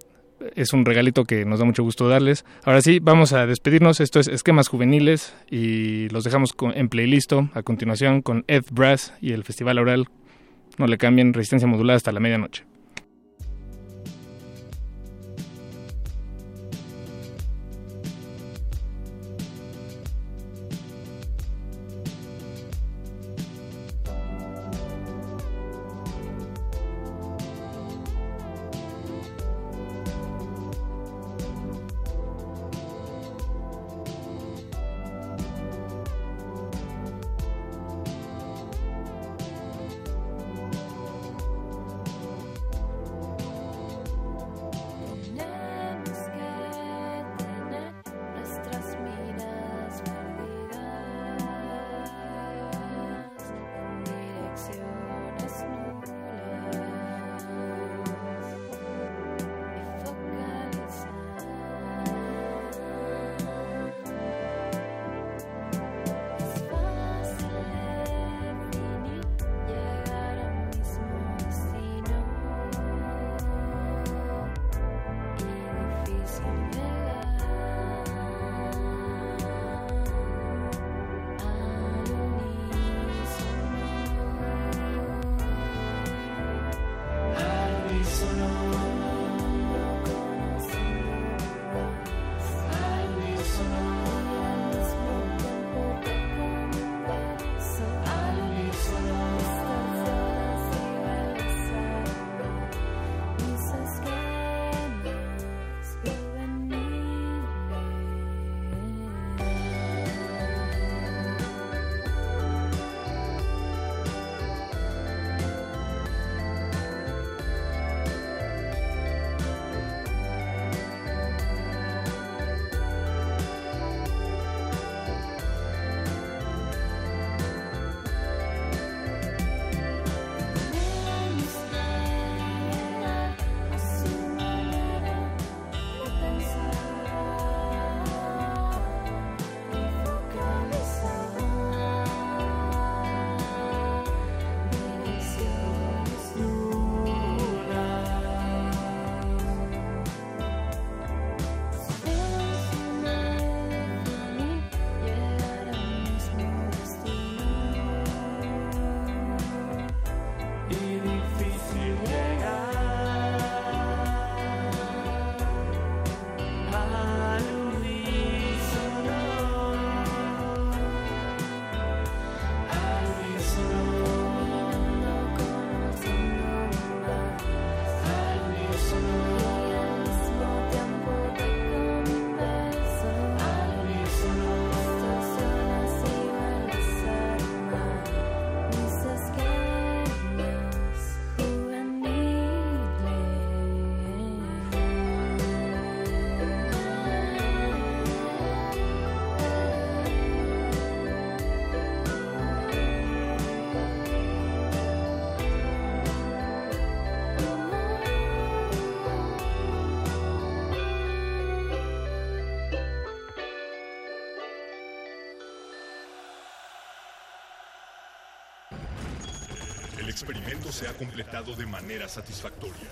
es un regalito que nos da mucho gusto darles. Ahora sí, vamos a despedirnos. Esto es Esquemas Juveniles y los dejamos con- en playlist a continuación con Ed Brass y el Festival Oral. No le cambien, resistencia modulada hasta la medianoche. Experimento se ha completado de manera satisfactoria.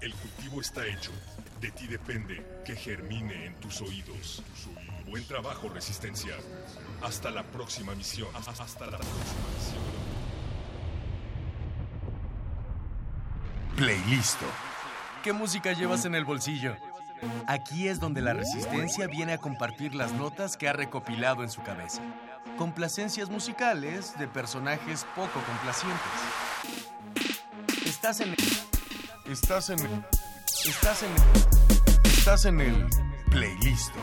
El cultivo está hecho. De ti depende que germine en tus oídos. Buen trabajo, Resistencia. Hasta la próxima misión. Hasta la próxima misión. Playlisto. ¿Qué música llevas en el bolsillo? Aquí es donde la resistencia viene a compartir las notas que ha recopilado en su cabeza. Complacencias musicales de personajes poco complacientes. Estás en Estás en Estás en Estás en el Playlisto.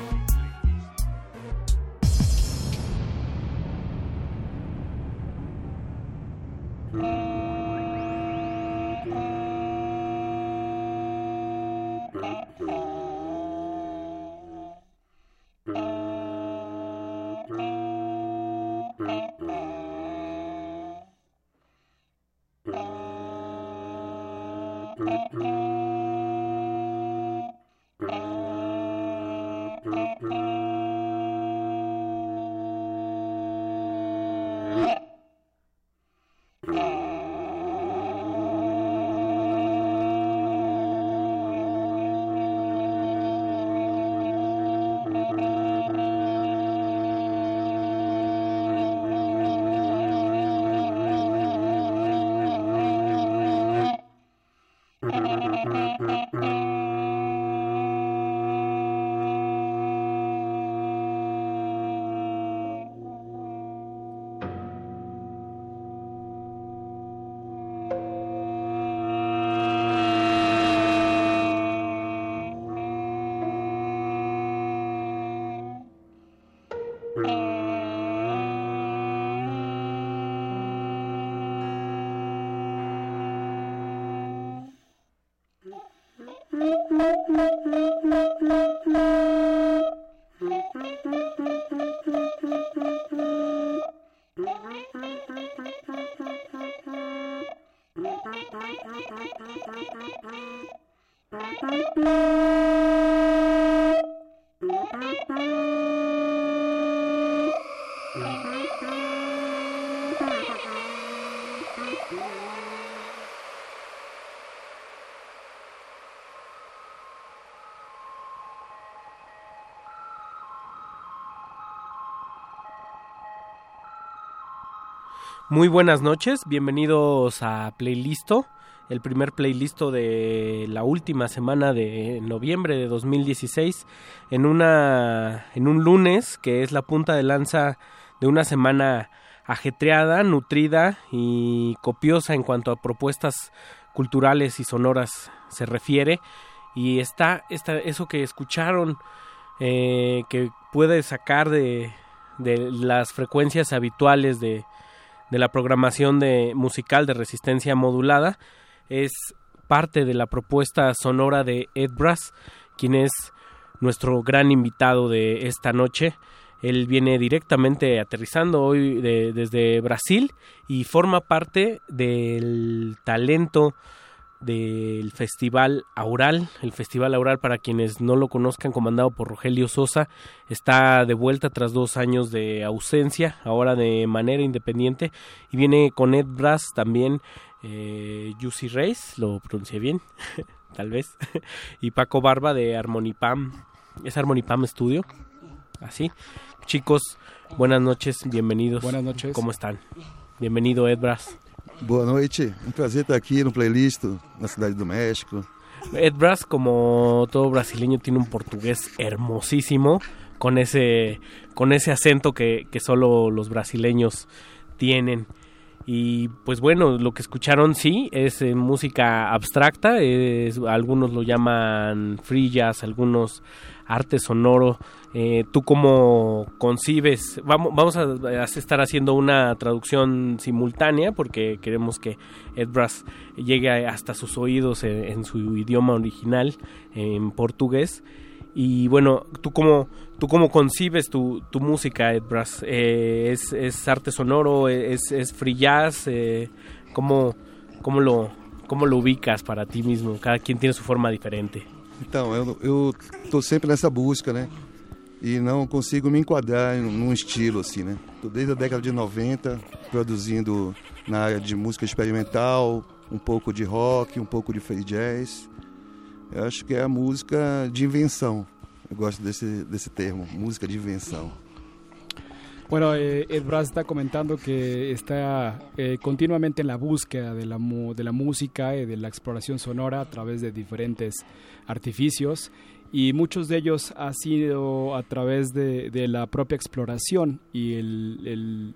Muy buenas noches, bienvenidos a Playlisto, el primer playlist de la última semana de noviembre de 2016, en una en un lunes que es la punta de lanza de una semana ajetreada, nutrida y copiosa en cuanto a propuestas culturales y sonoras se refiere. Y está, está eso que escucharon eh, que puede sacar de, de las frecuencias habituales de, de la programación de musical de resistencia modulada es parte de la propuesta sonora de Ed Brass, quien es nuestro gran invitado de esta noche. Él viene directamente aterrizando hoy de- desde Brasil y forma parte del talento del Festival Aural. El Festival Aural, para quienes no lo conozcan, comandado por Rogelio Sosa, está de vuelta tras dos años de ausencia, ahora de manera independiente, y viene con Ed Brass también, eh, Jussi Reis, lo pronuncié bien, tal vez, y Paco Barba de Harmonipam, es Harmonipam Studio, así. Chicos, buenas noches, bienvenidos. Buenas noches. ¿Cómo están? Bienvenido, Ed Brass. Boa noite, um prazer estar aqui no playlist na Cidade do México. Ed Brass, como todo brasileño, tiene un portugués hermosísimo, con ese, con ese acento que, que solo los brasileños tienen. Y pues bueno, lo que escucharon sí es eh, música abstracta, es- algunos lo llaman free jazz, algunos arte sonoro. Eh, ¿Tú cómo concibes? Vamos, vamos a, estar haciendo una traducción simultánea porque queremos que Ed Brass llegue hasta sus oídos en, en su idioma original, en portugués. Y bueno, ¿tú cómo, tú cómo concibes tu, tu música, Ed Brass? Eh, ¿es, ¿Es arte sonoro? ¿Es, es free jazz? Eh, ¿cómo, cómo, lo, ¿Cómo lo ubicas para ti mismo? Cada quien tiene su forma diferente. Então, eu, eu tô sempre nessa busca, né? E não consigo me enquadrar num estilo assim, né? Tô desde a década de 90 produzindo na área de música experimental, um pouco de rock, um pouco de free jazz. Eu acho que é a música de invenção. Eu gosto desse, desse termo, música de invenção. Bueno, eh, Ed Brass está comentando que está eh, continuamente en la búsqueda de la, mu- de la música y de la exploración sonora a través de diferentes artificios y muchos de ellos ha sido a través de, de la propia exploración y el, el,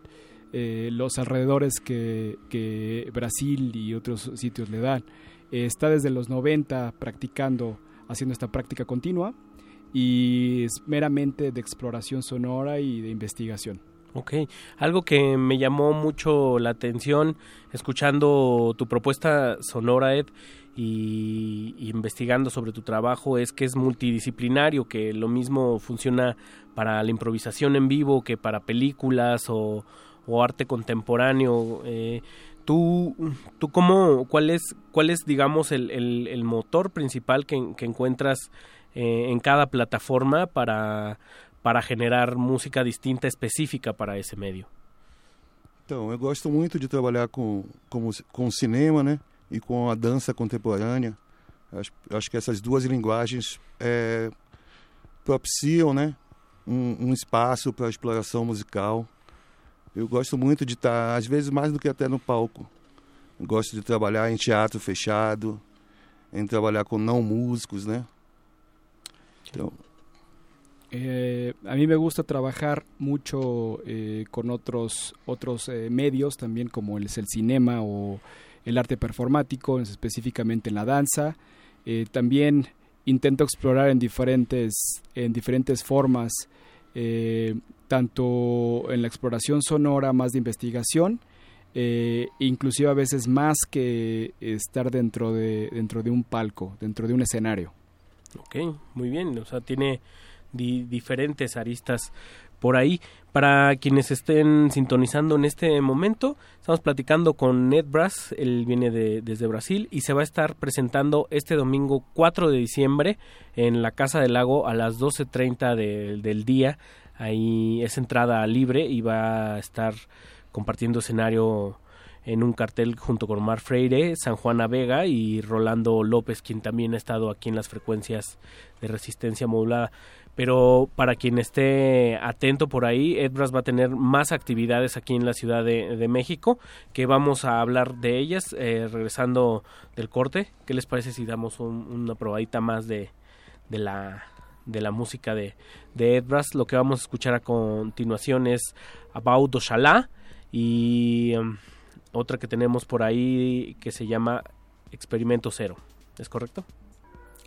eh, los alrededores que, que Brasil y otros sitios le dan. Eh, está desde los 90 practicando, haciendo esta práctica continua y es meramente de exploración sonora y de investigación. Ok, algo que me llamó mucho la atención escuchando tu propuesta sonora, Ed, y, y investigando sobre tu trabajo es que es multidisciplinario, que lo mismo funciona para la improvisación en vivo que para películas o, o arte contemporáneo. Eh, ¿Tú, tú cómo, cuál es, cuál es digamos, el, el- el motor principal que, que encuentras eh, en cada plataforma para, para generar música distinta, específica para ese medio? Então, eu gosto muito de trabalhar com, com, com cinema, né? E com a dança contemporânea. Acho, acho que essas duas linguagens é, propiciam, né? Um, um espaço para exploração musical. Eu gosto muito de estar, às vezes mais do que até no palco. Eu gosto de trabalhar em teatro fechado, em trabalhar com não músicos, né? Então, Eh, a mí me gusta trabajar mucho eh, con otros otros eh, medios también como el, el cinema o el arte performático, específicamente en la danza. Eh, también intento explorar en diferentes en diferentes formas eh, tanto en la exploración sonora más de investigación, eh, inclusive a veces más que estar dentro de, dentro de un palco, dentro de un escenario. Ok, muy bien. O sea, tiene di- diferentes aristas por ahí. Para quienes estén sintonizando en este momento, estamos platicando con Ned Brass, él viene de- desde Brasil y se va a estar presentando este domingo 4 de diciembre en la Casa del Lago a las 12.30 de- del día. Ahí es entrada libre y va a estar compartiendo escenario en un cartel junto con Mar Freire, San Juana Vega y Rolando López, quien también ha estado aquí en las frecuencias de resistencia modulada. Pero para quien esté atento por ahí, Edbras va a tener más actividades aquí en la Ciudad de, México, que vamos a hablar de ellas eh, regresando del corte. ¿Qué les parece si damos un- una probadita más de, de la de la música de, de Edbras? Lo que vamos a escuchar a continuación es About Oshalá y um, otra que tenemos por ahí que se llama Experimento Cero. ¿Es correcto?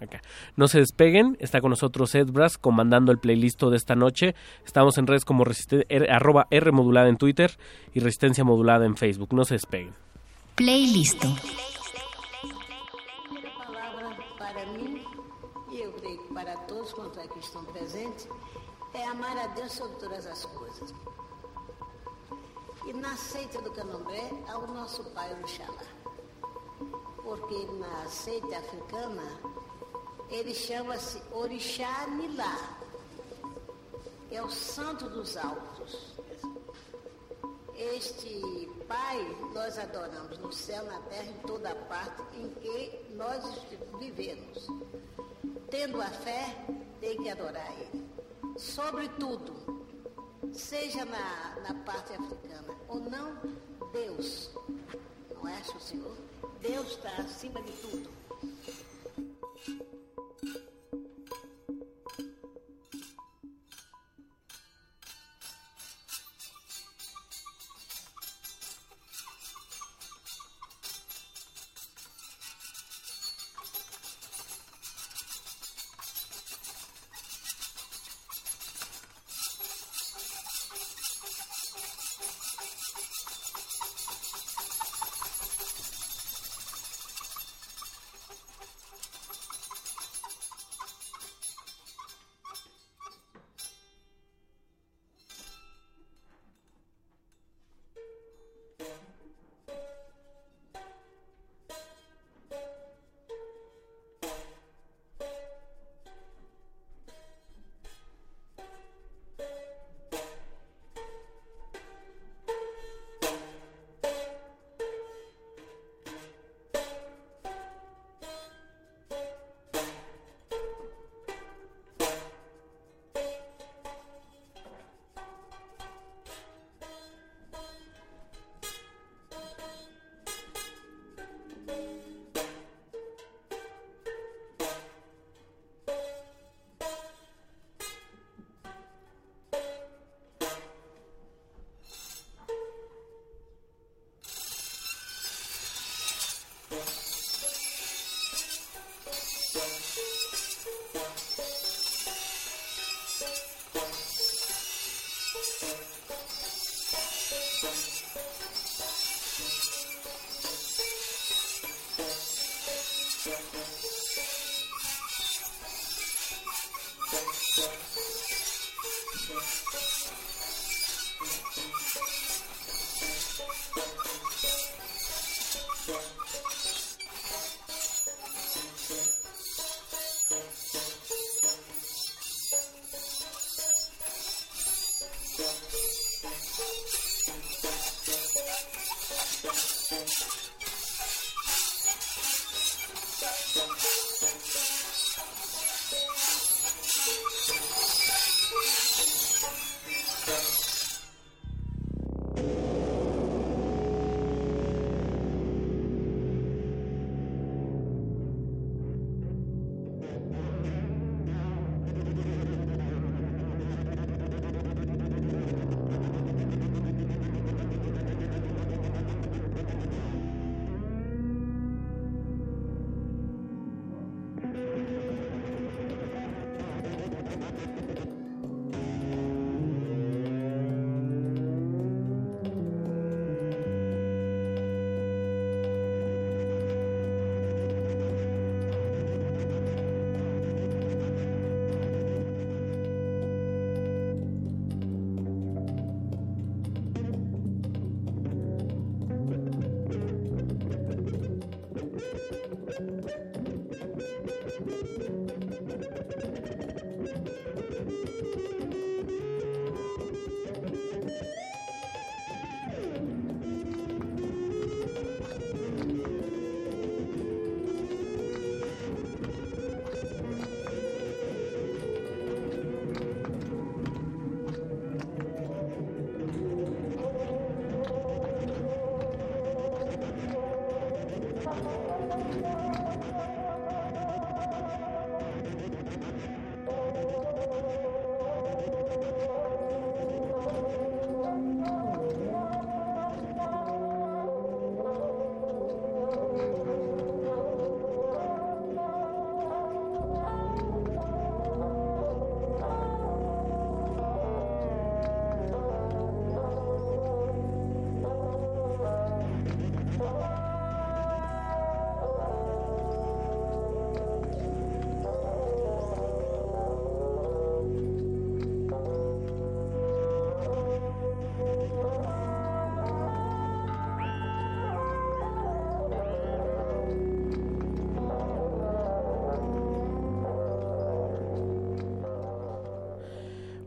Acá. No se despeguen, está con nosotros Ed Brass comandando el playlist de esta noche. Estamos en redes como R, arroba R modulada en Twitter y Resistencia modulada en Facebook. No se despeguen. Playlist. para mim, eu creio que para todos quanto aqui estão presentes, é amar a Deus sobre todas as coisas. Na seita do candomblé, ao nosso pai Oxalá. Porque na seita africana, ele chama-se Orixá Nilá. É o santo dos altos. Este Pai nós adoramos no céu, na terra, em toda parte em que nós vivemos. Tendo a fé, tem que adorar Ele. Sobretudo, seja na, na parte africana ou não, Deus. Não acha o Senhor? Deus está acima de tudo.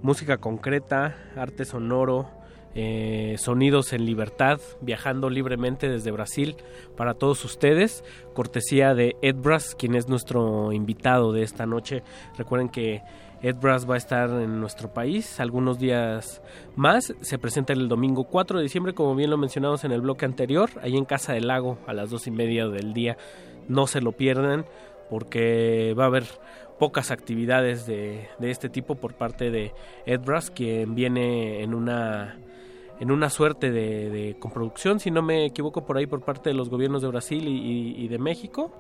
Música concreta, arte sonoro, eh, sonidos en libertad, viajando libremente desde Brasil para todos ustedes, cortesía de Ed Brass, quien es nuestro invitado de esta noche. Recuerden que Ed Brass va a estar en nuestro país algunos días más. Se presenta el domingo 4 de diciembre, como bien lo mencionamos en el bloque anterior, ahí en Casa del Lago a las dos y media del día. No se lo pierdan porque va a haber pocas actividades de, de este tipo por parte de Ed Brass, quien viene en una en una suerte de, de si no me equivoco, por ahí por parte de los gobiernos de Brasil y, y- y de México,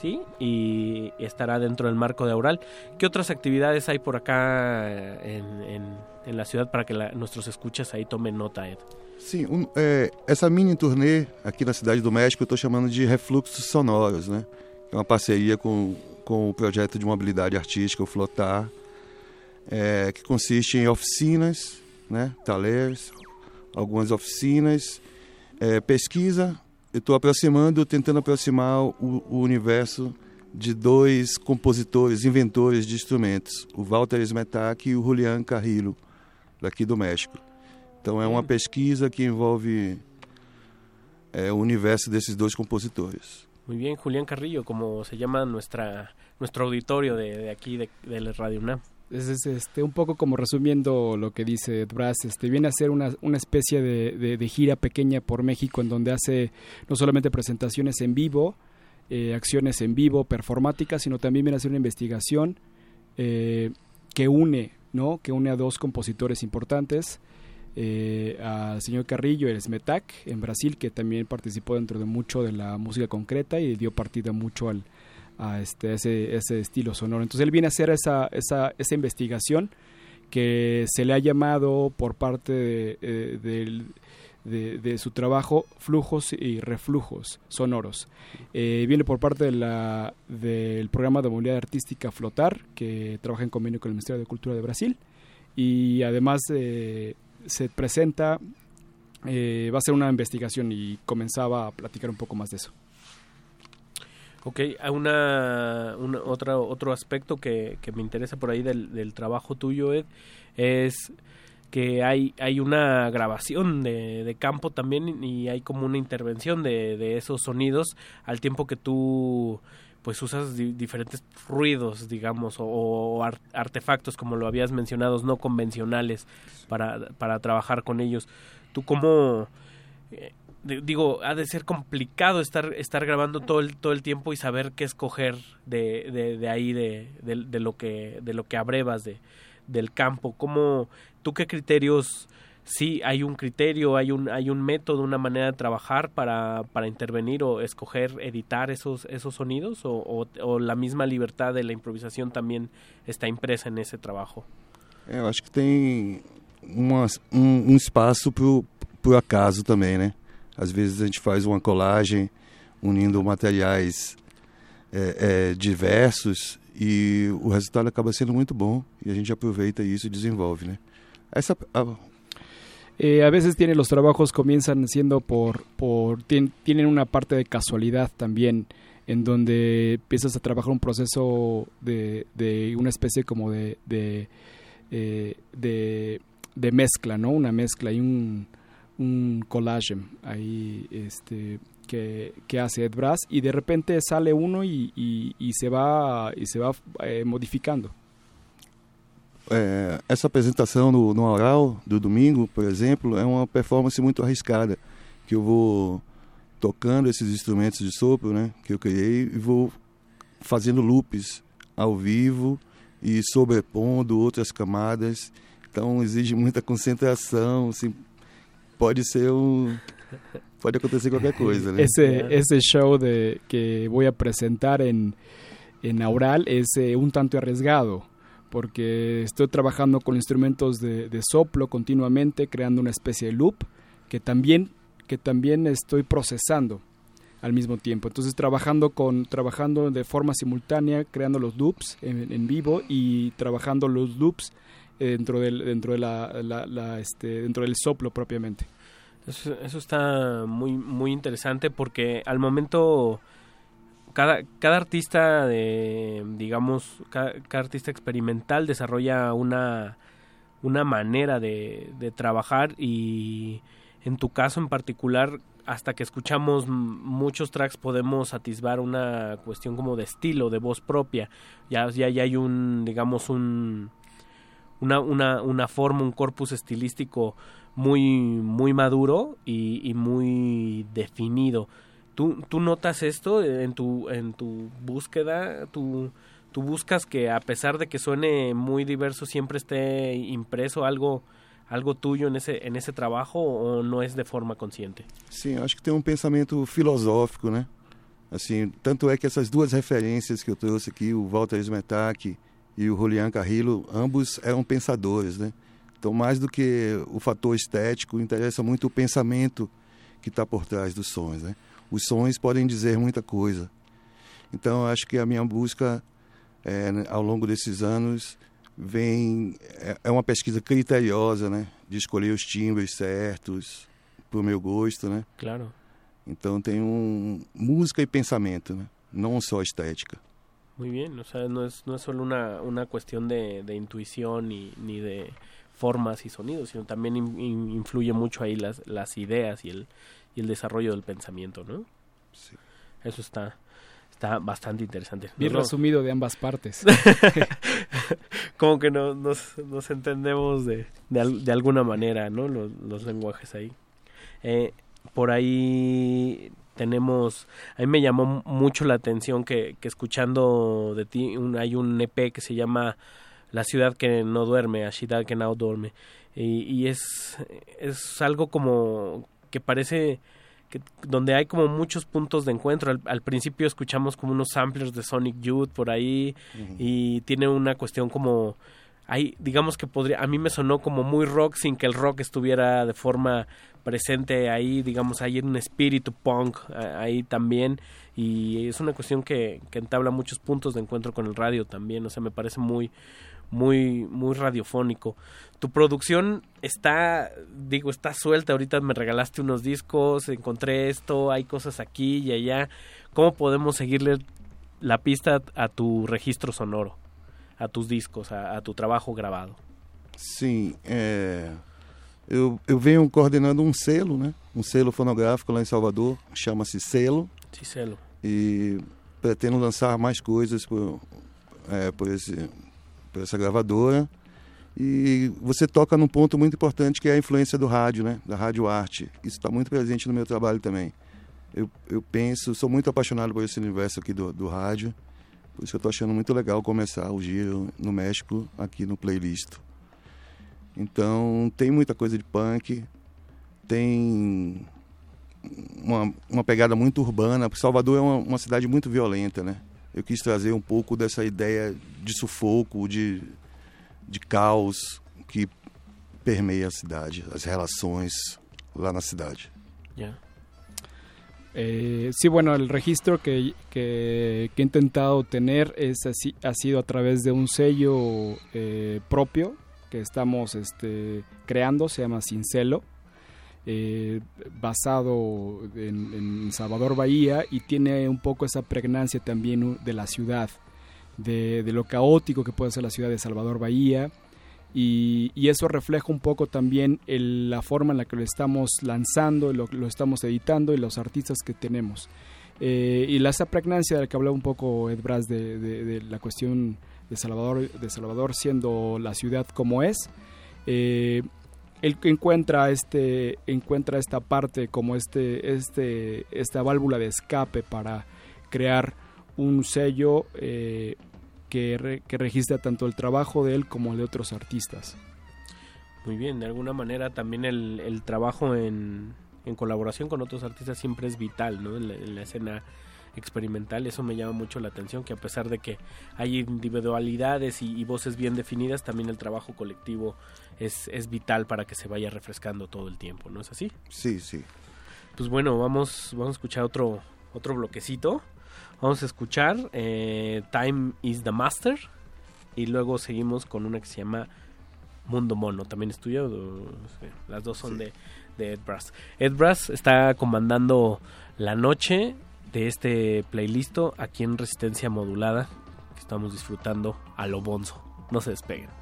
¿sí? Y estará dentro del marco de Aural. ¿Qué otras actividades hay por acá en, en- en la ciudad para que la- nuestros escuchas ahí tomen nota, Ed? Sim, um, é, essa mini turnê aqui na Cidade do México eu estou chamando de Refluxos Sonoros, né? É uma parceria com, com o projeto de mobilidade artística, o Flotar, é, que consiste em oficinas, né? Talers, algumas oficinas, é, pesquisa. Eu estou aproximando, tentando aproximar o, o universo de dois compositores, inventores de instrumentos, o Walter Smetak e o Julián Carrillo, daqui do México. Então é uma pesquisa que envolve é, o universo desses dois compositores. Muy bien, Julián Carrillo, como se llama nuestra nuestro auditorio de, aquí, de, de Radio UNAM. Es, es, este, un poco como resumiendo lo que dice Brass, este, viene a ser una, una especie de, de- de gira pequeña por México en donde hace no solamente presentaciones en vivo, eh, acciones en vivo, performáticas, sino también viene a hacer una investigación eh, que une, ¿no? que une a dos compositores importantes, eh, al señor Carrillo, el Smetak, en Brasil, que también participó dentro de mucho de la música concreta y dio partida mucho al, a este, ese, ese estilo sonoro. Entonces él viene a hacer esa, esa, esa investigación que se le ha llamado por parte de, eh, del- de- de su trabajo flujos y reflujos sonoros. Eh, viene por parte de la, del programa de movilidad artística Flotar, que trabaja en convenio con el Ministerio de Cultura de Brasil, y además eh, se presenta, eh, va a ser una investigación y comenzaba a platicar un poco más de eso. Ok, una, una- otra, otro aspecto que, me interesa por ahí del, trabajo tuyo, Ed, es que hay, hay una grabación de, de campo también y hay como una intervención de, de esos sonidos al tiempo que tú pues usas di- diferentes ruidos, digamos, o, o ar- artefactos, como lo habías mencionado, no convencionales para, para trabajar con ellos. ¿Tú cómo, eh, digo, ha de ser complicado estar, estar grabando todo el, todo el tiempo y saber qué escoger de, de, de ahí, de, de, de lo que, de lo que abrevas de, del campo. ¿Cómo, ¿Tú qué criterios, sí hay un criterio, hay un, hay un método, una manera de trabajar para, para intervenir o escoger, editar esos, esos sonidos? O, o, o la misma libertad de la improvisación también está impresa en ese trabajo? É, eu acho que tem uma, um, um espaço pro, pro acaso também, né? Às vezes a gente faz uma colagem unindo materiais é, é, diversos e o resultado acaba sendo muito bom e a gente aproveita isso e desenvolve, né? Essa, a, Eh, a veces tiene los trabajos comienzan siendo por, por tien- tienen una parte de casualidad también en donde empiezas a trabajar un proceso de, de una especie como de de, eh, de mezcla, ¿no? Una mezcla y un, un collage ahí este que, que hace Ed Brass y de repente sale uno y, y, y se va y se va eh, modificando. É, essa apresentação no, no Oral do domingo, por exemplo, é uma performance muito arriscada, que eu vou tocando esses instrumentos de sopro, né, que eu criei e vou fazendo loops ao vivo e sobrepondo outras camadas. Então exige muita concentração, assim, pode ser um pode acontecer qualquer coisa, né? Ese, ese show de, que voy a presentar en, en Aural es eh, un tanto arriesgado porque estoy trabajando con instrumentos de, de soplo continuamente, creando una especie de loop que también, que también estoy procesando al mismo tiempo. Entonces trabajando con trabajando de forma simultánea, creando los loops en, en vivo y trabajando los loops eh, dentro del dentro de la, la- este dentro del soplo propiamente. Eso, eso está muy, muy interesante porque al momento cada, cada artista de, digamos, cada, artista experimental desarrolla una, una manera de, de trabajar y en tu caso en particular hasta que escuchamos muchos tracks podemos atisbar una cuestión como de estilo, de voz propia. Ya, ya, ya hay un, digamos, un, una, una, una forma, un corpus estilístico muy, muy maduro y, y muy definido. ¿Tú, ¿Tú notas esto en tu, en tu búsqueda? ¿Tú, ¿Tú buscas que a pesar de que suene muy diverso siempre esté impreso algo, algo tuyo en ese, en esse trabajo o no es de forma consciente? Sim, acho que tem um pensamento filosófico, né? Assim, tanto é que essas duas referências que eu trouxe aqui, o Walter Smetak e o Julian Carrillo, ambos eram pensadores, né? Então, mais do que o fator estético, interessa muito o pensamento que está por trás dos sons, né? Os sons podem dizer muita coisa. Então, acho que a minha busca é, ao longo desses anos vem é, é uma pesquisa criteriosa, né? De escolher os timbres certos para o meu gosto, né? Claro. Então tem um música e pensamento, né? Não só estética. Muy bien, o sea, no es, no es solo una, una cuestión de, de intuición ni, ni de formas y sonidos, sino también in- influye mucho ahí las, las ideas y el, y el desarrollo del pensamiento, ¿no? Eso está, está bastante interesante. Bien resumido de ambas partes. Como que no, nos, nos entendemos de, de, de alguna manera, ¿no? Los, los lenguajes ahí. Eh, por ahí tenemos, a mí me llamó mucho la atención que, que escuchando de ti un- hay un EP que se llama La ciudad que no duerme, a ciudad que no duerme. Y, y es, es algo como que parece que, donde hay como muchos puntos de encuentro. Al, al principio escuchamos como unos samplers de Sonic Youth por ahí y tiene una cuestión como hay digamos que podría a mí me sonó como muy rock sin que el rock estuviera de forma presente ahí digamos hay un espíritu punk ahí también. Y es una cuestión que, que entabla muchos puntos de encuentro con el radio también. O sea me parece muy muy muy radiofónico tu producción está digo está suelta ahorita me regalaste unos discos encontré esto hay cosas aquí y allá cómo podemos seguirle la pista a tu registro sonoro a tus discos a, a tu trabajo grabado Sim, é, eu, eu venho coordenando um selo, né? Um selo fonográfico lá em Salvador, chama-se Selo. Cicelo. E pretendo lançar mais coisas por, é, por, esse, por essa gravadora. E você toca num ponto muito importante que é a influência do rádio, né? Da rádio arte. Isso está muito presente no meu trabalho também. Eu, eu penso, sou muito apaixonado por esse universo aqui do, do rádio. Por isso que eu estou achando muito legal começar o giro no México aqui no playlist. Então tem muita coisa de punk, tem uma, uma pegada muito urbana. Salvador é uma, uma cidade muito violenta, né? Eu quis trazer um pouco dessa ideia de sufoco, de, de caos que permeia a cidade, as relações lá na cidade. Ya. Eh, sí, bueno, el registro que, que- que he intentado tener es así, ha sido a través de un sello eh, propio que estamos este, creando, se llama Cincelo, eh, basado en, en Salvador Bahía y tiene un poco esa pregnancia también uh, de la ciudad, de, de lo caótico que puede ser la ciudad de Salvador Bahía. Y, y eso refleja un poco también el- la forma en la que lo estamos lanzando, lo, lo estamos editando y los artistas que tenemos. Eh, y la esa pregnancia de la que hablaba un poco Ed Brass de, de- de la cuestión de Salvador, de Salvador siendo la ciudad como es, eh, él encuentra este encuentra esta parte como este este esta válvula de escape para crear un sello eh, que, que registra tanto el trabajo de él como el de otros artistas. Muy bien, de alguna manera también el, el trabajo en, en colaboración con otros artistas siempre es vital, ¿no? En la escena experimental, eso me llama mucho la atención, que a pesar de que hay individualidades y, y voces bien definidas, también el trabajo colectivo es, es vital para que se vaya refrescando todo el tiempo, ¿no es así? Sí, sí. Pues bueno, vamos, vamos a escuchar otro, otro bloquecito. Vamos a escuchar eh, Time is the Master y luego seguimos con una que se llama Mundo Mono. ¿También es tuya? Las dos son de, de Ed Brass. Ed Brass está comandando la noche de este playlist aquí en Resistencia Modulada que estamos disfrutando a lo bonzo. No se despeguen.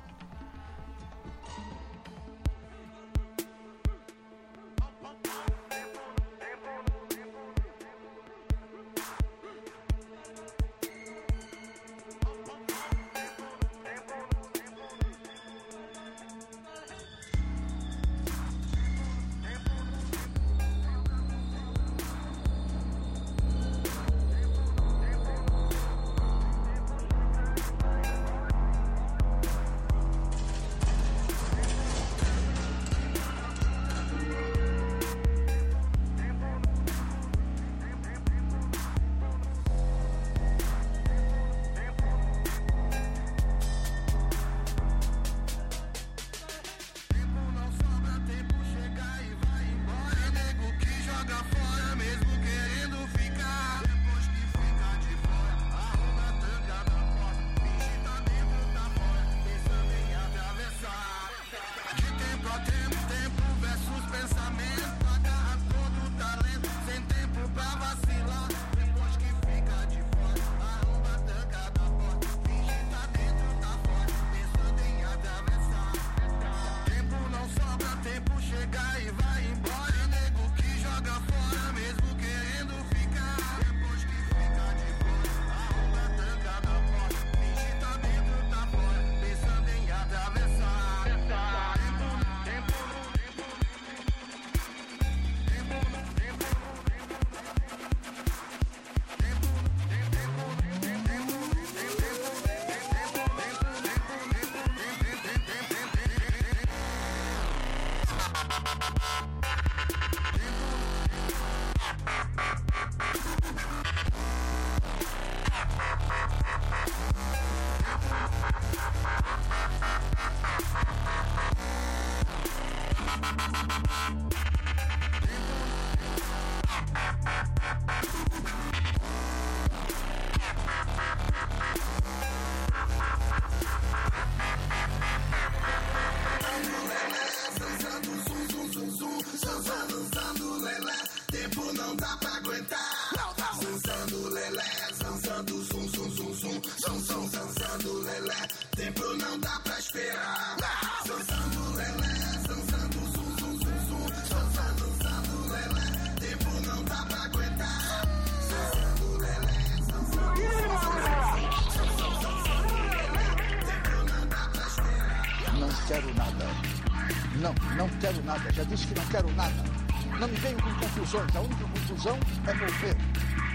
Única conclusão é morrer.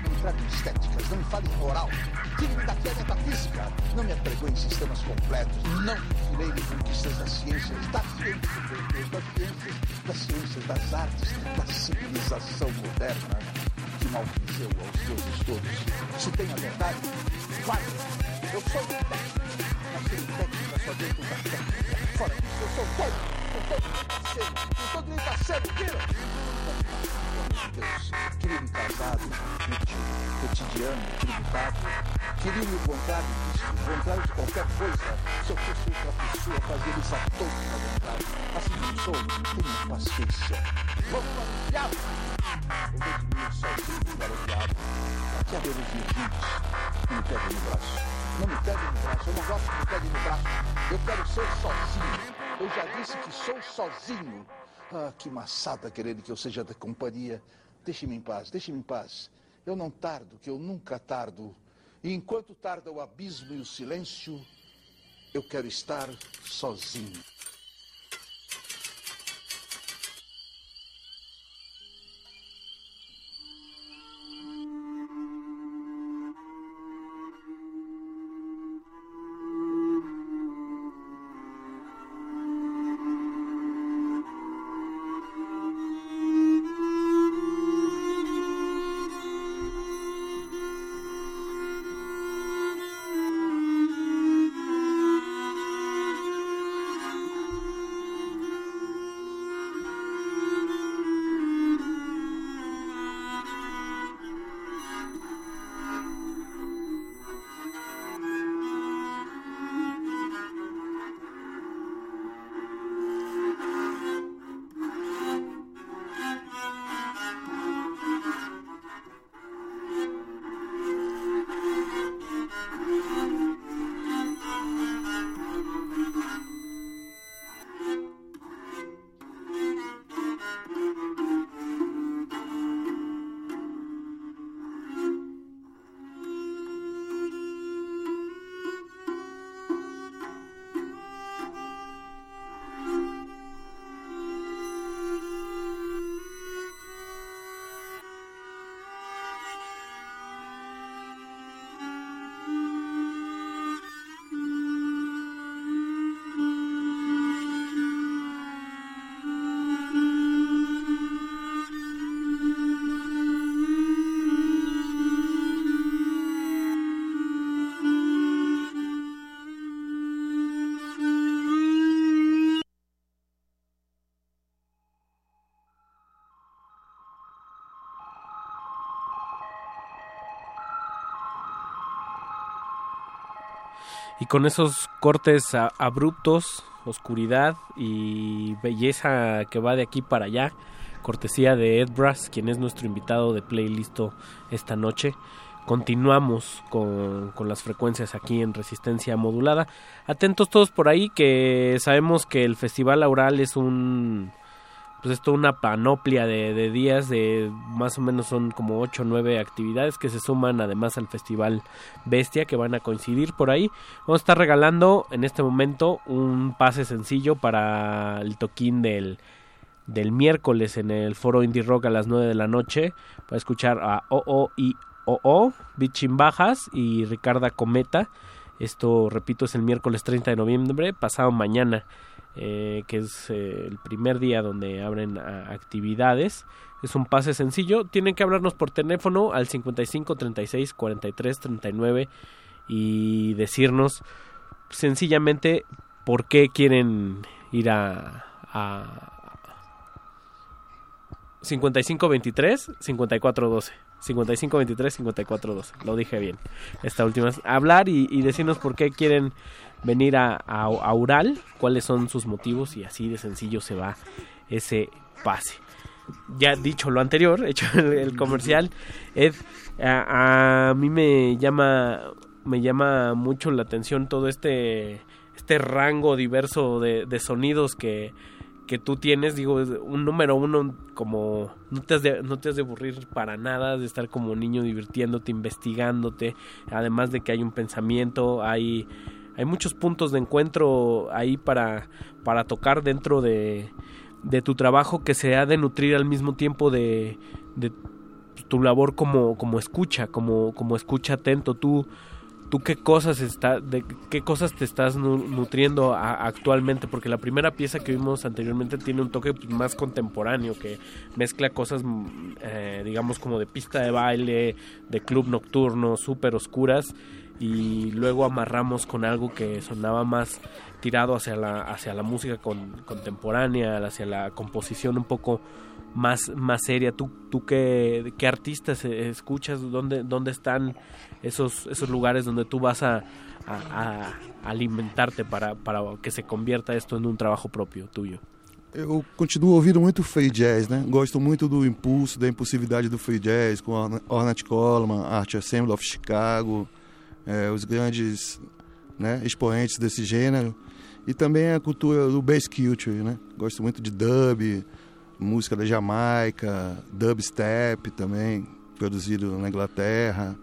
Não me tratem de estéticas. Não me falem em oral. Tire-me daqui a metafísica. Não me apregoem em sistemas completos. Não me fileire conquistas das ciências, da ciência, meu das ciências, das ciências, das artes, da civilização moderna que malfizeu aos seus estudos. Se tem a verdade, vai. Eu sou técnico. Nasci técnica só dentro da técnica. Fora disso, eu sou doido. Com todo direito a ser. Com todo direito a ser. Viram? Deus, Queria me o contrário disso, contrário de qualquer coisa. Se eu fosse outra pessoa, fazia eles a todos na vontade. Assim como sou, tenham paciência. Vamos para o diabo! Eu vou de mim sozinho para o diabo. Aqui há ver os virgens. Não me peguem no braço. Não me peguem no braço. Eu não gosto que me peguem no braço. Eu quero ser sozinho. Eu já disse que sou sozinho. Ah, que maçada querendo que eu seja da companhia. Deixe-me em paz, deixe-me em paz. Eu não tardo, que eu nunca tardo. E enquanto tarda o abismo e o silêncio, eu quero estar sozinho. Y con esos cortes abruptos, oscuridad y belleza que va de aquí para allá, cortesía de Ed Brass, quien es nuestro invitado de playlisto esta noche. Continuamos con, con las frecuencias aquí en resistencia modulada. Atentos todos por ahí que sabemos que el Festival Aural es un pues es una panoplia de, de días de más o menos son como 8 o 9 actividades que se suman además al festival Bestia que van a coincidir por ahí. Vamos a estar regalando en este momento un pase sencillo para el toquín del, del miércoles en el foro Indie Rock a las 9 de la noche para escuchar a OO y OO, Bichin Bajas y Ricarda Cometa. Esto, repito, es el miércoles 30 de noviembre, pasado mañana, eh, que es eh, el primer día donde abren a- actividades. Es un pase sencillo. Tienen que hablarnos por teléfono al 55 36 43 39 y decirnos sencillamente por qué quieren ir a, a, 5523 5412. 5523 5412. Lo dije bien. Esta última hablar y, decirnos por qué quieren venir a, a, Ural, cuáles son sus motivos y así de sencillo se va ese pase. Ya dicho lo anterior, hecho el, el comercial, Ed, a, a mí me llama me llama mucho la atención todo este este rango diverso de, de sonidos que, que tú tienes, digo, un número uno como no te, has de, no te has de aburrir para nada, de estar como niño divirtiéndote, investigándote, además de que hay un pensamiento, hay, hay muchos puntos de encuentro ahí para, para tocar dentro de, de tu trabajo que se ha de nutrir al mismo tiempo de, de tu labor como, como escucha, como, como escucha atento, tú tú qué cosas está de qué cosas te estás nu- nutriendo actualmente porque la primera pieza que vimos anteriormente tiene un toque pues, más contemporáneo que mezcla cosas mm, eh, digamos como de pista de baile de club nocturno súper oscuras y luego amarramos con algo que sonaba más tirado hacia la hacia la música con- contemporánea hacia la composición un poco más más seria tú tú qué, qué artistas escuchas dónde dónde están esos esos lugares donde tú vas a, a- a alimentarte para para que se convierta esto en un trabajo propio tuyo Eu continuo ouvindo muito free jazz, né? Gosto muito do impulso, da impulsividade do free jazz, com Ornette Coleman, Art Assembly of Chicago, eh, os grandes né, expoentes desse gênero. E também a cultura do bass culture, né? Gosto muito de dub, música da Jamaica, dubstep também, produzido na Inglaterra.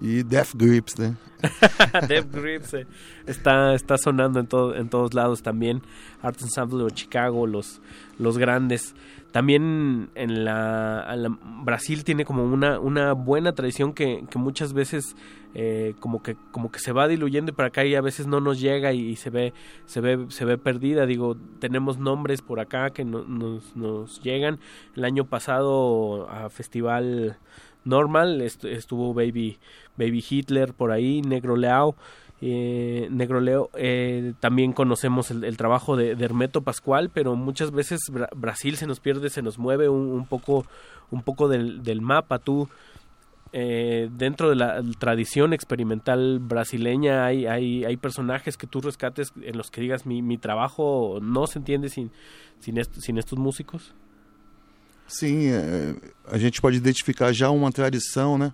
E Death Grips, né? Death Grips eh, está, está sonando en, en todos lados también. Art Ensemble de Chicago, los, los grandes. También en en la- Brasil tiene como una, una buena tradición que, que muchas veces eh, como que como que se va diluyendo y para acá y a veces no nos llega y, se ve se ve se ve perdida digo tenemos nombres por acá que no- nos, nos llegan el año pasado a festival normal est- estuvo baby baby Hitler por ahí negro Leao eh, Negro Leo, eh, también conocemos el, el trabajo de, Hermeto Pascual, pero muchas veces Bra- Brasil se nos pierde, se nos mueve un, un poco, un poco del, del mapa. Tú, eh, dentro de la tradición experimental brasileña, hay, hay, hay personajes que tú rescates en los que digas mi, mi trabajo no se entiende sin, sin, est- sin estos músicos. Sim, é, a gente pode identificar já uma tradição, né?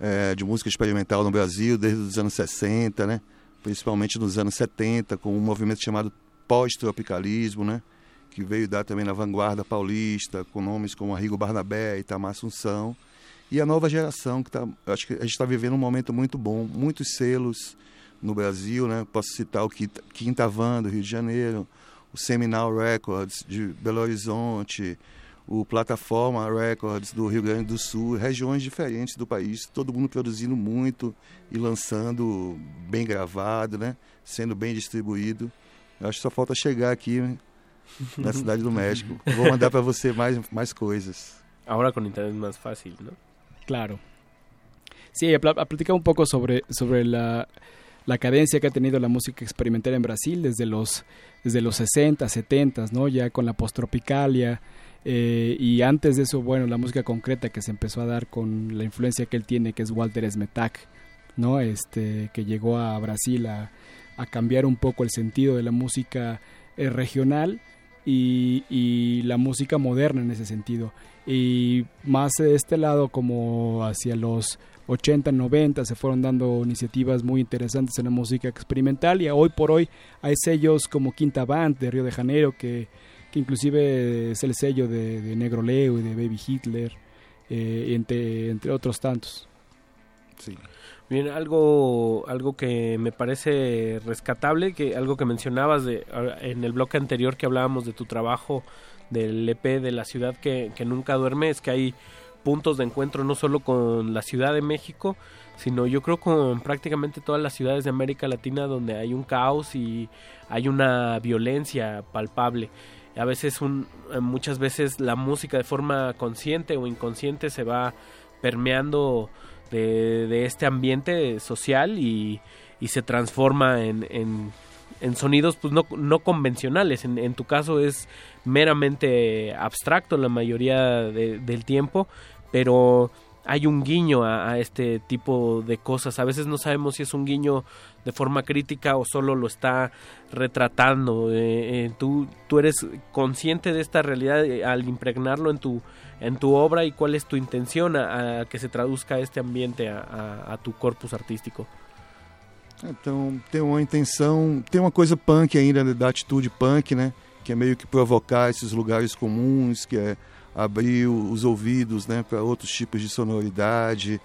é, de música experimental no Brasil desde os anos 60, né? Principalmente nos anos 70, com um movimento chamado pós-tropicalismo, né? Que veio dar também na vanguarda paulista, com nomes como Arrigo Barnabé, Itamar Assunção. E a nova geração, que tá, acho que a gente está vivendo um momento muito bom, muitos selos no Brasil, né? Posso citar o Quinta, Van, do Rio de Janeiro, o Seminal Records de Belo Horizonte, o Plataforma Records do Rio Grande do Sul, regiões diferentes do país, todo mundo produzindo muito e lançando bem gravado, né? Sendo bem distribuído. Eu acho que só falta chegar aqui né? na cidade do México. Vou mandar para você mais, mais coisas. Ahora con internet es más fácil, ¿no? Claro. Sí, ha platicado un poco sobre, sobre la, la cadencia que ha tenido la música experimental en Brasil desde los, desde los 60, 70, ¿no? Ya con la postropicalia. eh, y antes de eso, bueno, la música concreta que se empezó a dar con la influencia que él tiene, que es Walter Smetak, ¿no? Este, que llegó a Brasil a, cambiar un poco el sentido de la música eh, regional y la música moderna en ese sentido. Y más de este lado, como hacia los 80, 90, se fueron dando iniciativas muy interesantes en la música experimental y hoy por hoy hay sellos como Quinta Band de Río de Janeiro, que, que inclusive es el sello de, Negro Leo y de Baby Hitler, eh, entre, entre otros tantos. Sí. Bien, algo, algo que me parece rescatable, que algo que mencionabas de, en el bloque anterior que hablábamos de tu trabajo del EP de la ciudad que, que nunca duerme, es que hay puntos de encuentro no solo con la Ciudad de México, sino yo creo con prácticamente todas las ciudades de América Latina donde hay un caos y hay una violencia palpable. A veces, un, muchas veces la música de forma consciente o inconsciente se va permeando de, de este ambiente social y, y se transforma en, en, en sonidos pues no, no convencionales. En, en tu caso es meramente abstracto la mayoría de- del tiempo, pero hay un guiño a, a este tipo de cosas. A veces no sabemos si es un guiño de forma crítica o solo lo está retratando. Eh, eh, tú, tú eres consciente de esta realidad eh, al impregnarlo en tu, en tu obra y cuál es tu intención a, que se traduzca este ambiente a- a tu corpus artístico. Então tem uma intenção, tem uma coisa punk ainda, da atitude punk, né? Que é meio que provocar esses lugares comuns, que é abrir os ouvidos né, para outros tipos de sonoridade,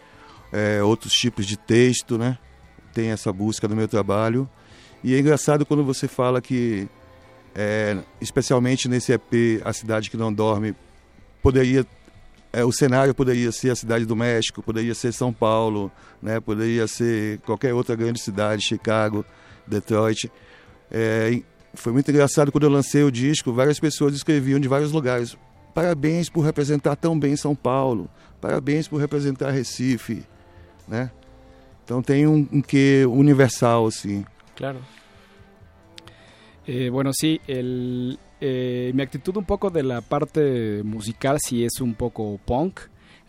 é, outros tipos de texto, né? Tem essa busca no meu trabalho. E é engraçado quando você fala que, é, especialmente nesse EP, A Cidade Que Não Dorme, poderia é, o cenário poderia ser a cidade do México, poderia ser São Paulo, né? poderia ser qualquer outra grande cidade, Chicago, Detroit. É, foi muito engraçado quando eu lancei o disco, várias pessoas escreviam de vários lugares. Parabéns por representar tão bem São Paulo, parabéns por representar Recife, né? Então tem um, um quê universal, assim. Claro. Eh, bueno, sí, el, eh, mi actitud un poco de la parte musical sí es un poco punk,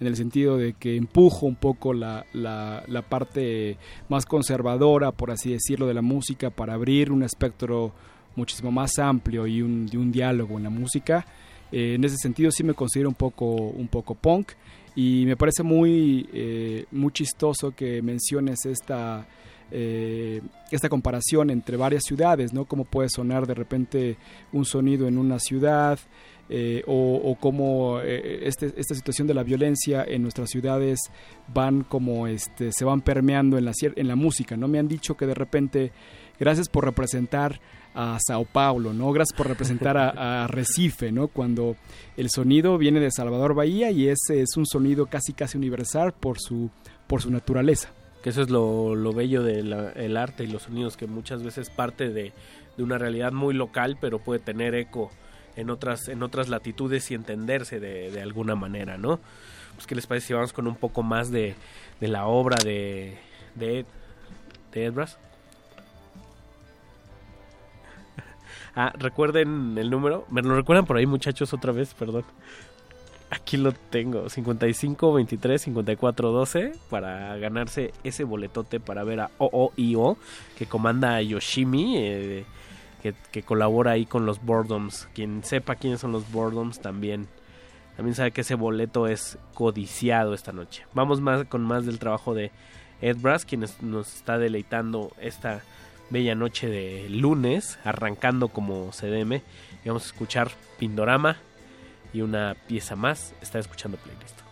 en el sentido de que empujo un poco la, la, parte más conservadora, por así decirlo, de la música para abrir un espectro muchísimo más amplio y un, de un diálogo en la música. Eh, en ese sentido sí me considero un poco, un poco punk y me parece muy, eh, muy chistoso que menciones esta, eh, esta comparación entre varias ciudades, ¿no? Cómo puede sonar de repente un sonido en una ciudad eh, o, o cómo eh, este- esta situación de la violencia en nuestras ciudades van como este, se van permeando en la, en la música, ¿no? Me han dicho que de repente, gracias por representar a Sao Paulo, ¿no? Gracias por representar a, a Recife, ¿no? Cuando el sonido viene de Salvador Bahía y ese es un sonido casi casi universal por su, por su naturaleza. Eso es lo, lo bello del arte y los sonidos, que muchas veces parte de, de una realidad muy local, pero puede tener eco en otras, en otras latitudes y entenderse de, de alguna manera, ¿no? Pues, ¿qué les parece si vamos con un poco más de, de la obra de, de, Ed, de Ed Brass? Ah, recuerden el número. ¿Me lo recuerdan por ahí, muchachos, otra vez? Perdón. Aquí lo tengo, 55 23 54 12 para ganarse ese boletote para ver a OOIO que comanda a Yoshimi, eh, que, colabora ahí con los Boredoms. Quien sepa quiénes son los Boredoms también, también sabe que ese boleto es codiciado esta noche. Vamos más con más del trabajo de Ed Brass, quien es- nos está deleitando esta bella noche de lunes, arrancando como CDM. Y vamos a escuchar Pindorama y una pieza más. Está escuchando playlist.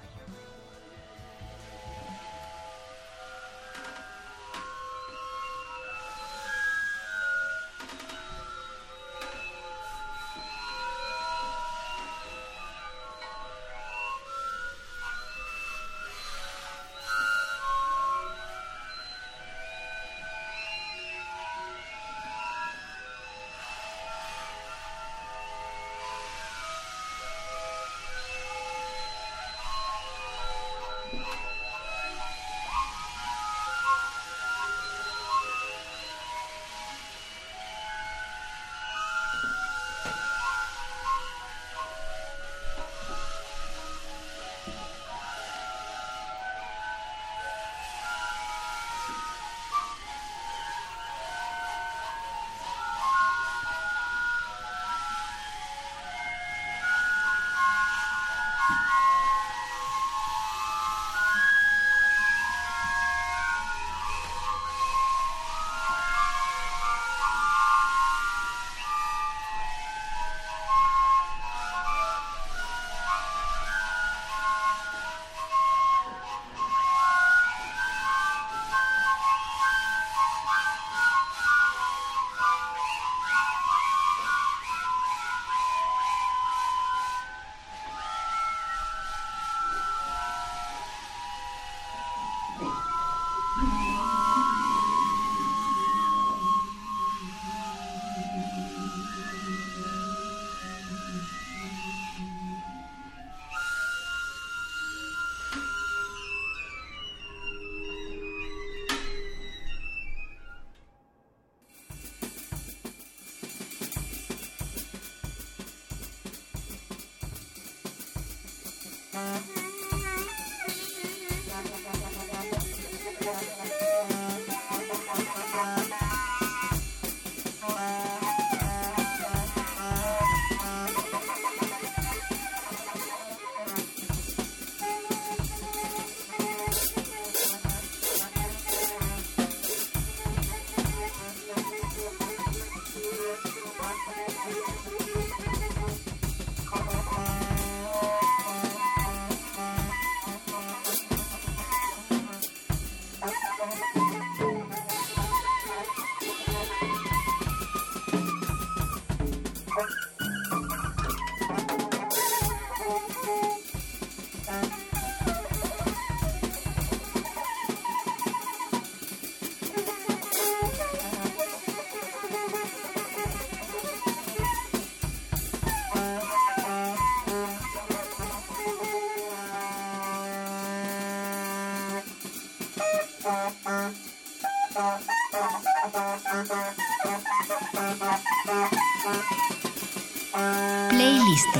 Playlist.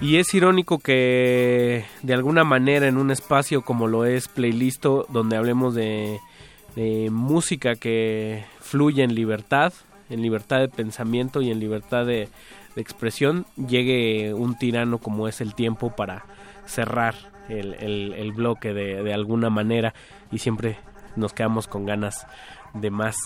Y es irónico que de alguna manera en un espacio como lo es Playlisto, donde hablemos de, música que fluye en libertad, en libertad de pensamiento y en libertad de, expresión, llegue un tirano como es el tiempo para cerrar el, bloque de alguna manera y siempre nos quedamos con ganas de más.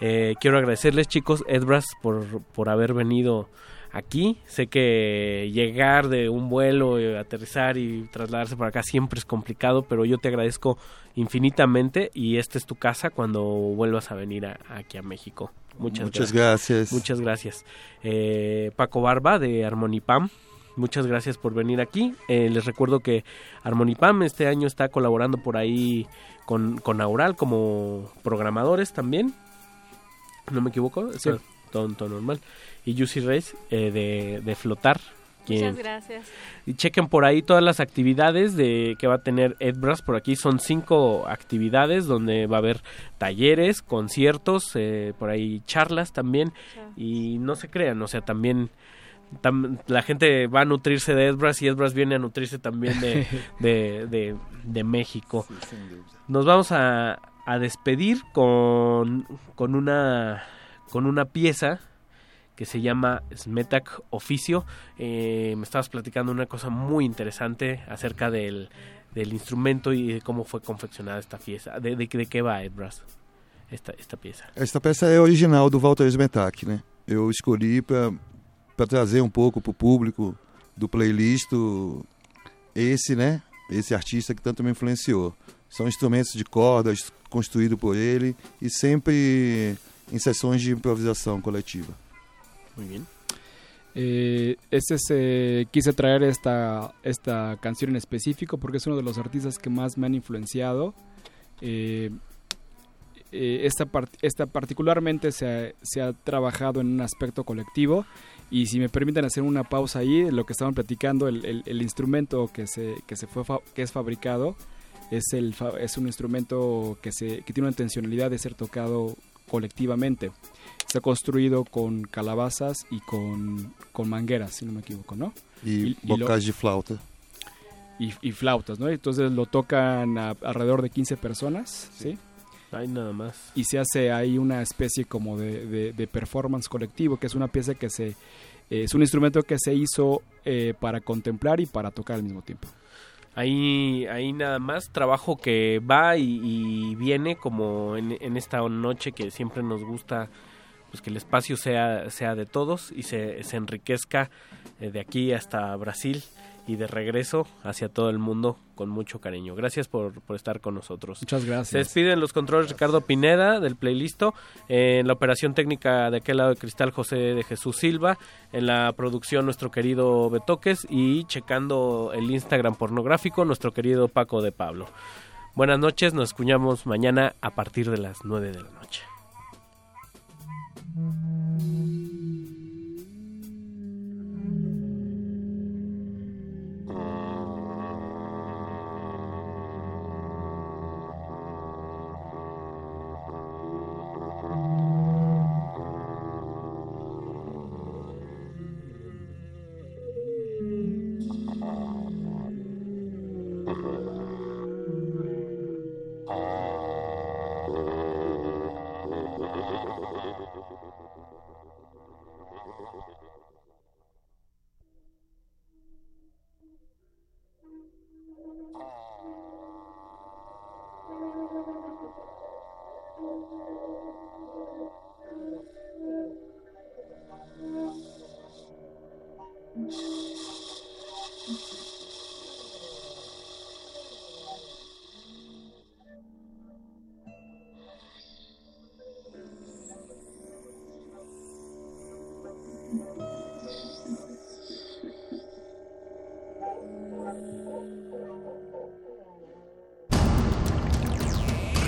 Eh, quiero agradecerles chicos, Edbras, por, por haber venido aquí. Sé que llegar de un vuelo, eh, aterrizar y trasladarse para acá siempre es complicado, pero yo te agradezco infinitamente y esta es tu casa cuando vuelvas a venir a- aquí a México. Muchas, Muchas gracias. gracias. Muchas gracias. Eh, Paco Barba de Armonipam. Muchas gracias por venir aquí. Eh, les recuerdo que Armonipam este año está colaborando por ahí con, con Aural como programadores también. ¿No me equivoco? Sí. Todo, todo normal. Y Juicy Reyes eh, de, de Flotar. quien- Muchas gracias. y chequen por ahí todas las actividades de que va a tener Edbras por aquí. Son cinco actividades donde va a haber talleres, conciertos, eh, por ahí charlas también. Y no se crean, o sea, también tam- la gente va a nutrirse de Edbras y Edbras viene a nutrirse también de, de, de- de México. Nos vamos a, a despedir con, con una con una pieza que se llama Smetak Oficio. Eh, me estabas platicando una cosa muy interesante acerca del, del instrumento y de cómo fue confeccionada esta pieza. ¿De, de, de qué va, Edbras? Esta, esta pieza. Esta peça é original do Walter Smetak, né? Eu escolhi para trazer um pouco para o público do playlist esse, né? Esse artista que tanto me influenciou. São instrumentos de cordas construídos por ele e sempre em sessões de improvisação coletiva. Muy bien. Eh, es, eh, quise traer esta, esta canción en específico porque es uno de los artistas que más me han influenciado. Eh, eh, esta, part- esta particularmente se ha, se ha trabajado en un aspecto colectivo y si me permiten hacer una pausa ahí, lo que estaban platicando, el, el- el instrumento que, se, que, se fue que es fabricado es, el, fa- es un instrumento que, se, que tiene una intencionalidad de ser tocado colectivamente. Está construido con calabazas y con, con mangueras, si no me equivoco, ¿no? E, lo- bocais de flauta. y, y flautas, ¿no? Entonces lo tocan a- alrededor de 15 personas, ¿sí? Hay nada más. Y se hace ahí una especie como de, de- de performance colectivo, que es una pieza que se... eh, es un instrumento que se hizo eh, para contemplar y para tocar al mismo tiempo. Ahí, ahí nada más, trabajo que va y, viene como en, en esta noche que siempre nos gusta pues que el espacio sea, sea de todos y se, se enriquezca eh, de aquí hasta Brasil y de regreso hacia todo el mundo con mucho cariño. Gracias por, por estar con nosotros. Muchas Se gracias. despiden los controles Ricardo Pineda del playlisto, en la operación técnica de aquel lado de cristal José de Jesús Silva, en la producción nuestro querido Betoques y checando el Instagram pornográfico nuestro querido Paco de Pablo. Buenas noches, nos escuchamos mañana a partir de las 9 de la noche.